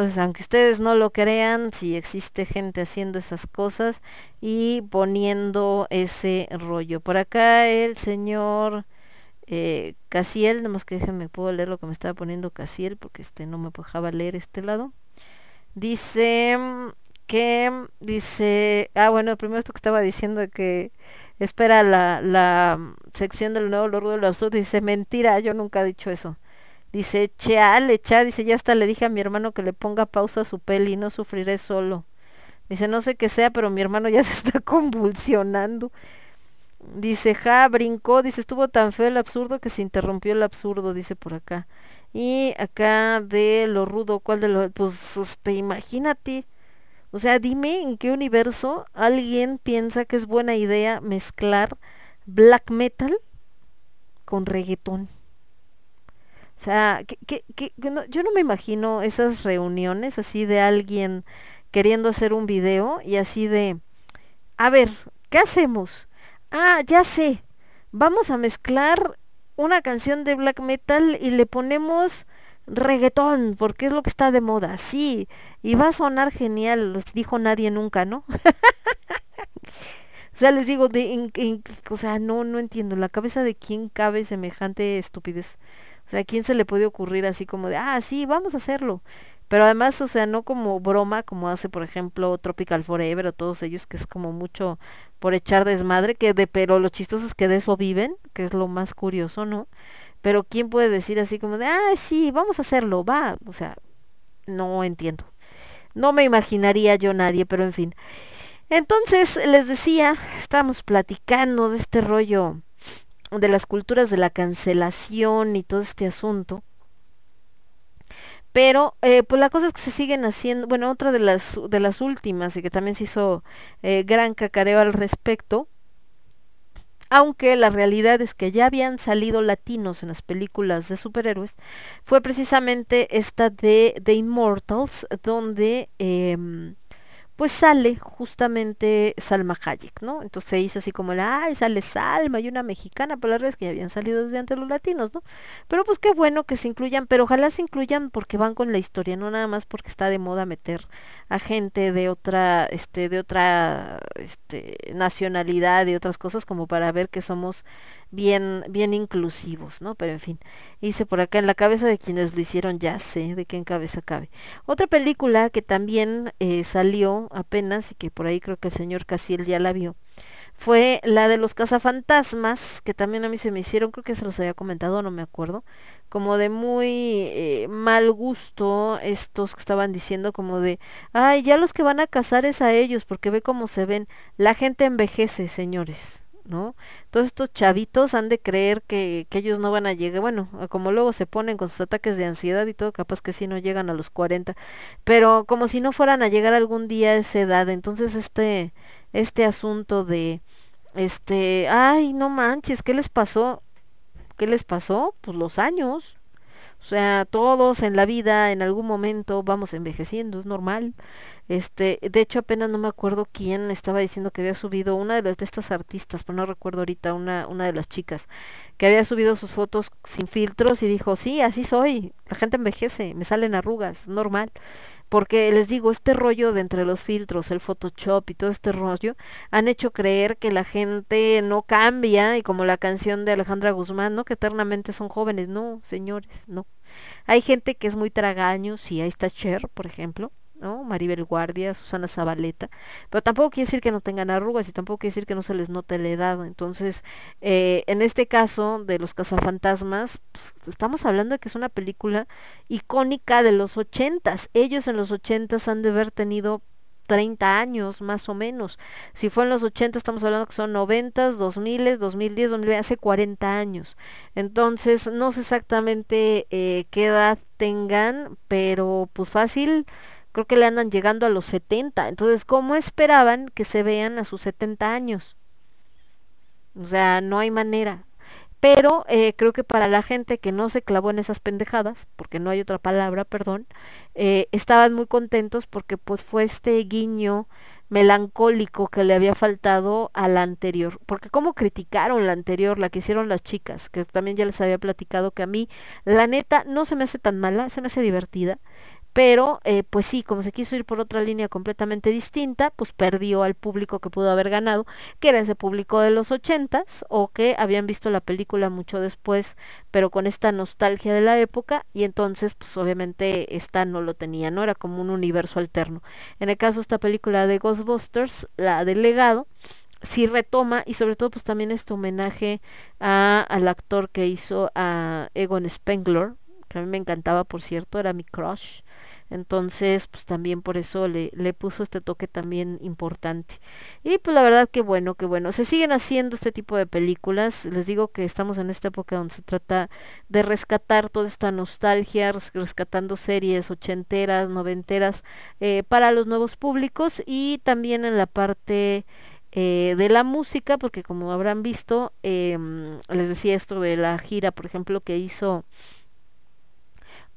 Entonces, aunque ustedes no lo crean, sí existe gente haciendo esas cosas y poniendo ese rollo. Por acá el señor eh, Casiel, nomás que déjenme, puedo leer lo que me estaba poniendo Casiel, porque este no me dejaba leer este lado. Dice mm, que, mm, dice, ah bueno, primero esto que estaba diciendo de que espera la, la mm, sección del nuevo lo rudo lo absurdo, dice, mentira, yo nunca he dicho eso. Dice, cheale, cha, dice, ya hasta le dije a mi hermano que le ponga pausa a su peli, no sufriré solo. Dice, no sé qué sea, pero mi hermano ya se está convulsionando. Dice, ja, brincó, dice, estuvo tan feo el absurdo que se interrumpió el absurdo, dice por acá. Y acá de lo rudo, ¿cuál de los? Pues, este, imagínate. O sea, dime en qué universo alguien piensa que es buena idea mezclar black metal con reggaetón. O sea, que, que, que- no- yo no me imagino esas reuniones así de alguien queriendo hacer un video y así de, a ver, ¿qué hacemos? Ah, ya sé, vamos a mezclar una canción de black metal y le ponemos reggaetón, porque es lo que está de moda, sí, y va a sonar genial, los dijo nadie nunca, ¿no? O sea, les digo, de, en- en- o sea, no, no entiendo, la cabeza de quién cabe semejante estupidez. O sea, ¿a quién se le puede ocurrir así como de, ah, sí, vamos a hacerlo? Pero además, o sea, no como broma, como hace, por ejemplo, Tropical Forever o todos ellos, que es como mucho por echar desmadre, que de, pero lo chistoso es que de eso viven, que es lo más curioso, ¿no? pero quién puede decir así como de ah sí vamos a hacerlo va o sea no entiendo no me imaginaría yo nadie pero en fin entonces les decía estábamos platicando de este rollo de las culturas de la cancelación y todo este asunto. Pero eh, pues la cosa es que se siguen haciendo, bueno, otra de las de las últimas y que también se hizo eh, gran cacareo al respecto, aunque la realidad es que ya habían salido latinos en las películas de superhéroes, fue precisamente esta de The Immortals, donde em, pues sale justamente Salma Hayek, ¿no? Entonces se hizo así como la, ay, sale Salma y una mexicana, pero la verdad es que ya habían salido desde antes los latinos, ¿no? Pero pues qué bueno que se incluyan, pero ojalá se incluyan porque van con la historia, no nada más porque está de moda meter a gente de otra, este, de otra, este, nacionalidad y otras cosas como para ver que somos bien, bien inclusivos, ¿no? Pero en fin, hice por acá en la cabeza de quienes lo hicieron, ya sé de qué en cabeza cabe. Otra película que también eh, salió apenas y que por ahí creo que el señor Casiel ya la vio, fue la de los cazafantasmas, que también a mí se me hicieron, creo que se los había comentado, no me acuerdo, como de muy eh, mal gusto estos que estaban diciendo como de, ay, ya los que van a cazar es a ellos, porque ve cómo se ven, la gente envejece, señores. ¿no? Todos estos chavitos han de creer que, que ellos no van a llegar, bueno, como luego se ponen con sus ataques de ansiedad y todo, capaz que sí no llegan a los 40, pero como si no fueran a llegar algún día a esa edad, entonces este, este asunto de, este, ay, no manches, ¿qué les pasó? ¿Qué les pasó? Pues los años. O sea, todos en la vida en algún momento vamos envejeciendo, es normal. Este, de hecho apenas no me acuerdo quién estaba diciendo que había subido una de las de estas artistas, pero no recuerdo ahorita una una de las chicas que había subido sus fotos sin filtros y dijo, "Sí, así soy. La gente envejece, me salen arrugas, normal." Porque les digo, este rollo de entre los filtros, el Photoshop y todo este rollo, han hecho creer que la gente no cambia, y como la canción de Alejandra Guzmán, ¿no? Que eternamente son jóvenes. No, señores, no. Hay gente que es muy tragaño, sí, ahí está Cher, por ejemplo, ¿no? Maribel Guardia, Susana Zabaleta, pero tampoco quiere decir que no tengan arrugas y tampoco quiere decir que no se les note la edad. Entonces, eh, en este caso de los cazafantasmas, pues, estamos hablando de que es una película icónica de los ochentas. Ellos en los ochentas han de haber tenido 30 años más o menos. Si fue en los 80 estamos hablando que son 90, 2000, 2010, 2020, hace 40 años. Entonces no sé exactamente eh, qué edad tengan, pero pues fácil creo que le andan llegando a los 70. Entonces, ¿cómo esperaban que se vean a sus 70 años? O sea, no hay manera. Pero eh, creo que para la gente que no se clavó en esas pendejadas, porque no hay otra palabra, perdón, eh, estaban muy contentos porque pues fue este guiño melancólico que le había faltado a la anterior. Porque cómo criticaron la anterior, la que hicieron las chicas, que también ya les había platicado que a mí, la neta, no se me hace tan mala, se me hace divertida pero eh, pues sí, como se quiso ir por otra línea completamente distinta, pues perdió al público que pudo haber ganado, que era ese público de los ochentas o que habían visto la película mucho después, pero con esta nostalgia de la época y entonces pues obviamente esta no lo tenía, no era como un universo alterno. En el caso de esta película de Ghostbusters, la del legado, sí retoma y sobre todo pues también este homenaje al actor que hizo a Egon Spengler, que a mí me encantaba por cierto, era mi crush. Entonces, pues también por eso le, le puso este toque también importante. Y pues la verdad que bueno, que bueno. Se siguen haciendo este tipo de películas. Les digo que estamos en esta época donde se trata de rescatar toda esta nostalgia, res- rescatando series ochenteras, noventeras eh, para los nuevos públicos y también en la parte eh, de la música, porque como habrán visto, em, les decía esto de la gira, por ejemplo, que hizo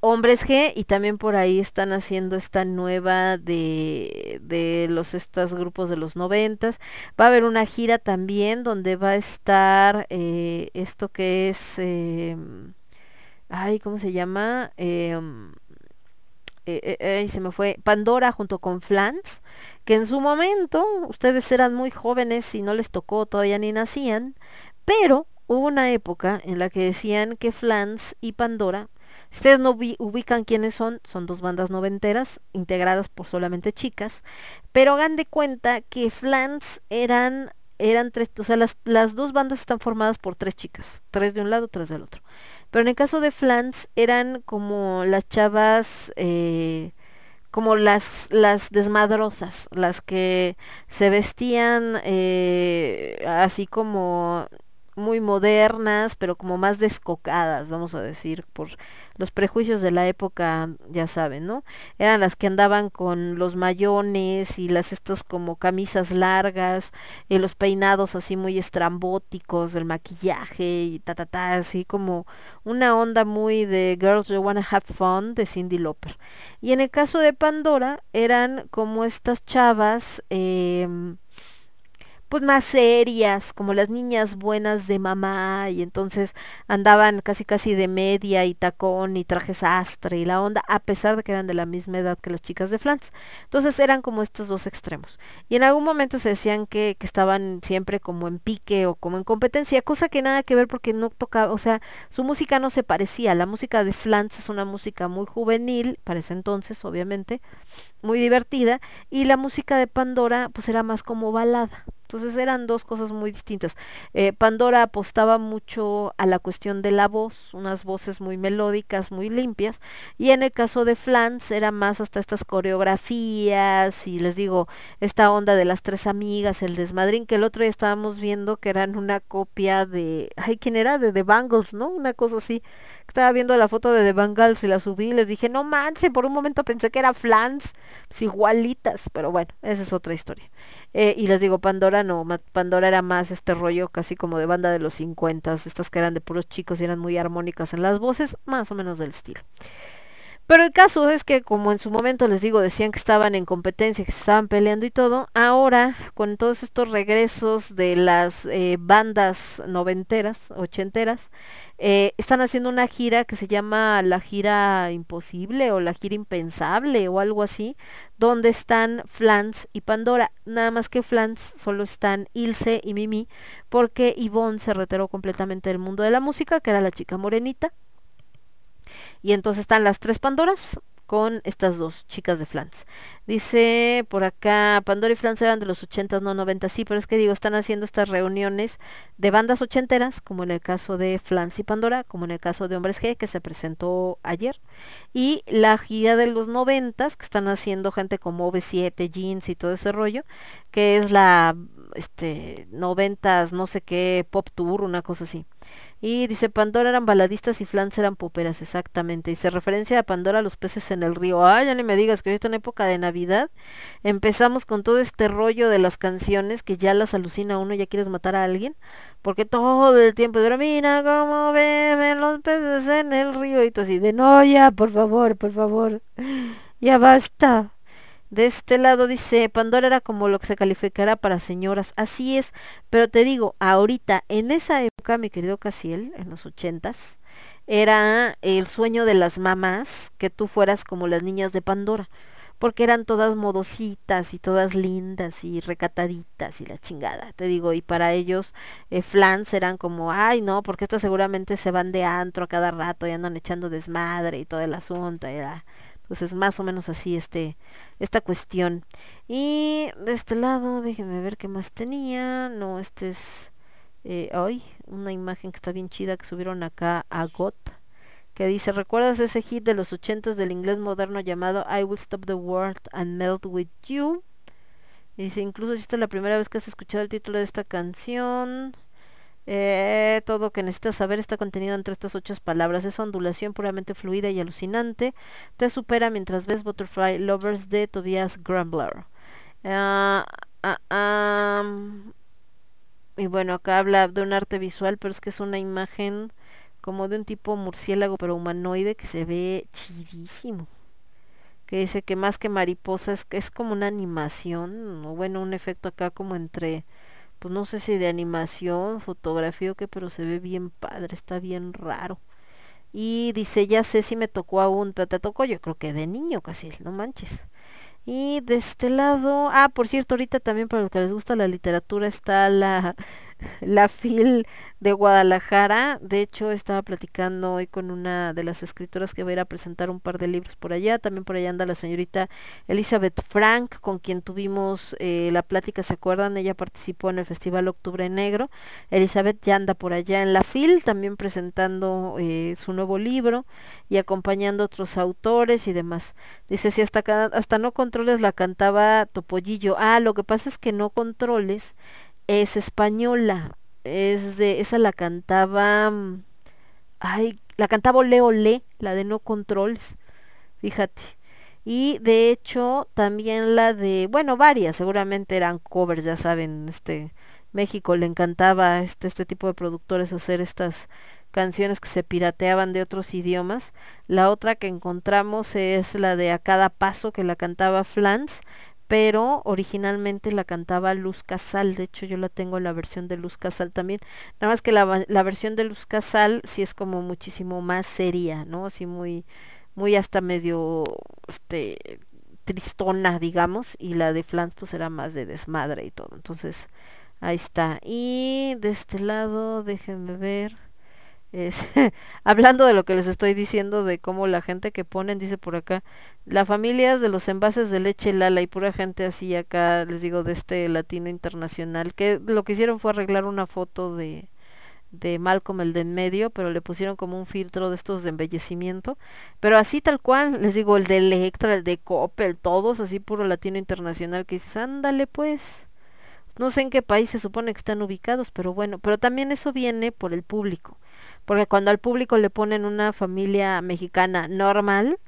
Hombres G y también por ahí están haciendo esta nueva de, de los estos grupos de los noventas. Va a haber una gira también donde va a estar eh, esto que es eh, ay, ¿cómo se llama? Eh, eh, eh, se me fue Pandora junto con Flans, que en su momento ustedes eran muy jóvenes y no les tocó, todavía ni nacían, pero hubo una época en la que decían que Flans y Pandora ustedes no ubi- ubican quiénes son, son dos bandas noventeras integradas por solamente chicas, pero hagan de cuenta que Flans eran eran tres, o sea, las, las dos bandas están formadas por tres chicas, tres de un lado, tres del otro. Pero en el caso de Flans eran como las chavas, eh, como las, las desmadrosas, las que se vestían eh, así como muy modernas, pero como más descocadas, vamos a decir, por los prejuicios de la época, ya saben, ¿no? Eran las que andaban con los mayones y las estos como camisas largas y los peinados así muy estrambóticos, el maquillaje y ta ta ta, así como una onda muy de Girls You Wanna Have Fun de Cindy Lauper. Y en el caso de Pandora eran como estas chavas em, pues más serias, como las niñas buenas de mamá, y entonces andaban casi casi de media y tacón y traje sastre y la onda, a pesar de que eran de la misma edad que las chicas de Flans. Entonces eran como estos dos extremos. Y en algún momento se decían que, que estaban siempre como en pique o como en competencia, cosa que nada que ver porque no tocaba, o sea, su música no se parecía. La música de Flans es una música muy juvenil, para ese entonces, obviamente, muy divertida, y la música de Pandora pues era más como balada. Entonces eran dos cosas muy distintas. Eh, Pandora apostaba mucho a la cuestión de la voz, unas voces muy melódicas, muy limpias, y en el caso de Flans era más hasta estas coreografías y les digo, esta onda de las tres amigas, el desmadrín, que el otro día estábamos viendo que eran una copia de, ay, ¿quién era? De The Bangles, ¿no? Una cosa así. Estaba viendo la foto de The Bangles y la subí y les dije, no manches, por un momento pensé que era Flans, pues igualitas, pero bueno, esa es otra historia. Eh, y les digo, Pandora no, Pandora era más este rollo casi como de banda de los 50, estas que eran de puros chicos y eran muy armónicas en las voces, más o menos del estilo. Pero el caso es que como en su momento les digo, decían que estaban en competencia, que se estaban peleando y todo, ahora con todos estos regresos de las eh, bandas noventeras, ochenteras, eh, están haciendo una gira que se llama la gira imposible o la gira impensable o algo así, donde están Flans y Pandora. Nada más que Flans solo están Ilse y Mimi, porque Yvonne se retiró completamente del mundo de la música, que era la chica morenita. Y entonces están las tres Pandoras con estas dos chicas de Flans. Dice por acá, Pandora y Flans eran de los 80 no 90, sí, pero es que digo, están haciendo estas reuniones de bandas ochenteras, como en el caso de Flans y Pandora, como en el caso de Hombres G, que se presentó ayer, y la gira de los 90, que están haciendo gente como V7, Jeans y todo ese rollo, que es la este 90 no sé qué pop tour, una cosa así. Y dice, Pandora eran baladistas y Flans eran poperas, exactamente. Y se referencia a Pandora los peces en el río. Ay, ya ni me digas que ahorita en época de Navidad empezamos con todo este rollo de las canciones que ya las alucina uno, ya quieres matar a alguien. Porque todo el tiempo, pero mira cómo beben los peces en el río. Y tú así de, no, ya, por favor, por favor. Ya basta. De este lado dice, Pandora era como lo que se calificará para señoras. Así es, pero te digo, ahorita, en esa época, mi querido Casiel, en los ochentas, era el sueño de las mamás que tú fueras como las niñas de Pandora. Porque eran todas modositas y todas lindas y recataditas y la chingada, te digo, y para ellos eh, flans eran como, ay no, porque estas seguramente se van de antro a cada rato y andan echando desmadre y todo el asunto, era, entonces más o menos así este, esta cuestión. Y de este lado, déjenme ver qué más tenía. No, este es eh, hoy una imagen que está bien chida que subieron acá a GOT. Que dice, ¿recuerdas ese hit de los ochentas del inglés moderno llamado I Will Stop the World and Melt With You? Dice, incluso si esta es la primera vez que has escuchado el título de esta canción, eh, todo que necesitas saber está contenido entre estas ocho palabras. Esa ondulación puramente fluida y alucinante te supera mientras ves Butterfly Lovers de Tobias Grumbler. Ah, ah, y bueno, acá habla de un arte visual, pero es que es una imagen como de un tipo murciélago, pero humanoide que se ve chidísimo. Que dice que más que mariposa es, es como una animación, o bueno, un efecto acá como entre pues no sé si de animación, fotografía o qué, pero se ve bien padre, está bien raro. Y dice, ya sé si me tocó aún, pero te tocó yo creo que de niño casi, no manches. Y de este lado, ah, por cierto, ahorita también para los que les gusta la literatura está la la FIL de Guadalajara. De hecho, estaba platicando hoy con una de las escritoras que va a ir a presentar un par de libros por allá. También por allá anda la señorita Elizabeth Frank, con quien tuvimos eh, la plática, ¿se acuerdan? Ella participó en el Festival Octubre Negro. Elizabeth ya anda por allá en la FIL, también presentando eh, su nuevo libro y acompañando a otros autores y demás. Dice, si hasta, hasta no controles la cantaba Topollillo. Ah, lo que pasa es que no controles es española. Es de, esa la cantaba, mm, ay, la cantaba Ole Ole, la de No Controles, fíjate. Y de hecho también la de, bueno, varias, seguramente eran covers, ya saben, este, México le encantaba este, este tipo de productores hacer estas canciones que se pirateaban de otros idiomas. La otra que encontramos es la de A cada paso que la cantaba Flans, pero originalmente la cantaba Luz Casal, de hecho yo la tengo en la versión de Luz Casal también, nada más que la, la versión de Luz Casal sí es como muchísimo más seria, ¿no? Así muy, muy hasta medio, este, tristona, digamos, y la de Flans pues era más de desmadre y todo, entonces ahí está. Y de este lado, déjenme ver. Es, hablando de lo que les estoy diciendo, de cómo la gente que ponen, dice por acá, la familia es de los envases de leche Lala y pura gente así acá, les digo, de este latino internacional, que lo que hicieron fue arreglar una foto de, de Malcolm el de en medio, pero le pusieron como un filtro de estos de embellecimiento, pero así tal cual, les digo, el de Electra, el de Coppel, todos así puro latino internacional, que dices, ándale pues. No sé en qué país se supone que están ubicados, pero bueno, pero también eso viene por el público, porque cuando al público le ponen una familia mexicana normal,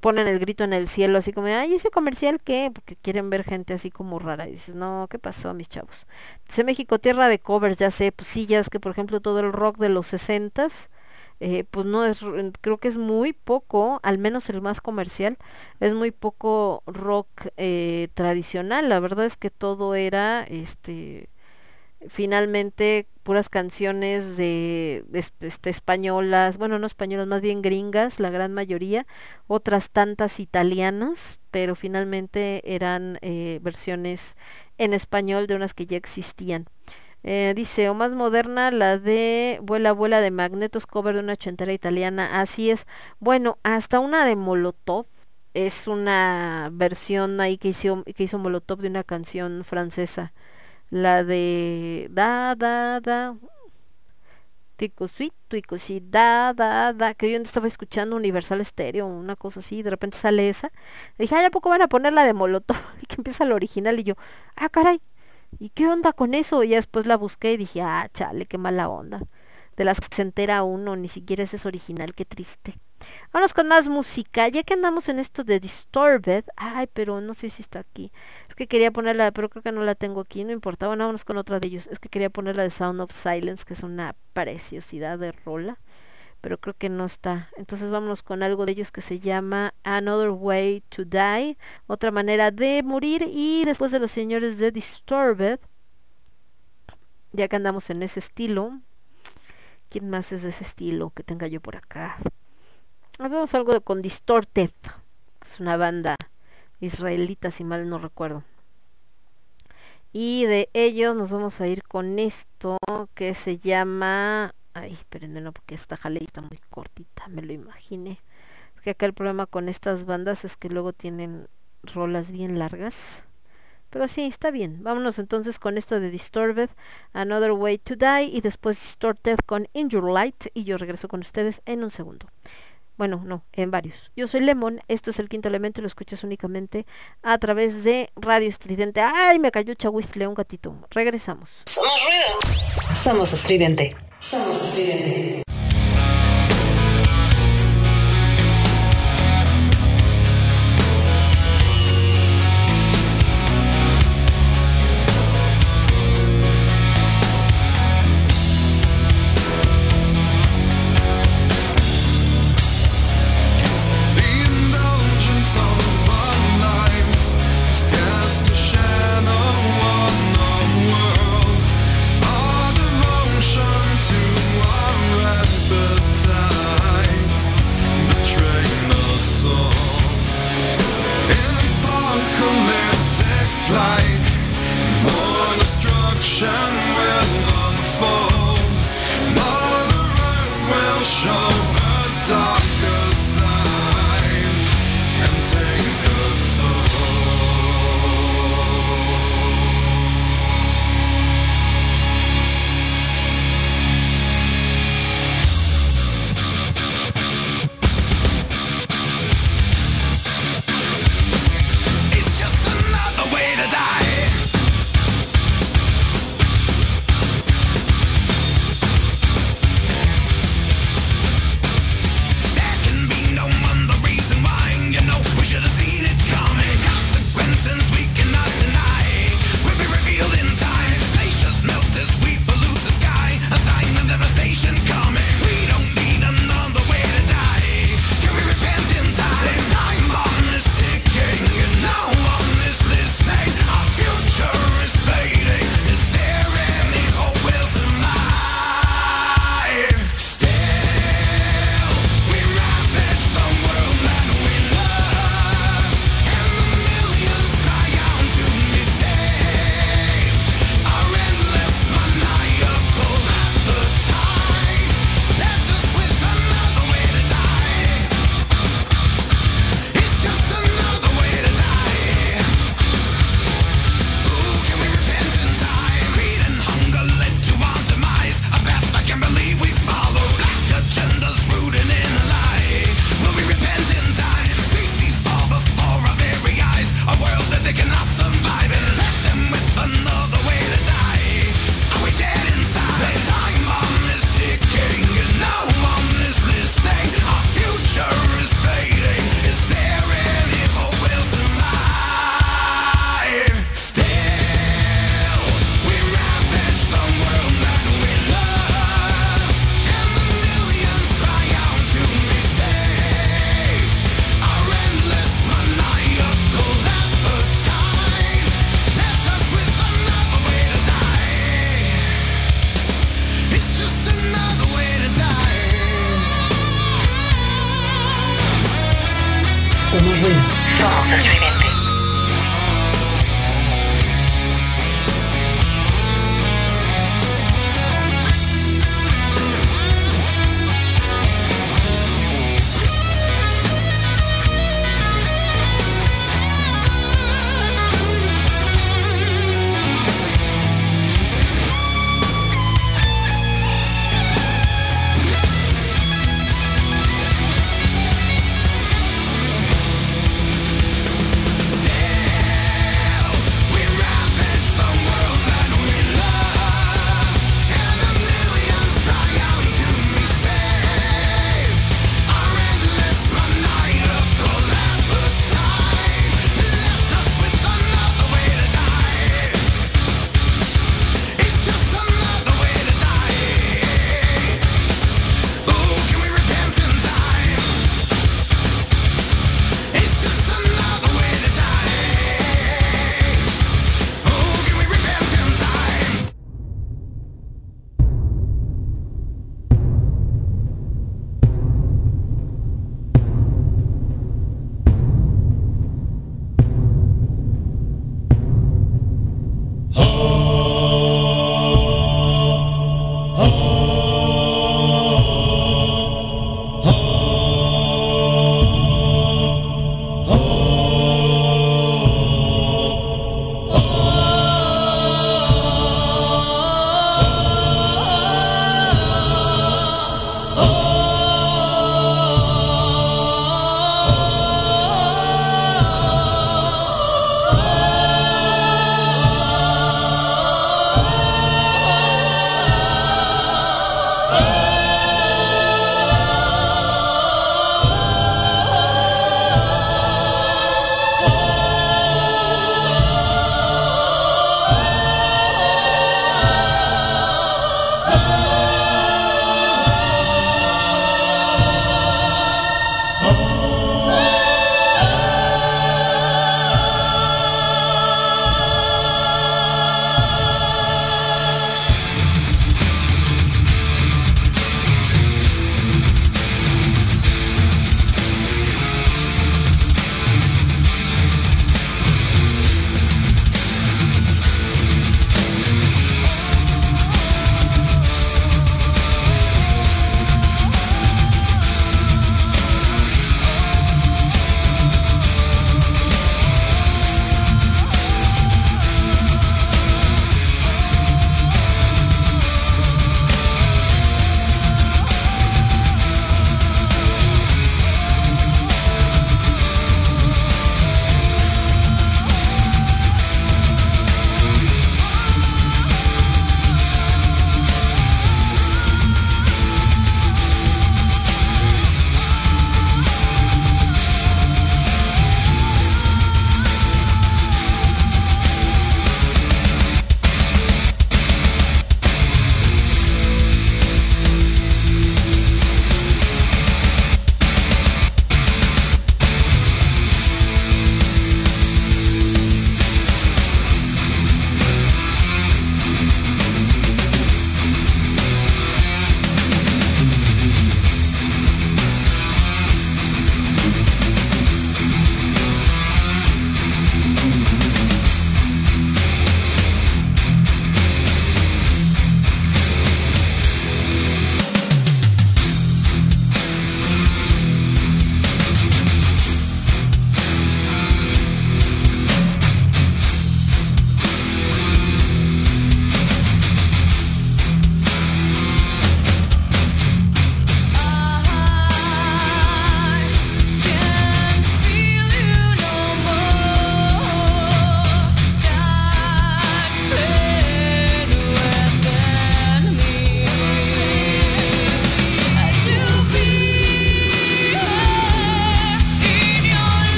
ponen el grito en el cielo así como, ay, ¿ese comercial qué? Porque quieren ver gente así como rara. Y dices, no, ¿qué pasó, mis chavos? Dice México, tierra de covers, ya sé, pues sí, ya es que por ejemplo todo el rock de los sesentas, eh, pues no es, creo que es muy poco, al menos el más comercial, es muy poco rock eh, tradicional. La verdad es que todo era, este, finalmente puras canciones de, de es- este, españolas, bueno, no españolas, más bien gringas, la gran mayoría, otras tantas italianas, pero finalmente eran eh, versiones en español de unas que ya existían. Eh, dice, o más moderna, la de Vuela, Vuela de Magnetos, cover de una ochentera italiana. Así es. Bueno, hasta una de Molotov. Es una versión ahí que hizo, que hizo Molotov de una canción francesa. La de Da, da, da. Tico sweet, tico sí, da, da, da. Que yo estaba escuchando Universal Stereo, una cosa así. De repente sale esa. dije, ay, ¿a poco van a poner la de Molotov? Y que empieza la original. Y yo, ah, caray. ¿Y qué onda con eso? Y después la busqué y dije, ah, chale, qué mala onda. De las que se entera uno, ni siquiera ese es original, qué triste. Vámonos con más música, ya que andamos en esto de Disturbed. Ay, pero no sé si está aquí. Que quería ponerla, pero creo que no la tengo aquí, no importa. Bueno, vámonos con otra de ellos. Es que quería poner la de Sound of Silence, que es una preciosidad de rola. Pero creo que no está. Entonces vámonos con algo de ellos que se llama Another Way to Die. Otra manera de morir. Y después de los señores de Disturbed. Ya que andamos en ese estilo. ¿Quién más es de ese estilo que tenga yo por acá? Vemos algo con Distorted. Es una banda israelita, si mal no recuerdo. Y de ellos nos vamos a ir con esto que se llama... Ay, espérenme, no, porque esta jale está muy cortita, me lo imaginé. Es que acá el problema con estas bandas es que luego tienen rolas bien largas. Pero sí, está bien. Vámonos entonces con esto de Disturbed, Another Way to Die y después Distorted con In Light y yo regreso con ustedes en un segundo. Bueno, no, en varios. Yo soy Lemon, esto es el quinto elemento lo escuchas únicamente a través de Radio Estridente. ¡Ay, me cayó Chahuistle, un gatito! Regresamos. Somos ruido. Somos estridente. Somos estridente.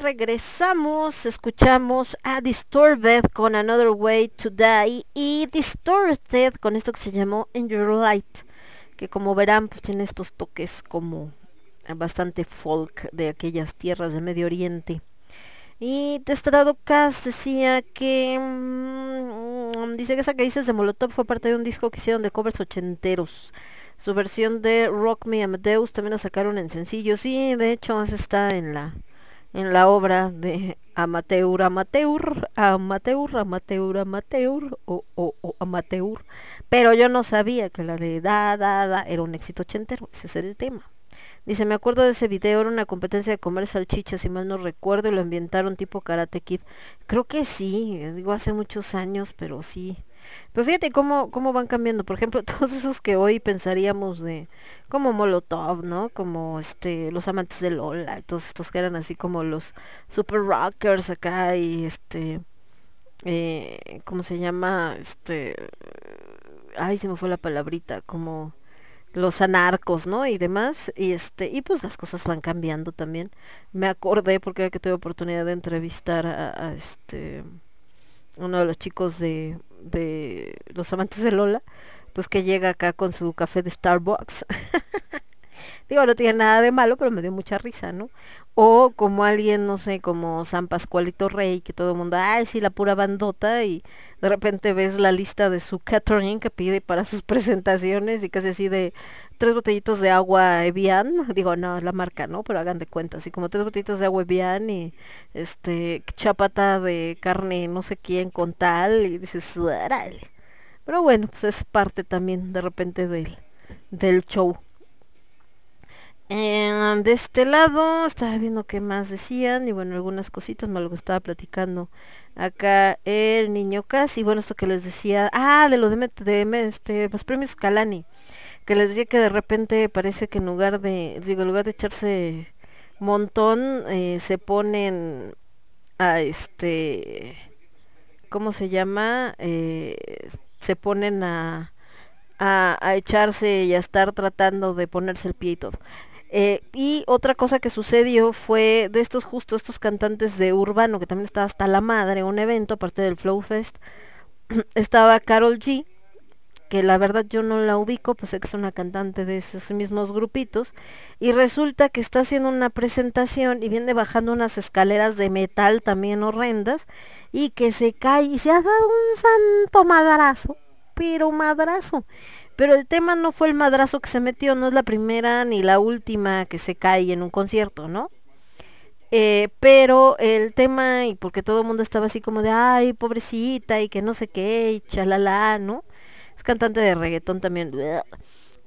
Regresamos, escuchamos a Disturbed con Another Way to Die y Distorted con esto que se llamó In Your Light, que como verán pues tiene estos toques como bastante folk de aquellas tierras del Medio Oriente. Y Testrado Cass decía que mm, dice que esa que dices de Molotov fue parte de un disco que hicieron de covers ochenteros. Su versión de Rock Me Amadeus también la sacaron en sencillo. Sí, de hecho está en la en la obra de Amateur, Amateur, Amateur, Amateur, Amateur o, o, o Amateur. Pero yo no sabía que la de Da, Da, Da era un éxito ochentero. Ese es el tema. Dice, me acuerdo de ese video, era una competencia de comer salchichas, si mal no recuerdo, y lo ambientaron tipo Karate Kid. Creo que sí, digo hace muchos años, pero sí. Pero fíjate cómo, cómo van cambiando. Por ejemplo, todos esos que hoy pensaríamos de como Molotov, ¿no? Como este los amantes de Lola, todos estos que eran así como los super rockers acá y este eh, ¿cómo se llama? Este ay, se me fue la palabrita, como los anarcos, ¿no? Y demás, y este, y pues las cosas van cambiando también. Me acordé porque era que tuve oportunidad de entrevistar a este uno de los chicos de, de los amantes de Lola, pues que llega acá con su café de Starbucks. Digo, no tiene nada de malo, pero me dio mucha risa, ¿no? O como alguien, no sé, como San Pascualito Rey, que todo el mundo, ay, sí, la pura bandota, y de repente ves la lista de su catering que pide para sus presentaciones y casi así de tres botellitos de agua Evian, digo, no, la marca, ¿no? Pero hagan de cuenta, así como tres botellitos de agua Evian y este, chapata de carne no sé quién con tal, y dices. Pero bueno, pues es parte también de repente del, del show. Eh, de este lado estaba viendo qué más decían y bueno, algunas cositas más lo que estaba platicando acá el niño casi, bueno, esto que les decía, ah, de lo de, de este, los premios Calani, que les decía que de repente parece que en lugar de, digo, en lugar de echarse montón, eh, se ponen a este, ¿cómo se llama? Eh, se ponen a, a echarse y a estar tratando de ponerse el pie y todo. Eh, y otra cosa que sucedió fue de estos justo estos cantantes de urbano que también estaba hasta la madre un evento aparte del Flow Fest estaba Carol G que la verdad yo no la ubico pues es una cantante de esos mismos grupitos y resulta que está haciendo una presentación y viene bajando unas escaleras de metal también horrendas y que se cae y se ha dado un santo madrazo pero madrazo pero el tema no fue el madrazo que se metió, no es la primera ni la última que se cae en un concierto, ¿no? Eh, pero el tema, y porque todo el mundo estaba así como de, ay, pobrecita, y que no sé qué, y chalala, ¿no? Es cantante de reggaetón también.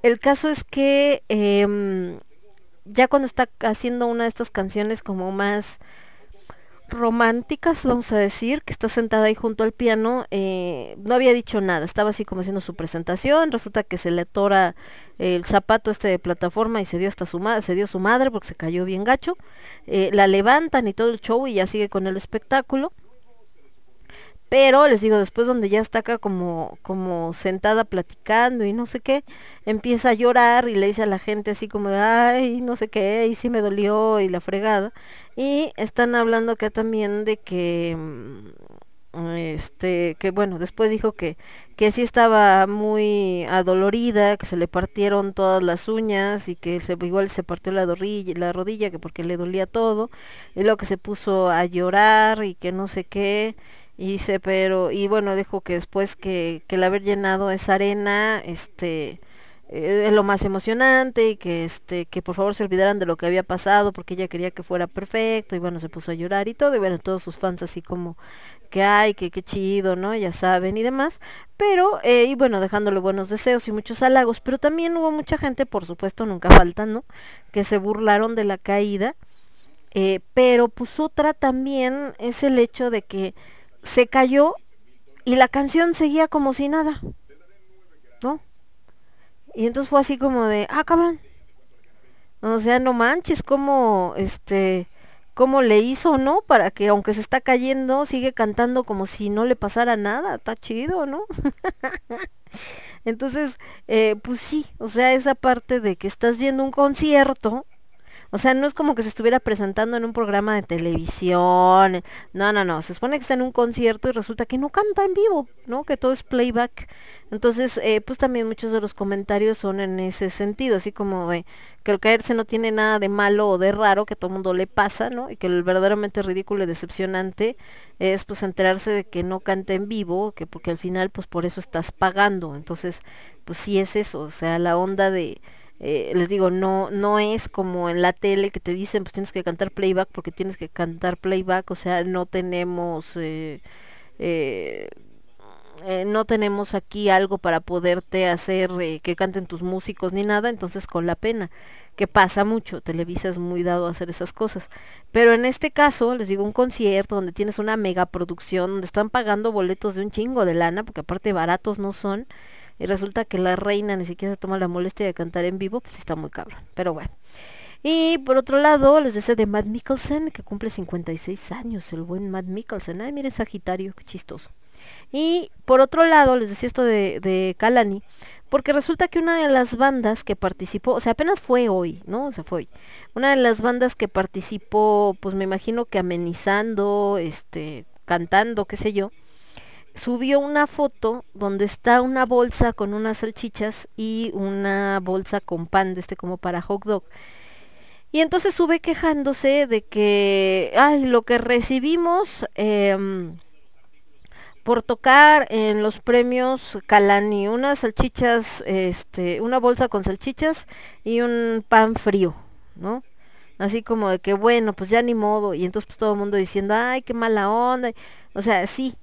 El caso es que em, ya cuando está haciendo una de estas canciones como más románticas, vamos a decir, que está sentada ahí junto al piano, eh, no había dicho nada, estaba así como haciendo su presentación, resulta que se le atora el zapato este de plataforma y se dio hasta su madre, se dio su madre porque se cayó bien gacho, eh, la levantan y todo el show y ya sigue con el espectáculo. Pero les digo, después donde ya está acá como, como sentada platicando y no sé qué, empieza a llorar y le dice a la gente así como ay, no sé qué, y sí me dolió y la fregada. Y están hablando acá también de que, mm, este, que bueno, después dijo que, que sí estaba muy adolorida, que se le partieron todas las uñas y que se, igual se partió la, dorrilla- la rodilla, que porque le dolía todo, y luego que se puso a llorar y que no sé qué. Y pero, y bueno, dijo que después que, que el haber llenado esa arena, este, eh, es lo más emocionante y que este, que por favor se olvidaran de lo que había pasado porque ella quería que fuera perfecto y bueno, se puso a llorar y todo, y bueno, todos sus fans así como que ay, que qué chido, ¿no? Ya saben y demás, pero, eh, y bueno, dejándole buenos deseos y muchos halagos, pero también hubo mucha gente, por supuesto, nunca faltan, ¿no? Que se burlaron de la caída, eh, pero pues otra también es el hecho de que se cayó y la canción seguía como si nada, ¿no? Y entonces fue así como de, ah, cabrón. O sea, no manches, como, este, cómo le hizo, ¿no? Para que aunque se está cayendo, sigue cantando como si no le pasara nada. Está chido, ¿no? Entonces, eh, pues sí, o sea, esa parte de que estás yendo un concierto, O sea, no es como que se estuviera presentando en un programa de televisión. No, no, no. Se supone que está en un concierto y resulta que no canta en vivo, ¿no? Que todo es playback. Entonces, eh, pues también muchos de los comentarios son en ese sentido, así como de que el caerse no tiene nada de malo o de raro, que a todo mundo le pasa, ¿no? Y que el verdaderamente ridículo y decepcionante es pues enterarse de que no canta en vivo, que porque al final pues por eso estás pagando. Entonces, pues sí es eso, o sea, la onda de eh, les digo, no, no es como en la tele que te dicen, pues tienes que cantar playback porque tienes que cantar playback, o sea, no tenemos, eh, eh, eh, no tenemos aquí algo para poderte hacer que canten tus músicos ni nada, entonces con la pena, que pasa mucho, Televisa es muy dado a hacer esas cosas. Pero en este caso, les digo, un concierto donde tienes una mega producción, donde están pagando boletos de un chingo de lana, porque aparte baratos no son, y resulta que la reina ni siquiera se toma la molestia de cantar en vivo, pues está muy cabrón. Pero bueno. Y por otro lado, les decía de Matt Mikkelsen, que cumple 56 años, el buen Matt Mikkelsen. Ay, miren Sagitario, qué chistoso. Y por otro lado, les decía esto de, de Kalani, porque resulta que una de las bandas que participó, o sea, apenas fue hoy, ¿no? O sea, fue hoy. Una de las bandas que participó, pues me imagino que amenizando, este, cantando, qué sé yo, subió una foto donde está una bolsa con unas salchichas y una bolsa con pan de este como para hot dog. Y entonces sube quejándose de que, ay, lo que recibimos em, por tocar en los premios Calani, unas salchichas, este, una bolsa con salchichas y un pan frío, ¿no? Así como de que bueno, pues ya ni modo, y entonces pues todo el mundo diciendo, ay, qué mala onda. O sea, sí,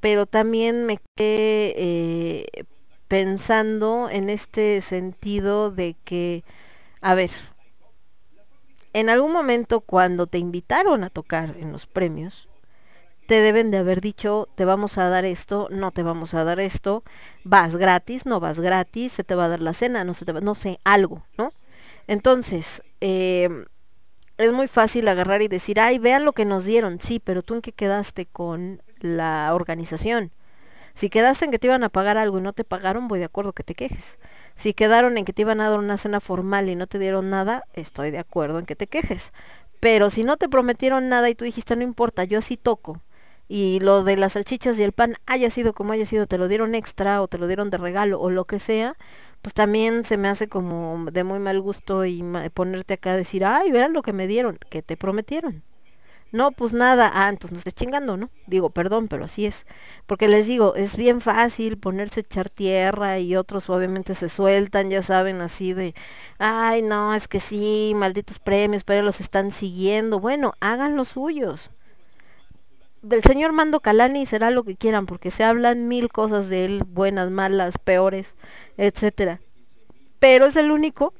pero también me quedé eh, pensando en este sentido de que, a ver, en algún momento cuando te invitaron a tocar en los premios, te deben de haber dicho, te vamos a dar esto, no te vamos a dar esto, vas gratis, no vas gratis, se te va a dar la cena, no se no sé, algo, ¿no? Entonces, eh, es muy fácil agarrar y decir, ay, vean lo que nos dieron, sí, pero tú en qué quedaste con la organización. Si quedaste en que te iban a pagar algo y no te pagaron, voy de acuerdo que te quejes. Si quedaron en que te iban a dar una cena formal y no te dieron nada, estoy de acuerdo en que te quejes. Pero si no te prometieron nada y tú dijiste, no importa, yo así toco, y lo de las salchichas y el pan haya sido como haya sido, te lo dieron extra o te lo dieron de regalo o lo que sea, pues también se me hace como de muy mal gusto y ponerte acá a decir, ay, verán lo que me dieron, que te prometieron. No, pues nada, ah, entonces no estés chingando, ¿no? Digo, perdón, pero así es. Porque les digo, es bien fácil ponerse a echar tierra y otros obviamente se sueltan, ya saben, así de, ay, no, es que sí, malditos premios, pero los están siguiendo. Bueno, hagan los suyos. Del señor Mando Calani será lo que quieran, porque se hablan mil cosas de él, buenas, malas, peores, etcétera. Pero es el único,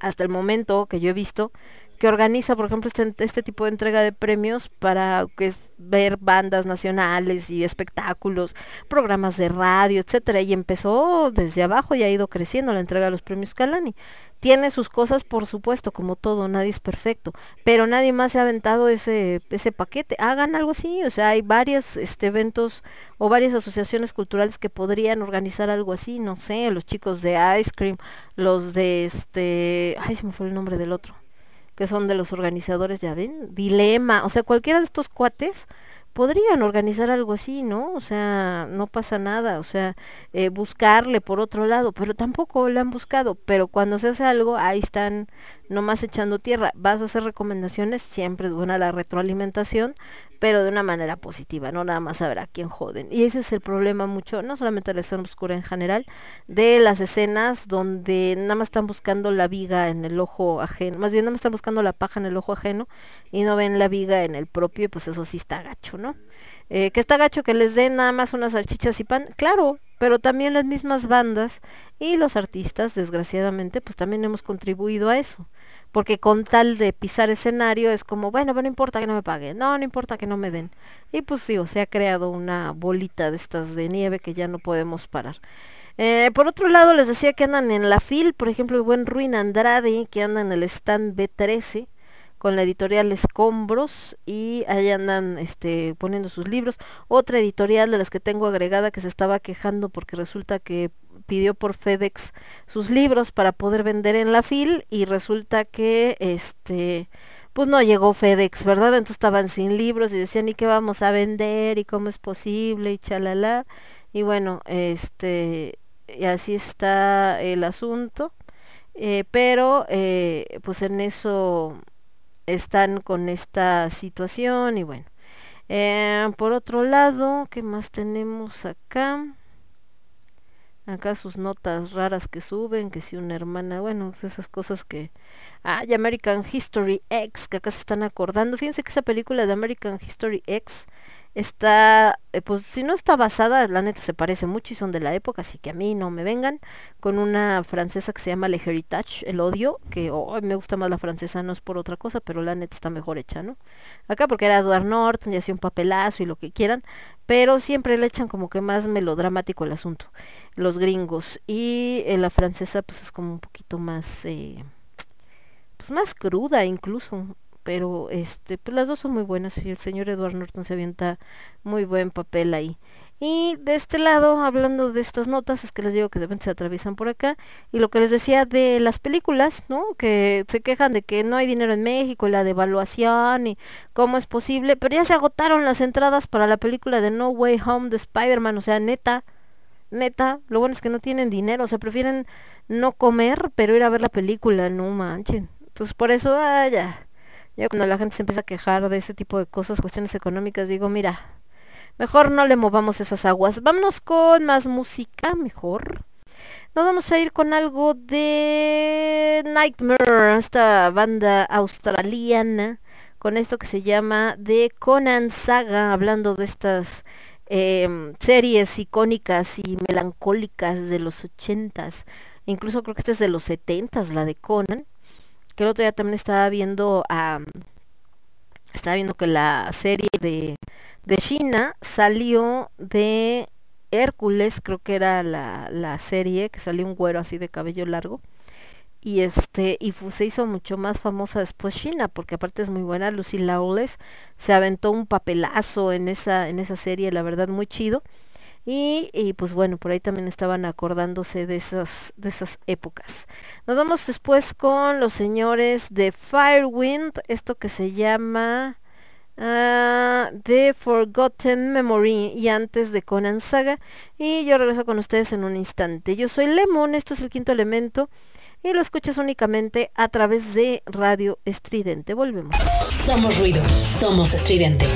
hasta el momento que yo he visto, que organiza, por ejemplo, este, este tipo de entrega de premios para que ver bandas nacionales y espectáculos, programas de radio, etcétera, y empezó desde abajo y ha ido creciendo la entrega de los premios Calani. Tiene sus cosas, por supuesto, como todo, nadie es perfecto, pero nadie más se ha aventado ese, ese paquete. Hagan algo así, o sea, hay varios este, eventos o varias asociaciones culturales que podrían organizar algo así, no sé, los chicos de Ice Cream, los de este, ay, se me fue el nombre del otro que son de los organizadores, ya ven, Dilema, o sea, cualquiera de estos cuates podrían organizar algo así, ¿no? O sea, no pasa nada, o sea, eh, buscarle por otro lado, pero tampoco lo han buscado, pero cuando se hace algo, ahí están nomás echando tierra. Vas a hacer recomendaciones, siempre es buena la retroalimentación, pero de una manera positiva, no nada más saber a quién joden. Y ese es el problema mucho, no solamente de la escena oscura en general, de las escenas donde nada más están buscando la viga en el ojo ajeno, más bien nada más están buscando la paja en el ojo ajeno y no ven la viga en el propio, y pues eso sí está gacho, ¿no? Eh, que está gacho que les den nada más unas salchichas y pan, claro, pero también las mismas bandas y los artistas, desgraciadamente, pues también hemos contribuido a eso. Porque con tal de pisar escenario es como, bueno, no importa que no me paguen, no, no importa que no me den. Y pues digo, se ha creado una bolita de estas de nieve que ya no podemos parar. Eh, por otro lado, les decía que andan en la FIL, por ejemplo, el buen Ruin Andrade, que anda en el stand B13, con la editorial Escombros y ahí andan este poniendo sus libros. Otra editorial de las que tengo agregada que se estaba quejando porque resulta que pidió por FedEx sus libros para poder vender en la FIL y resulta que este pues no llegó FedEx, ¿verdad? Entonces estaban sin libros y decían, ¿y qué vamos a vender? ¿Y cómo es posible? Y chalala. Y bueno, este, y así está el asunto. Eh, pero, eh, pues en eso están con esta situación y bueno. Eh, por otro lado, ¿qué más tenemos acá? Acá sus notas raras que suben, que si una hermana, bueno, esas cosas que... Ah, y American History X, que acá se están acordando. Fíjense que esa película de American History X está, eh, pues si no está basada, la neta se parece mucho y son de la época, así que a mí no me vengan, con una francesa que se llama Le Heritage, El Odio, que oh, me gusta más la francesa, no es por otra cosa, pero la neta está mejor hecha, ¿no? Acá porque era Edward Norton y hacía un papelazo y lo que quieran, pero siempre le echan como que más melodramático el asunto, los gringos, y eh, la francesa pues es como un poquito más... Eh, pues más cruda incluso, pero este, pues las dos son muy buenas y el señor Edward Norton se avienta muy buen papel ahí. Y de este lado, hablando de estas notas, es que les digo que de repente se atraviesan por acá. Y lo que les decía de las películas, ¿no? Que se quejan de que no hay dinero en México, la devaluación y cómo es posible. Pero ya se agotaron las entradas para la película de No Way Home de Spider-Man. O sea, neta, neta, lo bueno es que no tienen dinero. O sea, prefieren no comer, pero ir a ver la película, no manchen. Entonces por eso, ah, ya. Ya cuando la gente se empieza a quejar de ese tipo de cosas, cuestiones económicas, digo, mira, mejor no le movamos esas aguas. Vámonos con más música, mejor. Nos vamos a ir con algo de Nightmare, esta banda australiana, con esto que se llama The Conan Saga, hablando de estas em, series icónicas y melancólicas de los ochentas. Incluso creo que esta es de los setentas, la de Conan que el otro día también estaba viendo viendo que la serie de, de China salió de Hércules, creo que era la, la serie, que salió un güero así de cabello largo. Y este, y se hizo mucho más famosa después China, porque aparte es muy buena, Lucy Lawless se aventó un papelazo en esa, en esa serie, la verdad muy chido. Y, pues bueno, por ahí también estaban acordándose de esas, de esas épocas. Nos vamos después con los señores de Firewind, esto que se llama ah, The Forgotten Memory y antes de Conan Saga. Y yo regreso con ustedes en un instante. Yo soy Lemon, esto es el quinto elemento y lo escuchas únicamente a través de Radio Estridente. Volvemos. Somos ruido, somos estridente.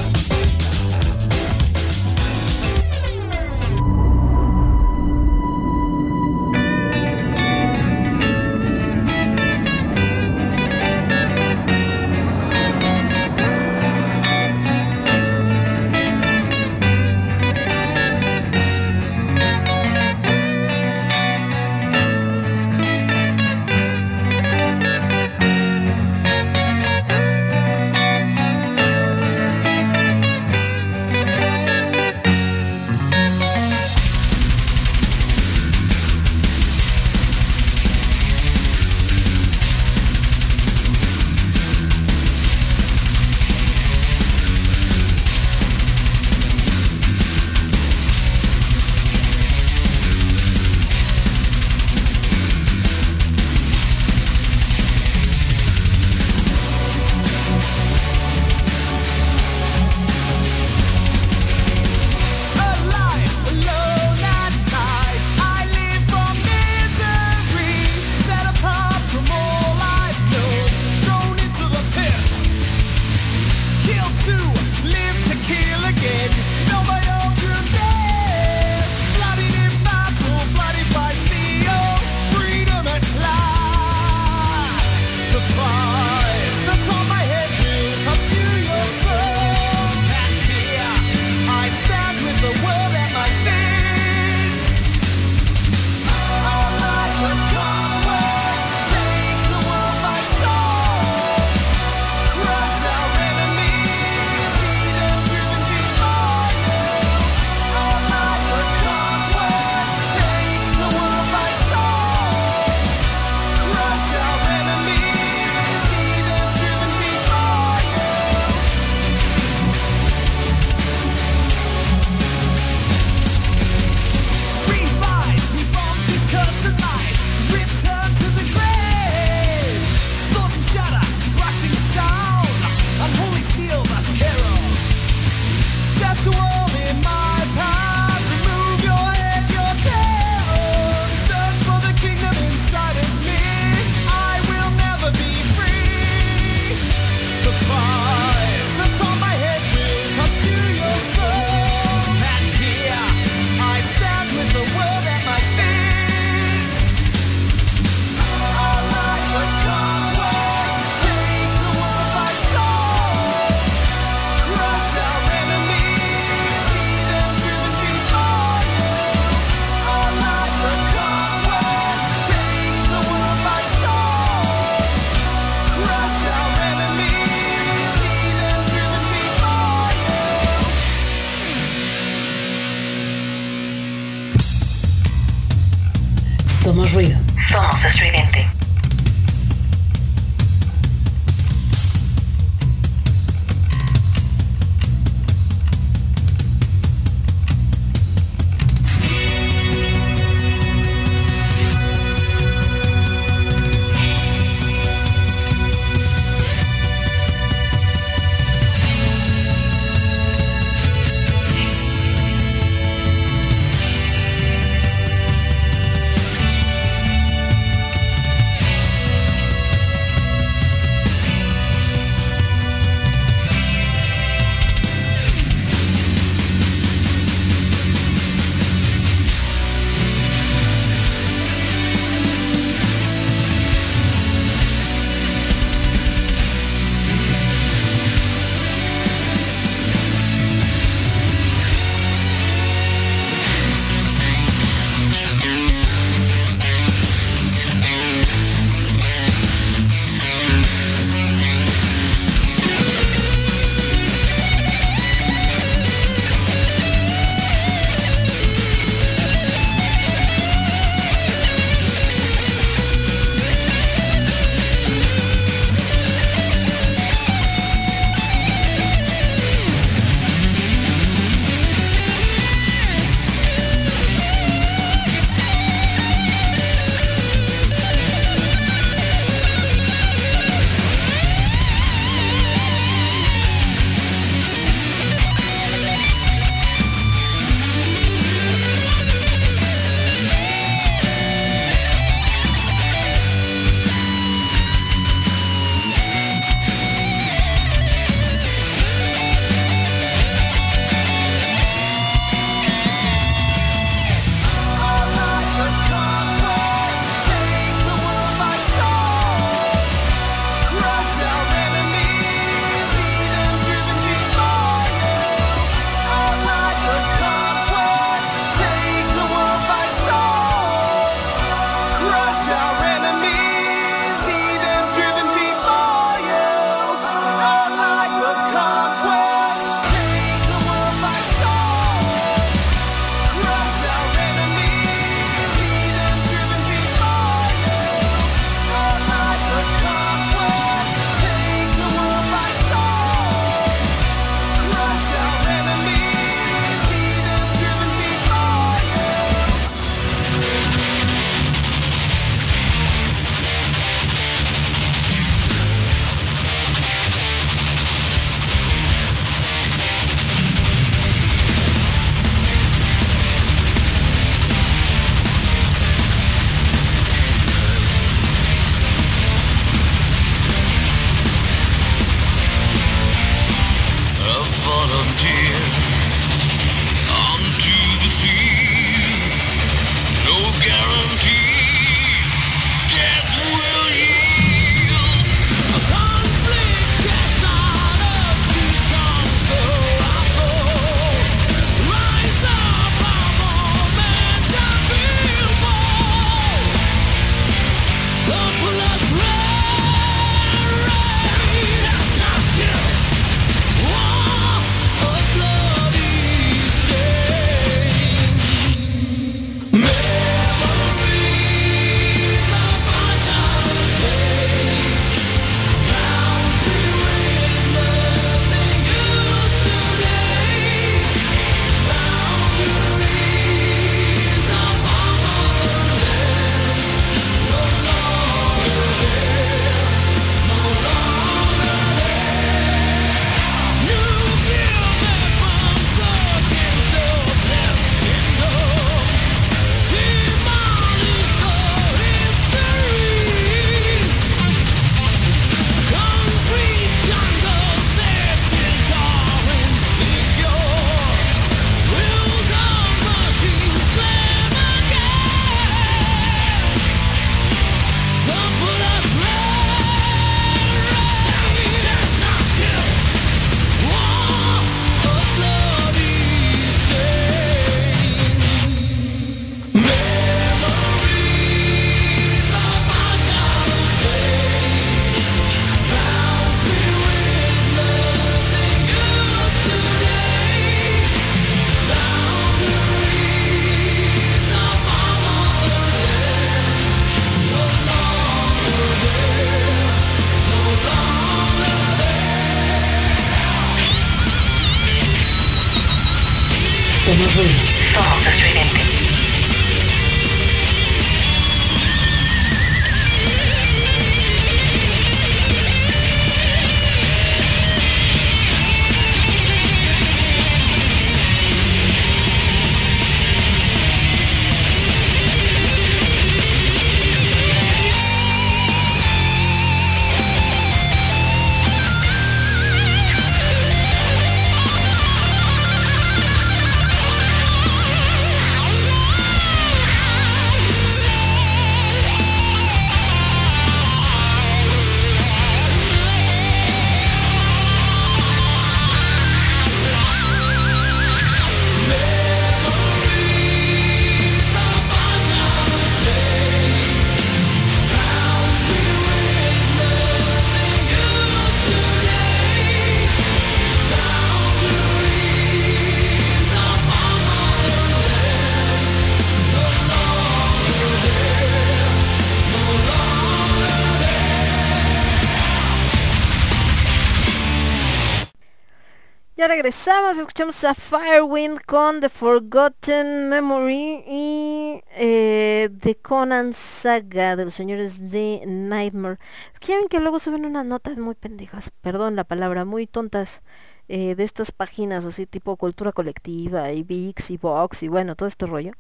Escuchamos a Firewind con The Forgotten Memory y eh, The Conan Saga de los señores de Nightmare. Es que ya ven que luego suben unas notas muy pendejas, perdón la palabra, muy tontas eh, de estas páginas así tipo cultura colectiva y VIX y Vox y bueno, todo este rollo.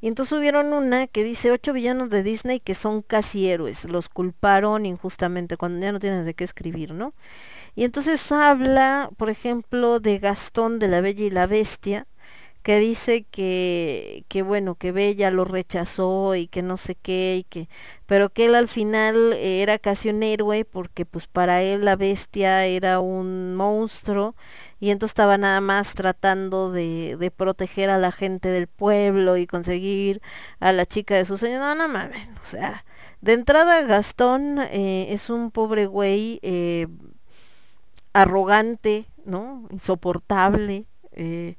Y entonces subieron una que dice ocho villanos de Disney que son casi héroes, los culparon injustamente cuando ya no tienes de qué escribir, ¿no? Y entonces habla, por ejemplo, de Gastón de la Bella y la Bestia, que dice que, que bueno, que Bella lo rechazó y que no sé qué, y que, pero que él al final eh, era casi un héroe porque pues para él la bestia era un monstruo y entonces estaba nada más tratando de, de proteger a la gente del pueblo y conseguir a la chica de su sueño. No, no mames, o sea, de entrada Gastón eh, es un pobre güey eh, arrogante, ¿no? Insoportable, eh,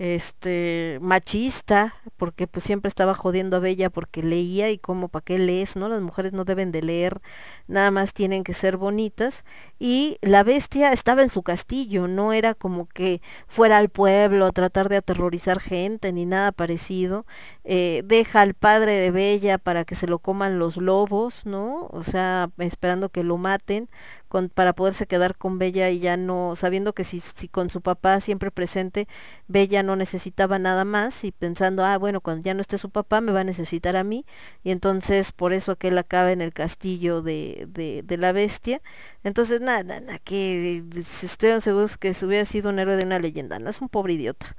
este machista, porque pues siempre estaba jodiendo a Bella porque leía y como para qué lees, ¿no? Las mujeres no deben de leer, nada más tienen que ser bonitas. Y la bestia estaba en su castillo, no era como que fuera al pueblo a tratar de aterrorizar gente ni nada parecido. Eh, deja al padre de Bella para que se lo coman los lobos, ¿no? O sea, esperando que lo maten con, para poderse quedar con Bella y ya no, sabiendo que si, con su papá siempre presente, Bella no necesitaba nada más y pensando, ah, bueno, cuando ya no esté su papá me va a necesitar a mí y entonces por eso aquel acaba en el castillo de, de, la bestia. Entonces, nada, nada, que estoy seguros que se hubiera sido un héroe de una leyenda, no es un pobre idiota.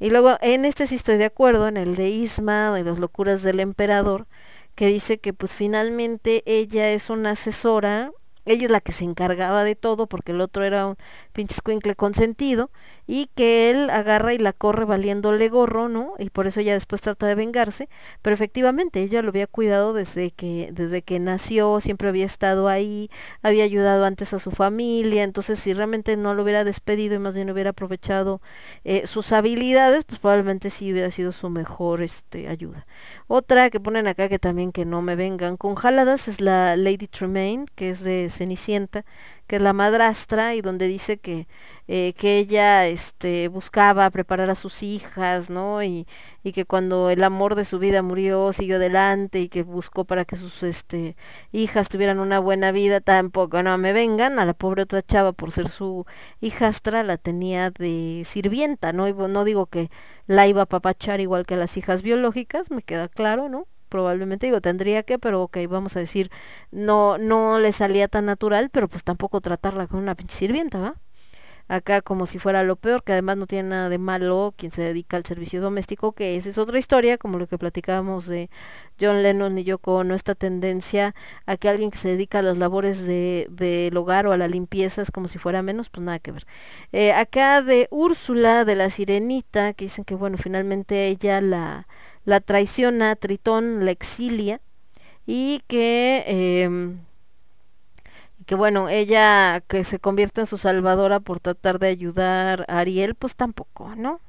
Y luego, en este sí estoy de acuerdo, en el de Isma, de las locuras del emperador, que dice que pues finalmente ella es una asesora ella es la que se encargaba de todo porque el otro era un pinche escuincle consentido y que él agarra y la corre valiéndole gorro, ¿no? Y por eso ella después trata de vengarse, pero efectivamente ella lo había cuidado desde que desde que nació, siempre había estado ahí, había ayudado antes a su familia, entonces si realmente no lo hubiera despedido y más bien hubiera aprovechado eh, sus habilidades, pues probablemente sí hubiera sido su mejor este ayuda. Otra que ponen acá que también que no me vengan con jaladas es la Lady Tremaine, que es de Cenicienta, que es la madrastra y donde dice que, eh, que ella este, buscaba preparar a sus hijas, ¿no? Y, y que cuando el amor de su vida murió, siguió adelante y que buscó para que sus este, hijas tuvieran una buena vida, tampoco, no me vengan, a la pobre otra chava por ser su hijastra la tenía de sirvienta, ¿no? Y no digo que la iba a papachar igual que las hijas biológicas, me queda claro, ¿no? Probablemente digo tendría que pero ok vamos a decir no no le salía tan natural pero pues tampoco tratarla con una pinche sirvienta va acá como si fuera lo peor que además no tiene nada de malo quien se dedica al servicio doméstico que esa es otra historia como lo que platicábamos de John Lennon y Yoko Ono esta tendencia a que alguien que se dedica a las labores de del hogar o a la limpieza es como si fuera menos pues nada que ver. Eh, acá de Úrsula de la sirenita que dicen que bueno finalmente ella la la traiciona, Tritón la exilia y que, em, que bueno, ella que se convierte en su salvadora por tratar de ayudar a Ariel, pues tampoco, ¿no?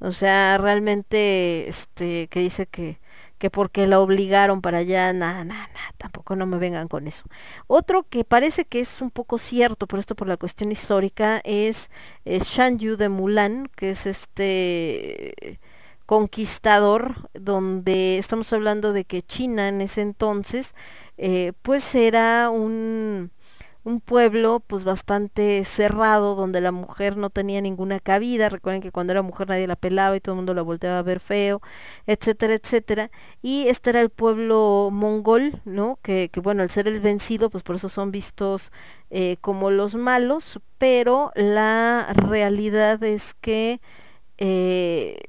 O sea, realmente, este, que dice que, que porque la obligaron para allá, nada, nada, nada, tampoco no me vengan con eso. Otro que parece que es un poco cierto, pero esto por la cuestión histórica, es, es Shan Yu de Mulan, que es este conquistador, donde estamos hablando de que China en ese entonces, eh, pues era un, un pueblo pues bastante cerrado, donde la mujer no tenía ninguna cabida, recuerden que cuando era mujer nadie la pelaba y todo el mundo la volteaba a ver feo, etcétera, etcétera, y este era el pueblo mongol, ¿no? Que, que bueno, al ser el vencido, pues por eso son vistos eh, como los malos, pero la realidad es que eh,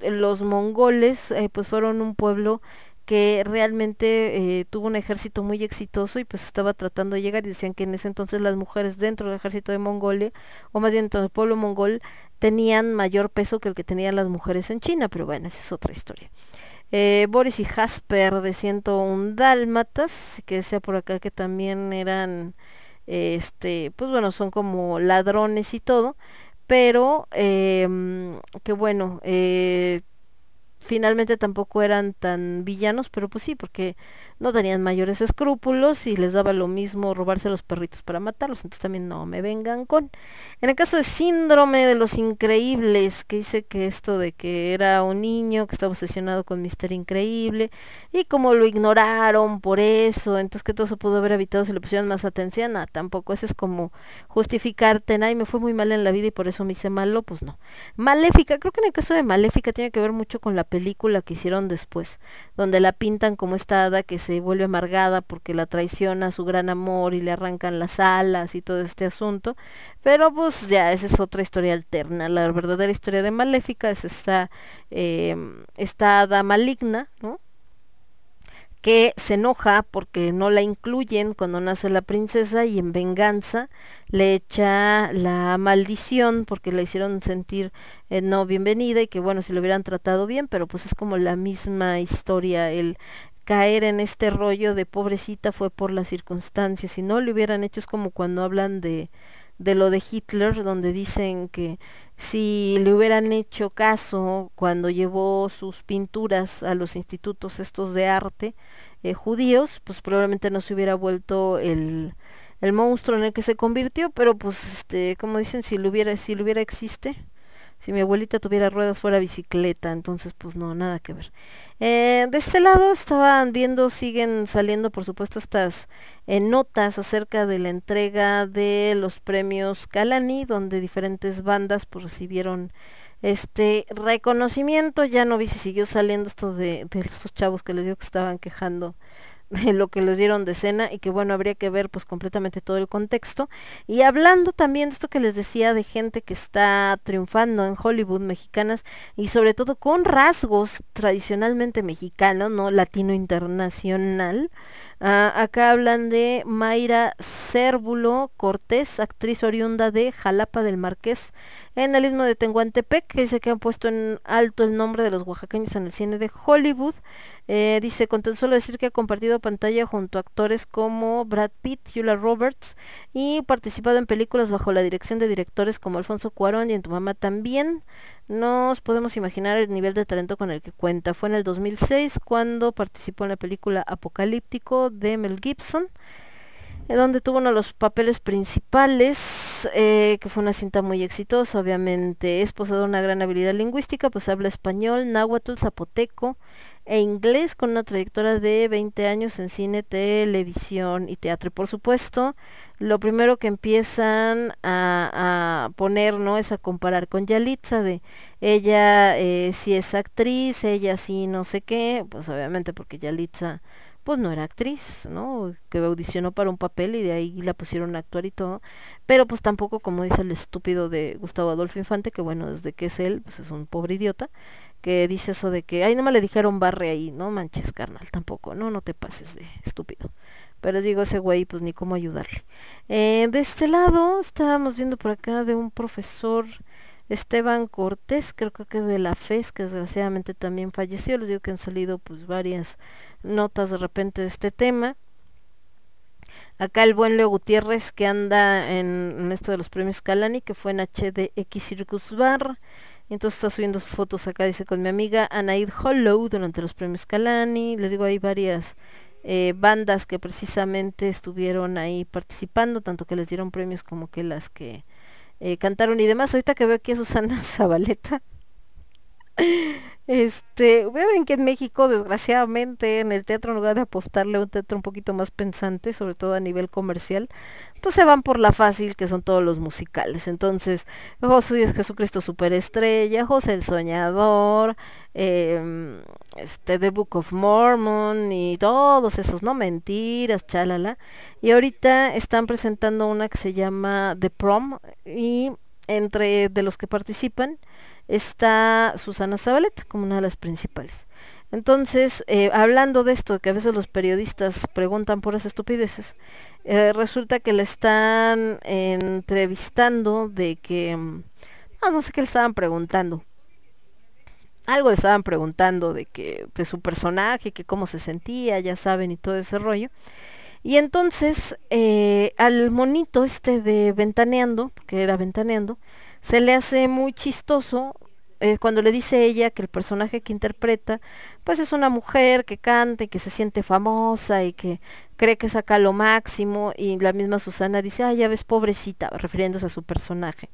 los mongoles eh, pues fueron un pueblo que realmente eh, tuvo un ejército muy exitoso y pues estaba tratando de llegar. Y decían que en ese entonces las mujeres dentro del ejército de Mongolia, o más bien dentro del pueblo mongol, tenían mayor peso que el que tenían las mujeres en China, pero bueno, esa es otra historia. Eh, Boris y Jasper de 101 Dálmatas, que decía por acá que también eran, este, pues bueno, son como ladrones y todo, pero em, que bueno, eh, finalmente tampoco eran tan villanos, pero pues sí, porque no tenían mayores escrúpulos y les daba lo mismo robarse a los perritos para matarlos, entonces también no me vengan con. En el caso de síndrome de los increíbles, que dice que esto de que era un niño que estaba obsesionado con Mister Increíble y como lo ignoraron por eso, entonces que todo se pudo haber evitado si le pusieron más atención, ah, tampoco, ese es como justificarte, ay, me fue muy mal en la vida y por eso me hice malo, pues no. Maléfica, creo que en el caso de Maléfica tiene que ver mucho con la película que hicieron después, donde la pintan como esta hada que se vuelve amargada porque la traiciona su gran amor y le arrancan las alas y todo este asunto. Pero pues ya, esa es otra historia alterna. La verdadera historia de Maléfica es esta, eh, esta hada maligna, ¿no? que se enoja porque no la incluyen cuando nace la princesa y en venganza le echa la maldición porque la hicieron sentir eh, no bienvenida y que bueno si lo hubieran tratado bien pero pues es como la misma historia el caer en este rollo de pobrecita fue por las circunstancias si no le hubieran hecho es como cuando hablan de de lo de Hitler, donde dicen que si le hubieran hecho caso cuando llevó sus pinturas a los institutos estos de arte eh, judíos, pues probablemente no se hubiera vuelto el, el monstruo en el que se convirtió, pero pues este, como dicen, si lo hubiera, si lo hubiera existe, si mi abuelita tuviera ruedas fuera bicicleta, entonces pues no, nada que ver. Eh, de este lado estaban viendo, siguen saliendo por supuesto estas eh, notas acerca de la entrega de los premios Calani, donde diferentes bandas pues, recibieron este reconocimiento. Ya no vi si siguió saliendo esto de, de estos chavos que les digo que estaban quejando lo que les dieron de cena y que bueno, habría que ver pues completamente todo el contexto. Y hablando también de esto que les decía de gente que está triunfando en Hollywood mexicanas y sobre todo con rasgos tradicionalmente mexicanos, no latino internacional. Ah, acá hablan de Mayra Cérvulo Cortés, actriz oriunda de Jalapa del Marqués, en el istmo de Tenguantepec, que dice que han puesto en alto el nombre de los oaxaqueños en el cine de Hollywood. Eh, dice, con tan solo decir que ha compartido pantalla junto a actores como Brad Pitt, Julia Roberts y participado en películas bajo la dirección de directores como Alfonso Cuarón y en Tu Mamá también. Nos podemos imaginar el nivel de talento con el que cuenta. Fue en el 2006 cuando participó en la película Apocalíptico de Mel Gibson, donde tuvo uno de los papeles principales, eh, que fue una cinta muy exitosa, obviamente. Es poseedor de una gran habilidad lingüística, pues habla español, náhuatl, zapoteco e inglés con una trayectoria de 20 años en cine, televisión y teatro. Y por supuesto, lo primero que empiezan a, a poner no es a comparar con Yalitza de ella eh, si es actriz, ella sí no sé qué, pues obviamente porque Yalitza pues no era actriz, ¿no? Que audicionó para un papel y de ahí la pusieron a actuar y todo, pero pues tampoco como dice el estúpido de Gustavo Adolfo Infante, que bueno, desde que es él, pues es un pobre idiota, que dice eso de que, ay, no me le dijeron barre ahí, no manches, carnal, tampoco, no, no te pases de estúpido. Pero les digo, ese güey, pues ni cómo ayudarle. Eh, de este lado, estábamos viendo por acá de un profesor, Esteban Cortés, creo que de la FES, que desgraciadamente también falleció. Les digo que han salido pues varias notas de repente de este tema. Acá el buen Leo Gutiérrez que anda en, en esto de los premios Calani, que fue en HDX Circus Bar. Y entonces está subiendo sus fotos acá, dice, con mi amiga Anaid Hollow durante los premios Calani. Les digo, hay varias eh, bandas que precisamente estuvieron ahí participando, tanto que les dieron premios como que las que eh, cantaron y demás. Ahorita que veo aquí a Susana Zabaleta. Este, ven que en México, desgraciadamente, en el teatro, en lugar de apostarle a un teatro un poquito más pensante, sobre todo a nivel comercial, pues se van por la fácil, que son todos los musicales. Entonces, José Jesucristo Superestrella, José el Soñador, em, este, The Book of Mormon y todos esos, ¿no? Mentiras, chalala. Y ahorita están presentando una que se llama The Prom y entre de los que participan está Susana Zabaleta como una de las principales. Entonces, eh, hablando de esto, que a veces los periodistas preguntan por las estupideces, eh, resulta que le están entrevistando de que, mm, no, no sé qué le estaban preguntando. Algo le estaban preguntando de que, de su personaje, que cómo se sentía, ya saben, y todo ese rollo. Y entonces, eh, al monito este de Ventaneando, porque era Ventaneando, se le hace muy chistoso eh, cuando le dice ella que el personaje que interpreta pues es una mujer que canta y que se siente famosa y que cree que saca lo máximo y la misma Susana dice, ah, ya ves, pobrecita, refiriéndose a su personaje.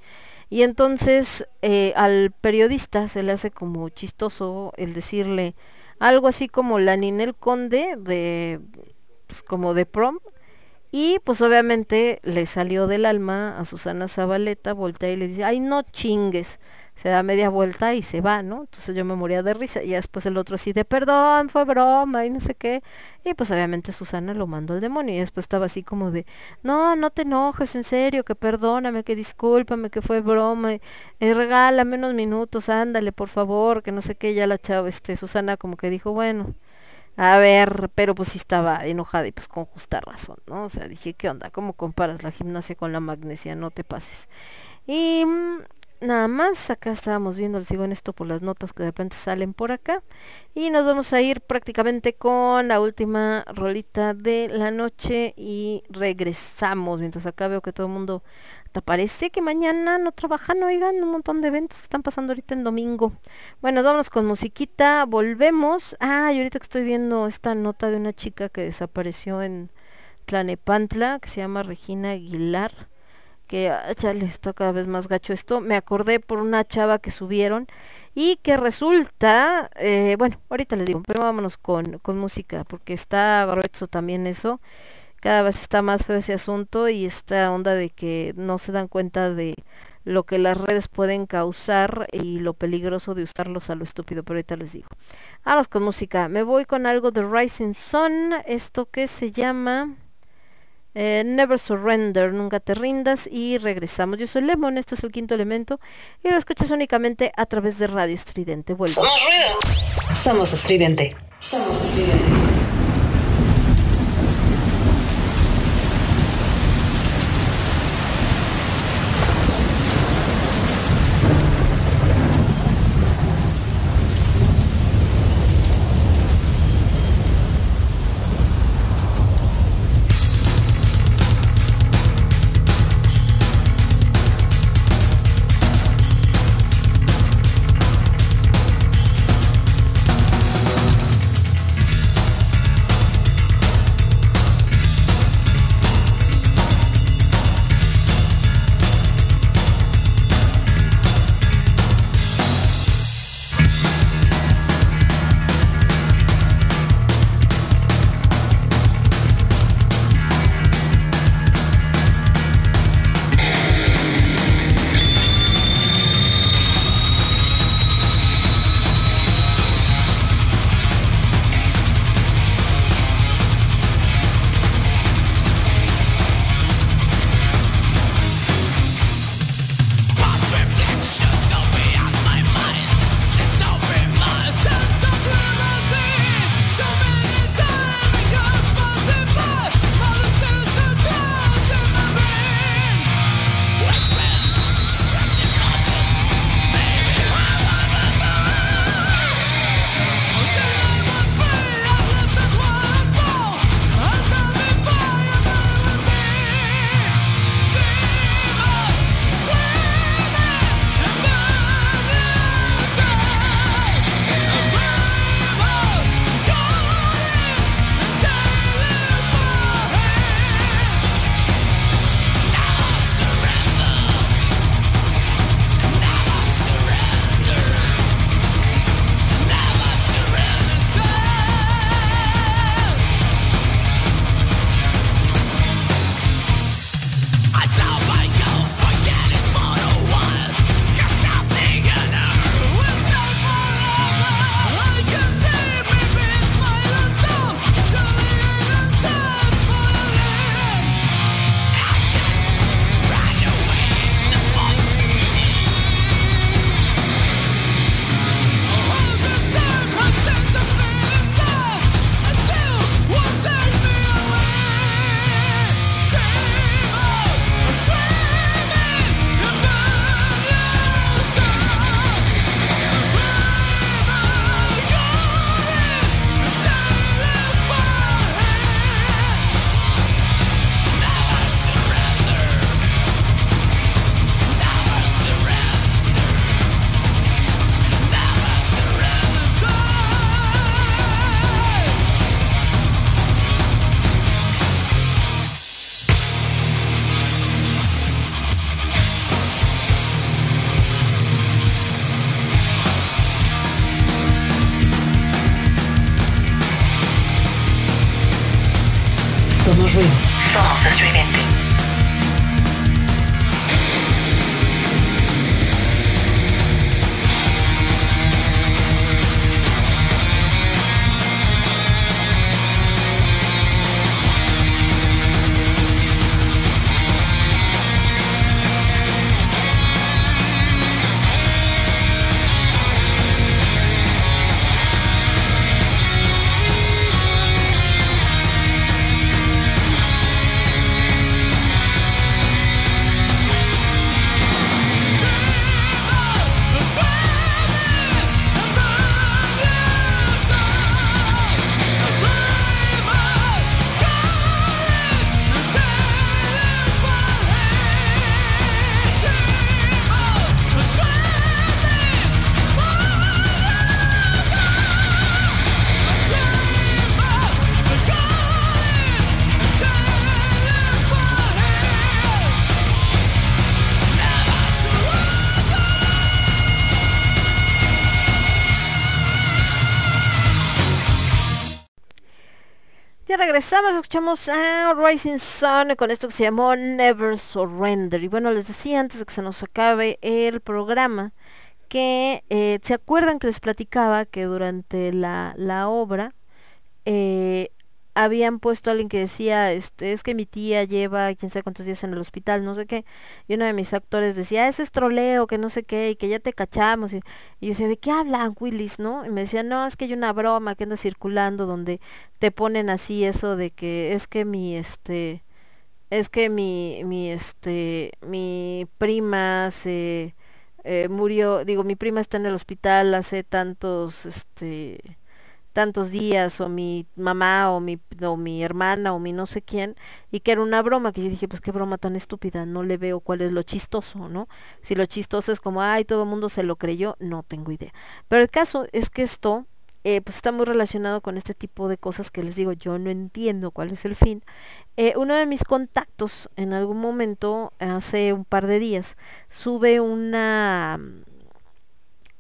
Y entonces eh, al periodista se le hace como chistoso el decirle algo así como la Ninel Conde de pues, como de prom y pues obviamente le salió del alma a Susana Zabaleta, voltea y le dice, ay no chingues, se da media vuelta y se va, ¿no? Entonces yo me moría de risa. Y después el otro así de, perdón, fue broma y no sé qué. Y pues obviamente Susana lo mandó al demonio. Y después estaba así como de, no, no te enojes, en serio, que perdóname, que discúlpame, que fue broma, y, y regálame unos minutos, ándale, por favor, que no sé qué, ya la chava, este, Susana como que dijo, bueno, a ver, pero pues sí estaba enojada y pues con justa razón, ¿no? O sea, dije, ¿qué onda? ¿Cómo comparas la gimnasia con la magnesia? No te pases. Y mm, nada más, acá estábamos viendo, les sigo en esto por las notas que de repente salen por acá. Y nos vamos a ir prácticamente con la última rolita de la noche y regresamos. Mientras acá veo que todo el mundo parece que mañana no trabajan, oigan, un montón de eventos que están pasando ahorita en domingo. Bueno, vámonos con musiquita, volvemos. Ah, y ahorita que estoy viendo esta nota de una chica que desapareció en Tlanepantla, que se llama Regina Aguilar, que, ah, chale, está cada vez más gacho esto. Me acordé por una chava que subieron y que resulta, eh, bueno, ahorita les digo, pero vámonos con, con música, porque está grueso también eso cada vez está más feo ese asunto y esta onda de que no se dan cuenta de lo que las redes pueden causar y lo peligroso de usarlos a lo estúpido, pero ahorita les digo. Vamos con música. Me voy con algo de Rising Sun, esto que se llama eh, Never Surrender, nunca te rindas y regresamos. Yo soy Lemon, esto es el quinto elemento y lo escuchas únicamente a través de Radio Estridente. Vuelvo. Somos estridente. Somos estridente. Regresamos, escuchamos a Rising Sun con esto que se llamó Never Surrender. Y bueno, les decía antes de que se nos acabe el programa que eh, se acuerdan que les platicaba que durante la, la obra eh, habían puesto a alguien que decía, este, es que mi tía lleva quién sabe cuántos días en el hospital, no sé qué, y uno de mis actores decía, eso es troleo, que no sé qué, y que ya te cachamos, y, y yo decía, ¿de qué hablan, Willis, no? Y me decía, no, es que hay una broma que anda circulando donde te ponen así eso de que es que mi, este, es que mi, mi, este, mi prima se eh, murió, digo, mi prima está en el hospital hace tantos, este, tantos días o mi mamá o mi o mi hermana o mi no sé quién y que era una broma que yo dije pues qué broma tan estúpida no le veo cuál es lo chistoso no si lo chistoso es como ay todo mundo se lo creyó no tengo idea. Pero el caso es que esto eh, pues está muy relacionado con este tipo de cosas que les digo yo no entiendo cuál es el fin. Eh, uno de mis contactos en algún momento hace un par de días sube una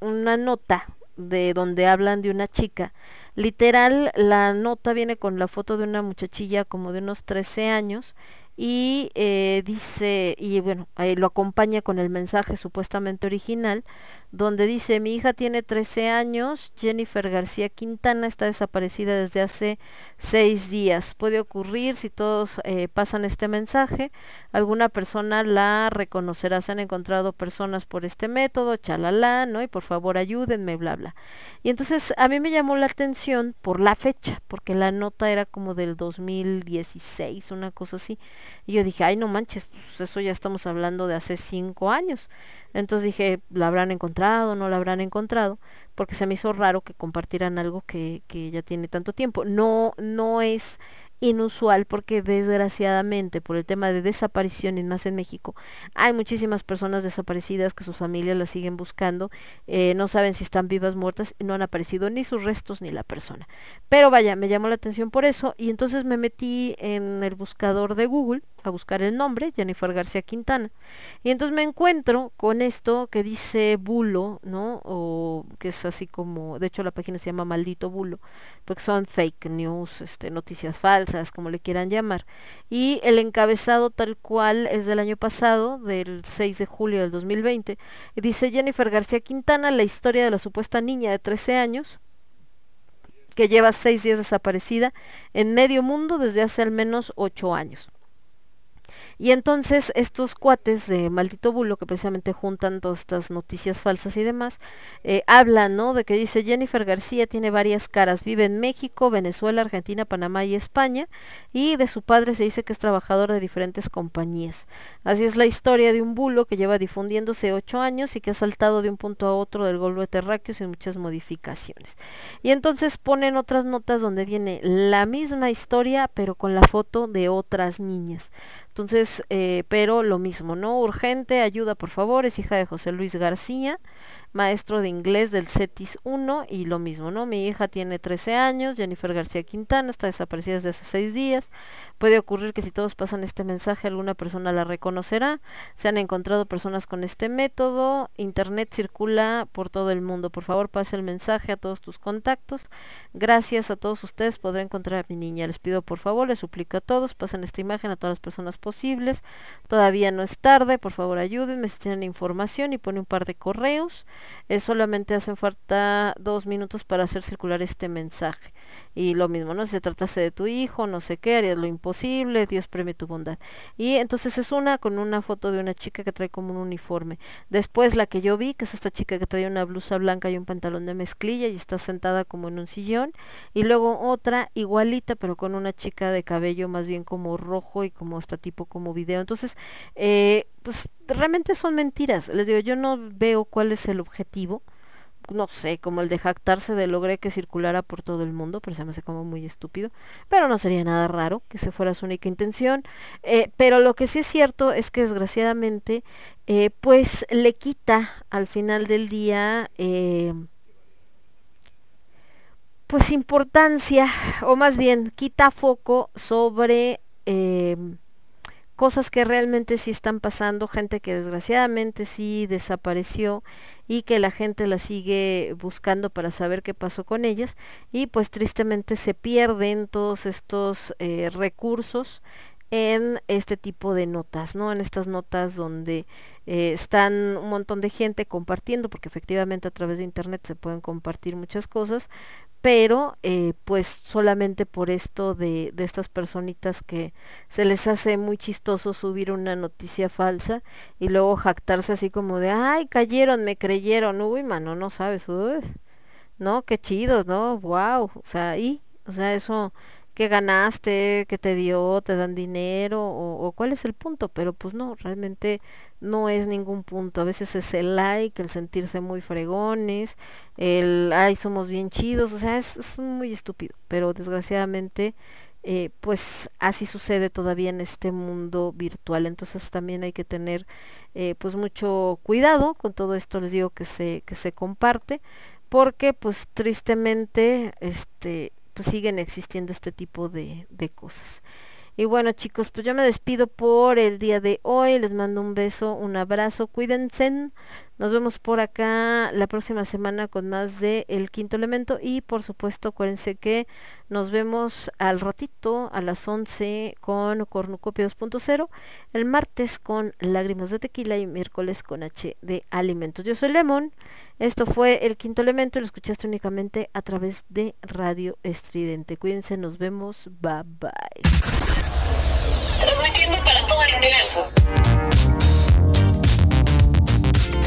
una nota de donde hablan de una chica Literal, la nota viene con la foto de una muchachilla como de unos 13 años y eh, dice, y bueno, lo acompaña con el mensaje supuestamente original, donde dice, mi hija tiene 13 años, Jennifer García Quintana está desaparecida desde hace seis días. Puede ocurrir si todos eh, pasan este mensaje, alguna persona la reconocerá, se han encontrado personas por este método, chalala, ¿no? Y por favor ayúdenme, bla, bla. Y entonces a mí me llamó la atención por la fecha, porque la nota era como del 2016, una cosa así. Y yo dije, ay, no manches, pues eso ya estamos hablando de hace cinco años. Entonces dije, ¿la habrán encontrado? ¿No la habrán encontrado? Porque se me hizo raro que compartieran algo que, que ya tiene tanto tiempo. No, no es inusual porque desgraciadamente por el tema de desapariciones más en México hay muchísimas personas desaparecidas que sus familias las siguen buscando eh, no saben si están vivas muertas no han aparecido ni sus restos ni la persona pero vaya me llamó la atención por eso y entonces me metí en el buscador de Google a buscar el nombre Jennifer García Quintana y entonces me encuentro con esto que dice bulo no o que es así como de hecho la página se llama maldito bulo porque son fake news este noticias falsas como le quieran llamar. Y el encabezado tal cual es del año pasado, del 6 de julio del 2020. Y dice Jennifer García Quintana, la historia de la supuesta niña de 13 años que lleva seis días desaparecida en medio mundo desde hace al menos ocho años. Y entonces estos cuates de Maldito Bulo, que precisamente juntan todas estas noticias falsas y demás, eh, hablan, ¿no? De que dice Jennifer García tiene varias caras, vive en México, Venezuela, Argentina, Panamá y España, y de su padre se dice que es trabajador de diferentes compañías. Así es la historia de un bulo que lleva difundiéndose ocho años y que ha saltado de un punto a otro del globo terráqueo sin muchas modificaciones. Y entonces ponen otras notas donde viene la misma historia, pero con la foto de otras niñas. Entonces, eh, pero lo mismo, ¿no? Urgente, ayuda por favor, es hija de José Luis García. maestro de inglés del CETIS 1 y lo mismo, ¿no? Mi hija tiene 13 años, Jennifer García Quintana, está desaparecida desde hace seis días. Puede ocurrir que si todos pasan este mensaje, alguna persona la reconocerá. Se han encontrado personas con este método. Internet circula por todo el mundo. Por favor, pase el mensaje a todos tus contactos. Gracias a todos ustedes podré encontrar a mi niña. Les pido por favor, les suplico a todos, pasen esta imagen a todas las personas posibles. Todavía no es tarde, por favor ayúdenme si tienen información y pone un par de correos. Eh, solamente hacen falta dos minutos para hacer circular este mensaje. Y lo mismo, ¿no? Si se tratase de tu hijo, no sé qué, harías lo imposible, Dios premie tu bondad. Y entonces es una con una foto de una chica que trae como un uniforme. Después la que yo vi, que es esta chica que trae una blusa blanca y un pantalón de mezclilla y está sentada como en un sillón. Y luego otra igualita, pero con una chica de cabello más bien como rojo y como hasta tipo como video. Entonces, eh, pues realmente son mentiras. Les digo, yo no veo cuál es el objetivo no sé, como el de jactarse de logré que circulara por todo el mundo, pero se me hace como muy estúpido. Pero no sería nada raro que se fuera su única intención. Eh, pero lo que sí es cierto es que desgraciadamente, eh, pues le quita al final del día, eh, pues importancia, o más bien quita foco sobre eh, cosas que realmente sí están pasando, gente que desgraciadamente sí desapareció y que la gente la sigue buscando para saber qué pasó con ellas y pues tristemente se pierden todos estos eh, recursos en este tipo de notas, ¿no? En estas notas donde eh, están un montón de gente compartiendo, porque efectivamente a través de internet se pueden compartir muchas cosas, pero eh, pues solamente por esto de, de estas personitas que se les hace muy chistoso subir una noticia falsa y luego jactarse así como de, ay, cayeron, me creyeron, uy, mano, no sabes, uy, no, qué chido, ¿no? Wow, o sea, y, o sea, eso que ganaste, que te dio, te dan dinero o, o cuál es el punto, pero pues no, realmente no es ningún punto. A veces es el like, el sentirse muy fregones, el ay somos bien chidos, o sea, es, muy estúpido, pero desgraciadamente eh, pues así sucede todavía en este mundo virtual. Entonces también hay que tener eh, pues mucho cuidado con todo esto, les digo que se, que se comparte, porque pues tristemente este pues siguen existiendo este tipo de, de cosas. Y bueno chicos, pues yo me despido por el día de hoy. Les mando un beso, un abrazo, cuídense. Nos vemos por acá la próxima semana con más de El Quinto Elemento. Y por supuesto, acuérdense que nos vemos al ratito a las 11 con Cornucopia 2.0. El martes con Lágrimas de Tequila y miércoles con H de Alimentos. Yo soy Lemon. Esto fue El Quinto Elemento y lo escuchaste únicamente a través de Radio Estridente. Cuídense, nos vemos. Bye bye. Transmitiendo para todo el universo.